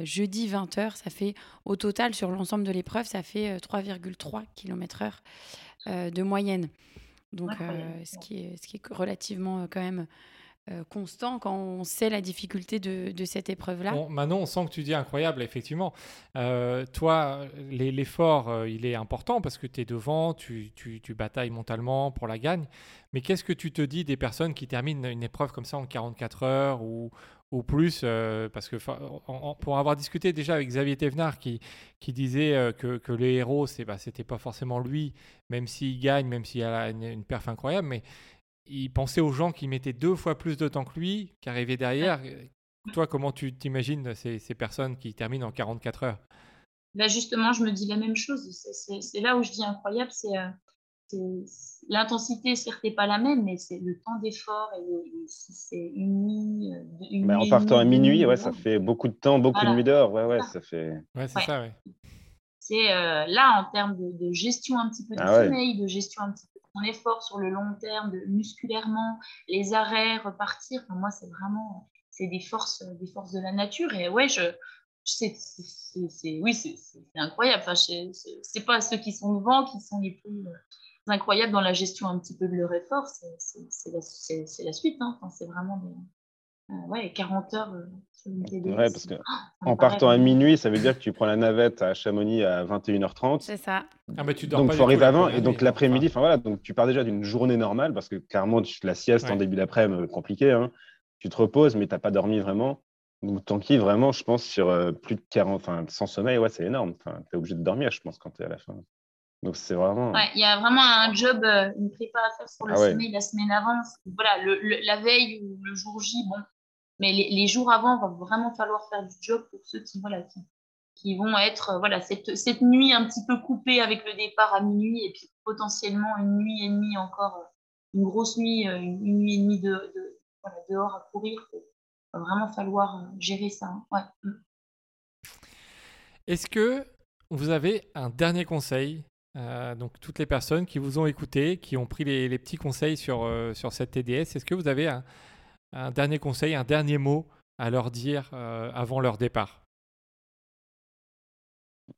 C: jeudi 20 heures. Ça fait au total sur l'ensemble de l'épreuve, ça fait 3,3 km heure de moyenne. Donc ce, qui est, ce qui est relativement quand même constant quand on sait la difficulté de, cette épreuve-là.
D: Manon, on sent que tu dis incroyable, effectivement. Euh, toi, l'effort, euh, il est important parce que tu es devant, tu, tu, batailles mentalement pour la gagne. Mais qu'est-ce que tu te dis des personnes qui terminent une épreuve comme ça en 44 heures ou, ou plus Parce que pour avoir discuté déjà avec Xavier Thévenard qui, qui disait que, que les héros, bah, c'était pas forcément lui, même s'il gagne, même s'il a une, une perf incroyable, mais il pensait aux gens qui mettaient deux fois plus de temps que lui, qui arrivaient derrière. Toi, comment tu t'imagines ces, ces, personnes qui terminent en 44 heures?
F: Là, justement, je me dis la même chose. C'est là où je dis incroyable, c'est euh, l'intensité, certes, n'est pas la même, mais c'est le temps d'effort. Et, c'est une nuit.
E: Une en partant à minuit, ouais, ça fait beaucoup de temps, beaucoup de nuits dehors. Ouais, ouais, ça fait.
D: Ouais, c'est ça, ouais.
F: C'est euh, là, en termes de, gestion un petit peu du ah sommeil, de gestion un petit peu effort sur le long terme, musculairement, les arrêts, repartir. moi, c'est vraiment c'est des forces, des forces de la nature. Et ouais, je, c'est, oui, c'est, incroyable. Enfin, c'est pas ceux qui sont devant qui sont les plus euh, incroyables dans la gestion un petit peu de leur effort. C'est la, la, suite. Hein. C'est vraiment euh, ouais, 40 heures euh,
E: Ouais, parce que ah, en partant à minuit, ça veut dire que tu prends la navette à Chamonix à 21h30.
C: C'est ça.
D: Ah, mais tu dors
E: donc, il faut arriver avant. Et donc, l'après-midi, enfin voilà, donc tu pars déjà d'une journée normale parce que clairement, la sieste en début d'après-midi, euh, compliqué. Hein. Tu te reposes, mais tu n'as pas dormi vraiment. Donc, qui vraiment, je pense, sur euh, plus de 40, enfin, sans sommeil, ouais, c'est énorme. Enfin, tu es obligé de dormir, je pense, quand tu es à la fin. Donc, c'est vraiment.
F: Ouais, il y a vraiment un job, euh, une prépa à faire sur le ah sommeil la semaine avant. Voilà, le, la veille ou le jour J, bon, mais les, jours avant, va vraiment falloir faire du job pour ceux qui, vont être euh, voilà, cette, cette, nuit un petit peu coupée avec le départ à minuit et puis potentiellement une nuit et demie encore, euh, une grosse nuit, euh, une, nuit et demie de, voilà, dehors à courir. Il va vraiment falloir gérer ça. Hein. Mm.
D: Est-ce que vous avez un dernier conseil donc toutes les personnes qui vous ont écouté, qui ont pris les, les petits conseils sur, sur cette TDS, est-ce que vous avez un, un dernier conseil, un dernier mot à leur dire euh, avant leur départ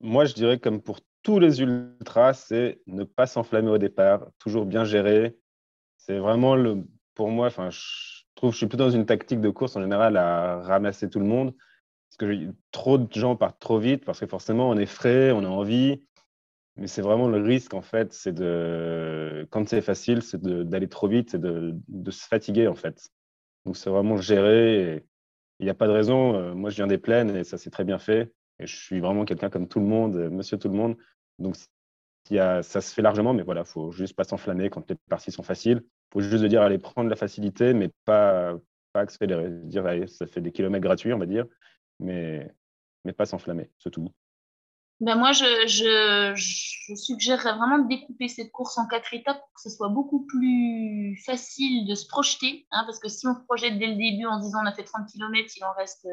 E: Moi, je dirais comme pour tous les ultras, c'est ne pas s'enflammer au départ, toujours bien gérer. C'est vraiment le, pour moi, enfin, je trouve je suis plutôt dans une tactique de course en général à ramasser tout le monde. Parce que trop de gens partent trop vite parce que forcément on est frais, on a envie. Mais c'est vraiment le risque en fait, c'est de, quand c'est facile, c'est d'aller trop vite, c'est de, de, se fatiguer en fait. Donc c'est vraiment géré. Il n'y a pas de raison. Moi, je viens des plaines et ça s'est très bien fait. Je suis vraiment quelqu'un comme tout le monde, monsieur tout le monde. Donc ça se fait largement, mais voilà, il faut juste pas s'enflammer quand les parties sont faciles. Il faut juste dire, allez, prendre la facilité, mais pas, pas accélérer. Dire, allez, ça fait des kilomètres gratuits, on va dire, mais pas s'enflammer, c'est tout.
F: Ben moi, je, je, je, suggérerais vraiment de découper cette course en quatre étapes pour que ce soit beaucoup plus facile de se projeter. Hein, parce que si on se projette dès le début en disant on a fait 30 km, il en reste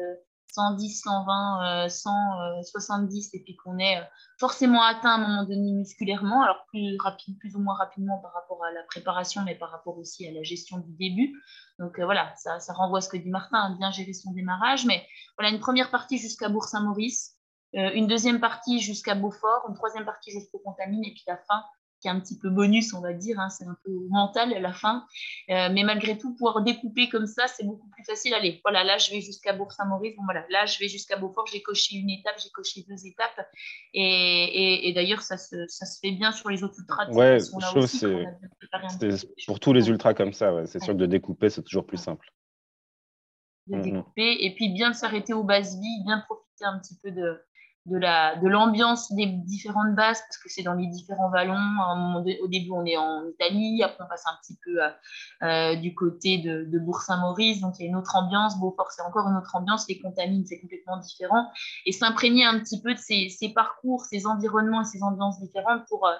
F: 110, 120, 170 et puis qu'on est euh, forcément atteint à un moment donné musculairement, alors plus, rapide, plus ou moins rapidement par rapport à la préparation, mais par rapport aussi à la gestion du début. Donc euh, voilà, ça, ça renvoie à ce que dit Martin, à bien gérer son démarrage. Mais voilà, une première partie jusqu'à Bourg-Saint-Maurice une deuxième partie jusqu'à Beaufort, une troisième partie jusqu'au Contamine, et puis la fin qui est un petit peu bonus, on va dire, hein, c'est un peu mental à la fin. Euh, mais malgré tout, pouvoir découper comme ça, c'est beaucoup plus facile. Allez, voilà, là, je vais jusqu'à Bourg-Saint-Maurice. Bon, voilà, là, je vais jusqu'à Beaufort. J'ai coché une étape, j'ai coché deux étapes. Et, d'ailleurs, ça se, fait bien sur les autres ultras.
E: Ouais, c'est pour tous les ultras comme ça. C'est sûr que de découper, c'est toujours plus simple.
F: De mm, mm. découper et puis bien s'arrêter aux bases vies, bien profiter un petit peu de, de la de l'ambiance des différentes bases parce que c'est dans les différents vallons. au début, on est en Italie, après on passe un petit peu euh, euh, du côté de, Bourg-Saint-Maurice, donc il y a une autre ambiance. Beaufort, c'est encore une autre ambiance. Les contamines, c'est complètement différent. Et s'imprégner un petit peu de ces, ces, parcours, ces environnements et ces ambiances différentes pour euh,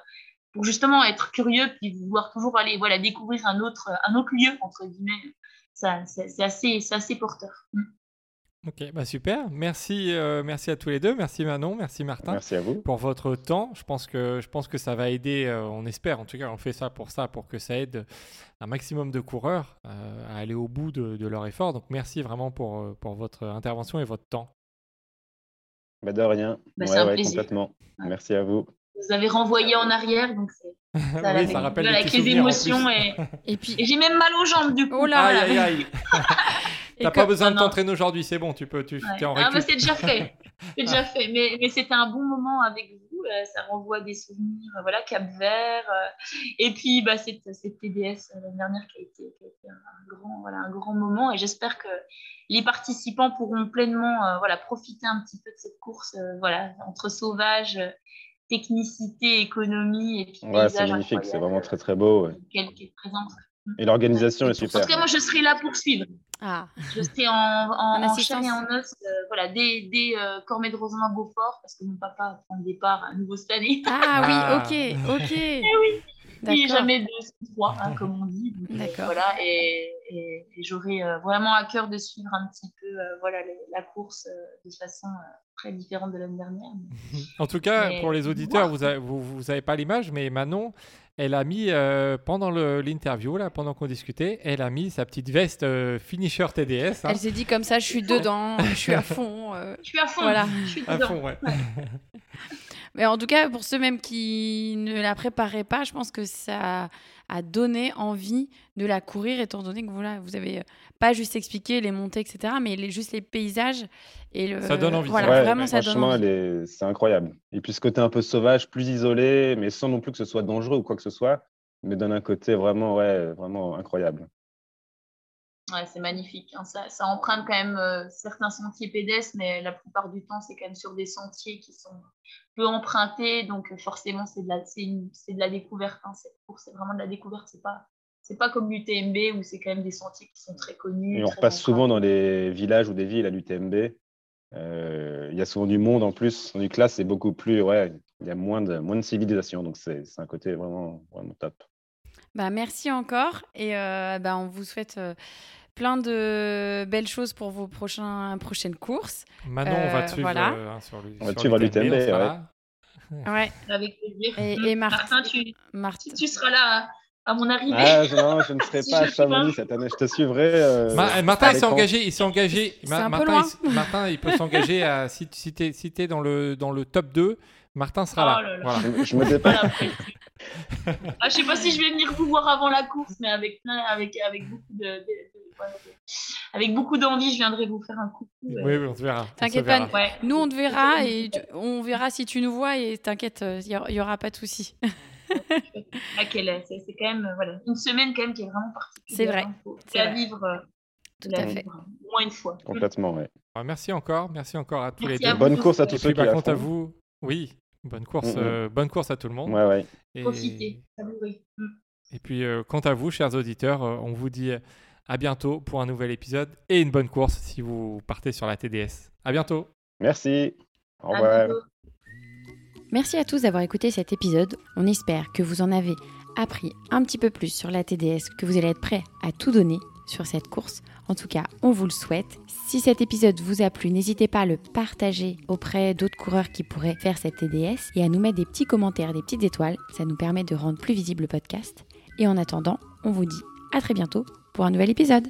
F: pour justement être curieux puis vouloir toujours aller voilà découvrir un autre un autre lieu entre guillemets. C'est assez c'est assez porteur. Mm.
D: Ok, bah super. Merci, euh, merci à tous les deux. Merci Manon, merci Martin.
E: Merci à vous.
D: Pour votre temps. Je pense que, je pense que ça va aider, euh, on espère en tout cas, on fait ça pour ça, pour que ça aide un maximum de coureurs euh, à aller au bout de, leur effort. Donc merci vraiment pour, pour votre intervention et votre temps.
E: Bah de rien.
F: Bah, un
E: complètement. Merci à vous.
F: Vous avez renvoyé en arrière, donc c'est.
D: Ça, oui, ça rappelle
F: avec les émotions et, et puis j'ai même mal aux jambes du coup. Oh
D: là, aïe, aïe, aïe. T'as pas besoin de t'entraîner aujourd'hui, c'est bon, tu peux, tu es en
F: ah, c'est déjà fait, c'est déjà fait. Mais, mais c'était un bon moment avec vous, euh, ça renvoie des souvenirs, euh, voilà, Cap Vert. Euh, et puis bah, cette, cette TDS l'année dernière qui a été, qui a été un, grand, voilà, un grand moment. Et j'espère que les participants pourront pleinement voilà, profiter un petit peu de cette course voilà, entre sauvage, technicité, économie et puis
E: ouais, c'est magnifique, c'est vraiment très très beau. Ouais.
F: Quelle, quelle présence
E: et l'organisation est super.
F: En tout cas, moi, je serai là pour suivre. Ah. Je serai en, en, en chair et en os, euh, voilà, dès, dès euh, Cormet de Rosamond Beaufort, parce que mon papa prend le départ à nouveau cette année.
C: Ah, oui, ok, ok.
F: et eh oui, oui jamais de trois, hein, comme on dit. D'accord. Voilà, et, et, j'aurai euh, vraiment à cœur de suivre un petit peu voilà, la course de façon très différente de l'année dernière.
D: En tout cas, pour les auditeurs, vous n'avez vous, vous avez pas l'image, mais Manon, elle a mis, euh, pendant l'interview, là, pendant qu'on discutait, elle a mis sa petite veste euh, finisher TDS.
C: Hein. Elle s'est dit comme ça, je suis dedans, je suis à fond.
F: Euh, je suis à fond, voilà. je suis dedans. À fond, ouais.
C: Mais en tout cas, pour ceux même qui ne la préparaient pas, je pense que ça a donné envie de la courir, étant donné que voilà, vous avez pas juste expliqué les montées, etc., mais les, juste les paysages. Et le,
D: ça donne envie.
C: Voilà, vraiment, ça donne
E: envie. C'est incroyable. Et puis ce côté un peu sauvage, plus isolé, mais sans non plus que ce soit dangereux ou quoi que ce soit, mais donne un côté vraiment, ouais, vraiment incroyable.
F: Ouais, c'est magnifique. Hein. Ça, ça, emprunte quand même euh, certains sentiers pédestres, mais la plupart du temps, c'est quand même sur des sentiers qui sont peu empruntés. Donc, euh, forcément, c'est de, la, de la découverte. Hein. C'est vraiment de la découverte. C'est pas, pas comme l'UTMB où c'est quand même des sentiers qui sont très connus.
E: Et on repasse souvent dans les villages ou des villes à l'UTMB. Euh, il y a souvent du monde en plus. Du classe, c'est beaucoup plus. Ouais, il y a moins de, moins de civilisation. Donc, c'est un côté vraiment, vraiment top.
C: Bah, merci encore et euh, bah, on vous souhaite euh, plein de belles choses pour vos prochains, prochaines courses.
D: Manon, on va te suivre
C: voilà.
D: hein, sur
E: On va te suivre à l'UTMB,
C: ouais.
F: ouais. Avec plaisir.
C: Et, et Martin,
F: tu, tu, seras là à mon arrivée.
E: Ah, non, je ne serai pas à Chamonix cette année. Je te suivrai. Euh,
D: Martin, il s'est engagé. Il s'est engagé.
C: Martin,
D: il, Martin, il peut s'engager à si, si tu es, dans, le, dans le top 2. Martin sera
F: oh là.
D: Voilà.
E: Je, je, me dépasse.
F: ah, je sais pas si je vais venir vous voir avant la course, mais avec, avec, avec beaucoup de, avec beaucoup d'envie, je viendrai vous faire un coucou.
D: Oui, oui, on te verra.
C: T'inquiète pas, nous on te verra et on verra si tu nous vois et t'inquiète, il n'y aura pas de souci.
F: ah, c'est quand même voilà, une semaine quand même qui est vraiment particulière.
C: C'est vrai.
F: Hein. C'est à vivre. Euh,
C: Tout à fait.
F: Au moins une fois.
E: Complètement, oui.
D: Ah, merci encore, merci encore à tous les deux.
E: Bonne course à tous ceux qui
D: par contre à vous, oui, bonne course, euh, bonne course à tout le monde.
E: Ouais, ouais.
F: Et... Profitez, mm.
D: Et puis, euh, quant à vous, chers auditeurs, on vous dit à bientôt pour un nouvel épisode et une bonne course si vous partez sur la TDS. À bientôt.
E: Merci. Au revoir.
C: Merci à tous d'avoir écouté cet épisode. On espère que vous en avez appris un petit peu plus sur la TDS, que vous allez être prêts à tout donner sur cette course. En tout cas, on vous le souhaite. Si cet épisode vous a plu, n'hésitez pas à le partager auprès d'autres coureurs qui pourraient faire cette TDS et à nous mettre des petits commentaires, des petites étoiles. Ça nous permet de rendre plus visible le podcast. Et en attendant, on vous dit à très bientôt pour un nouvel épisode.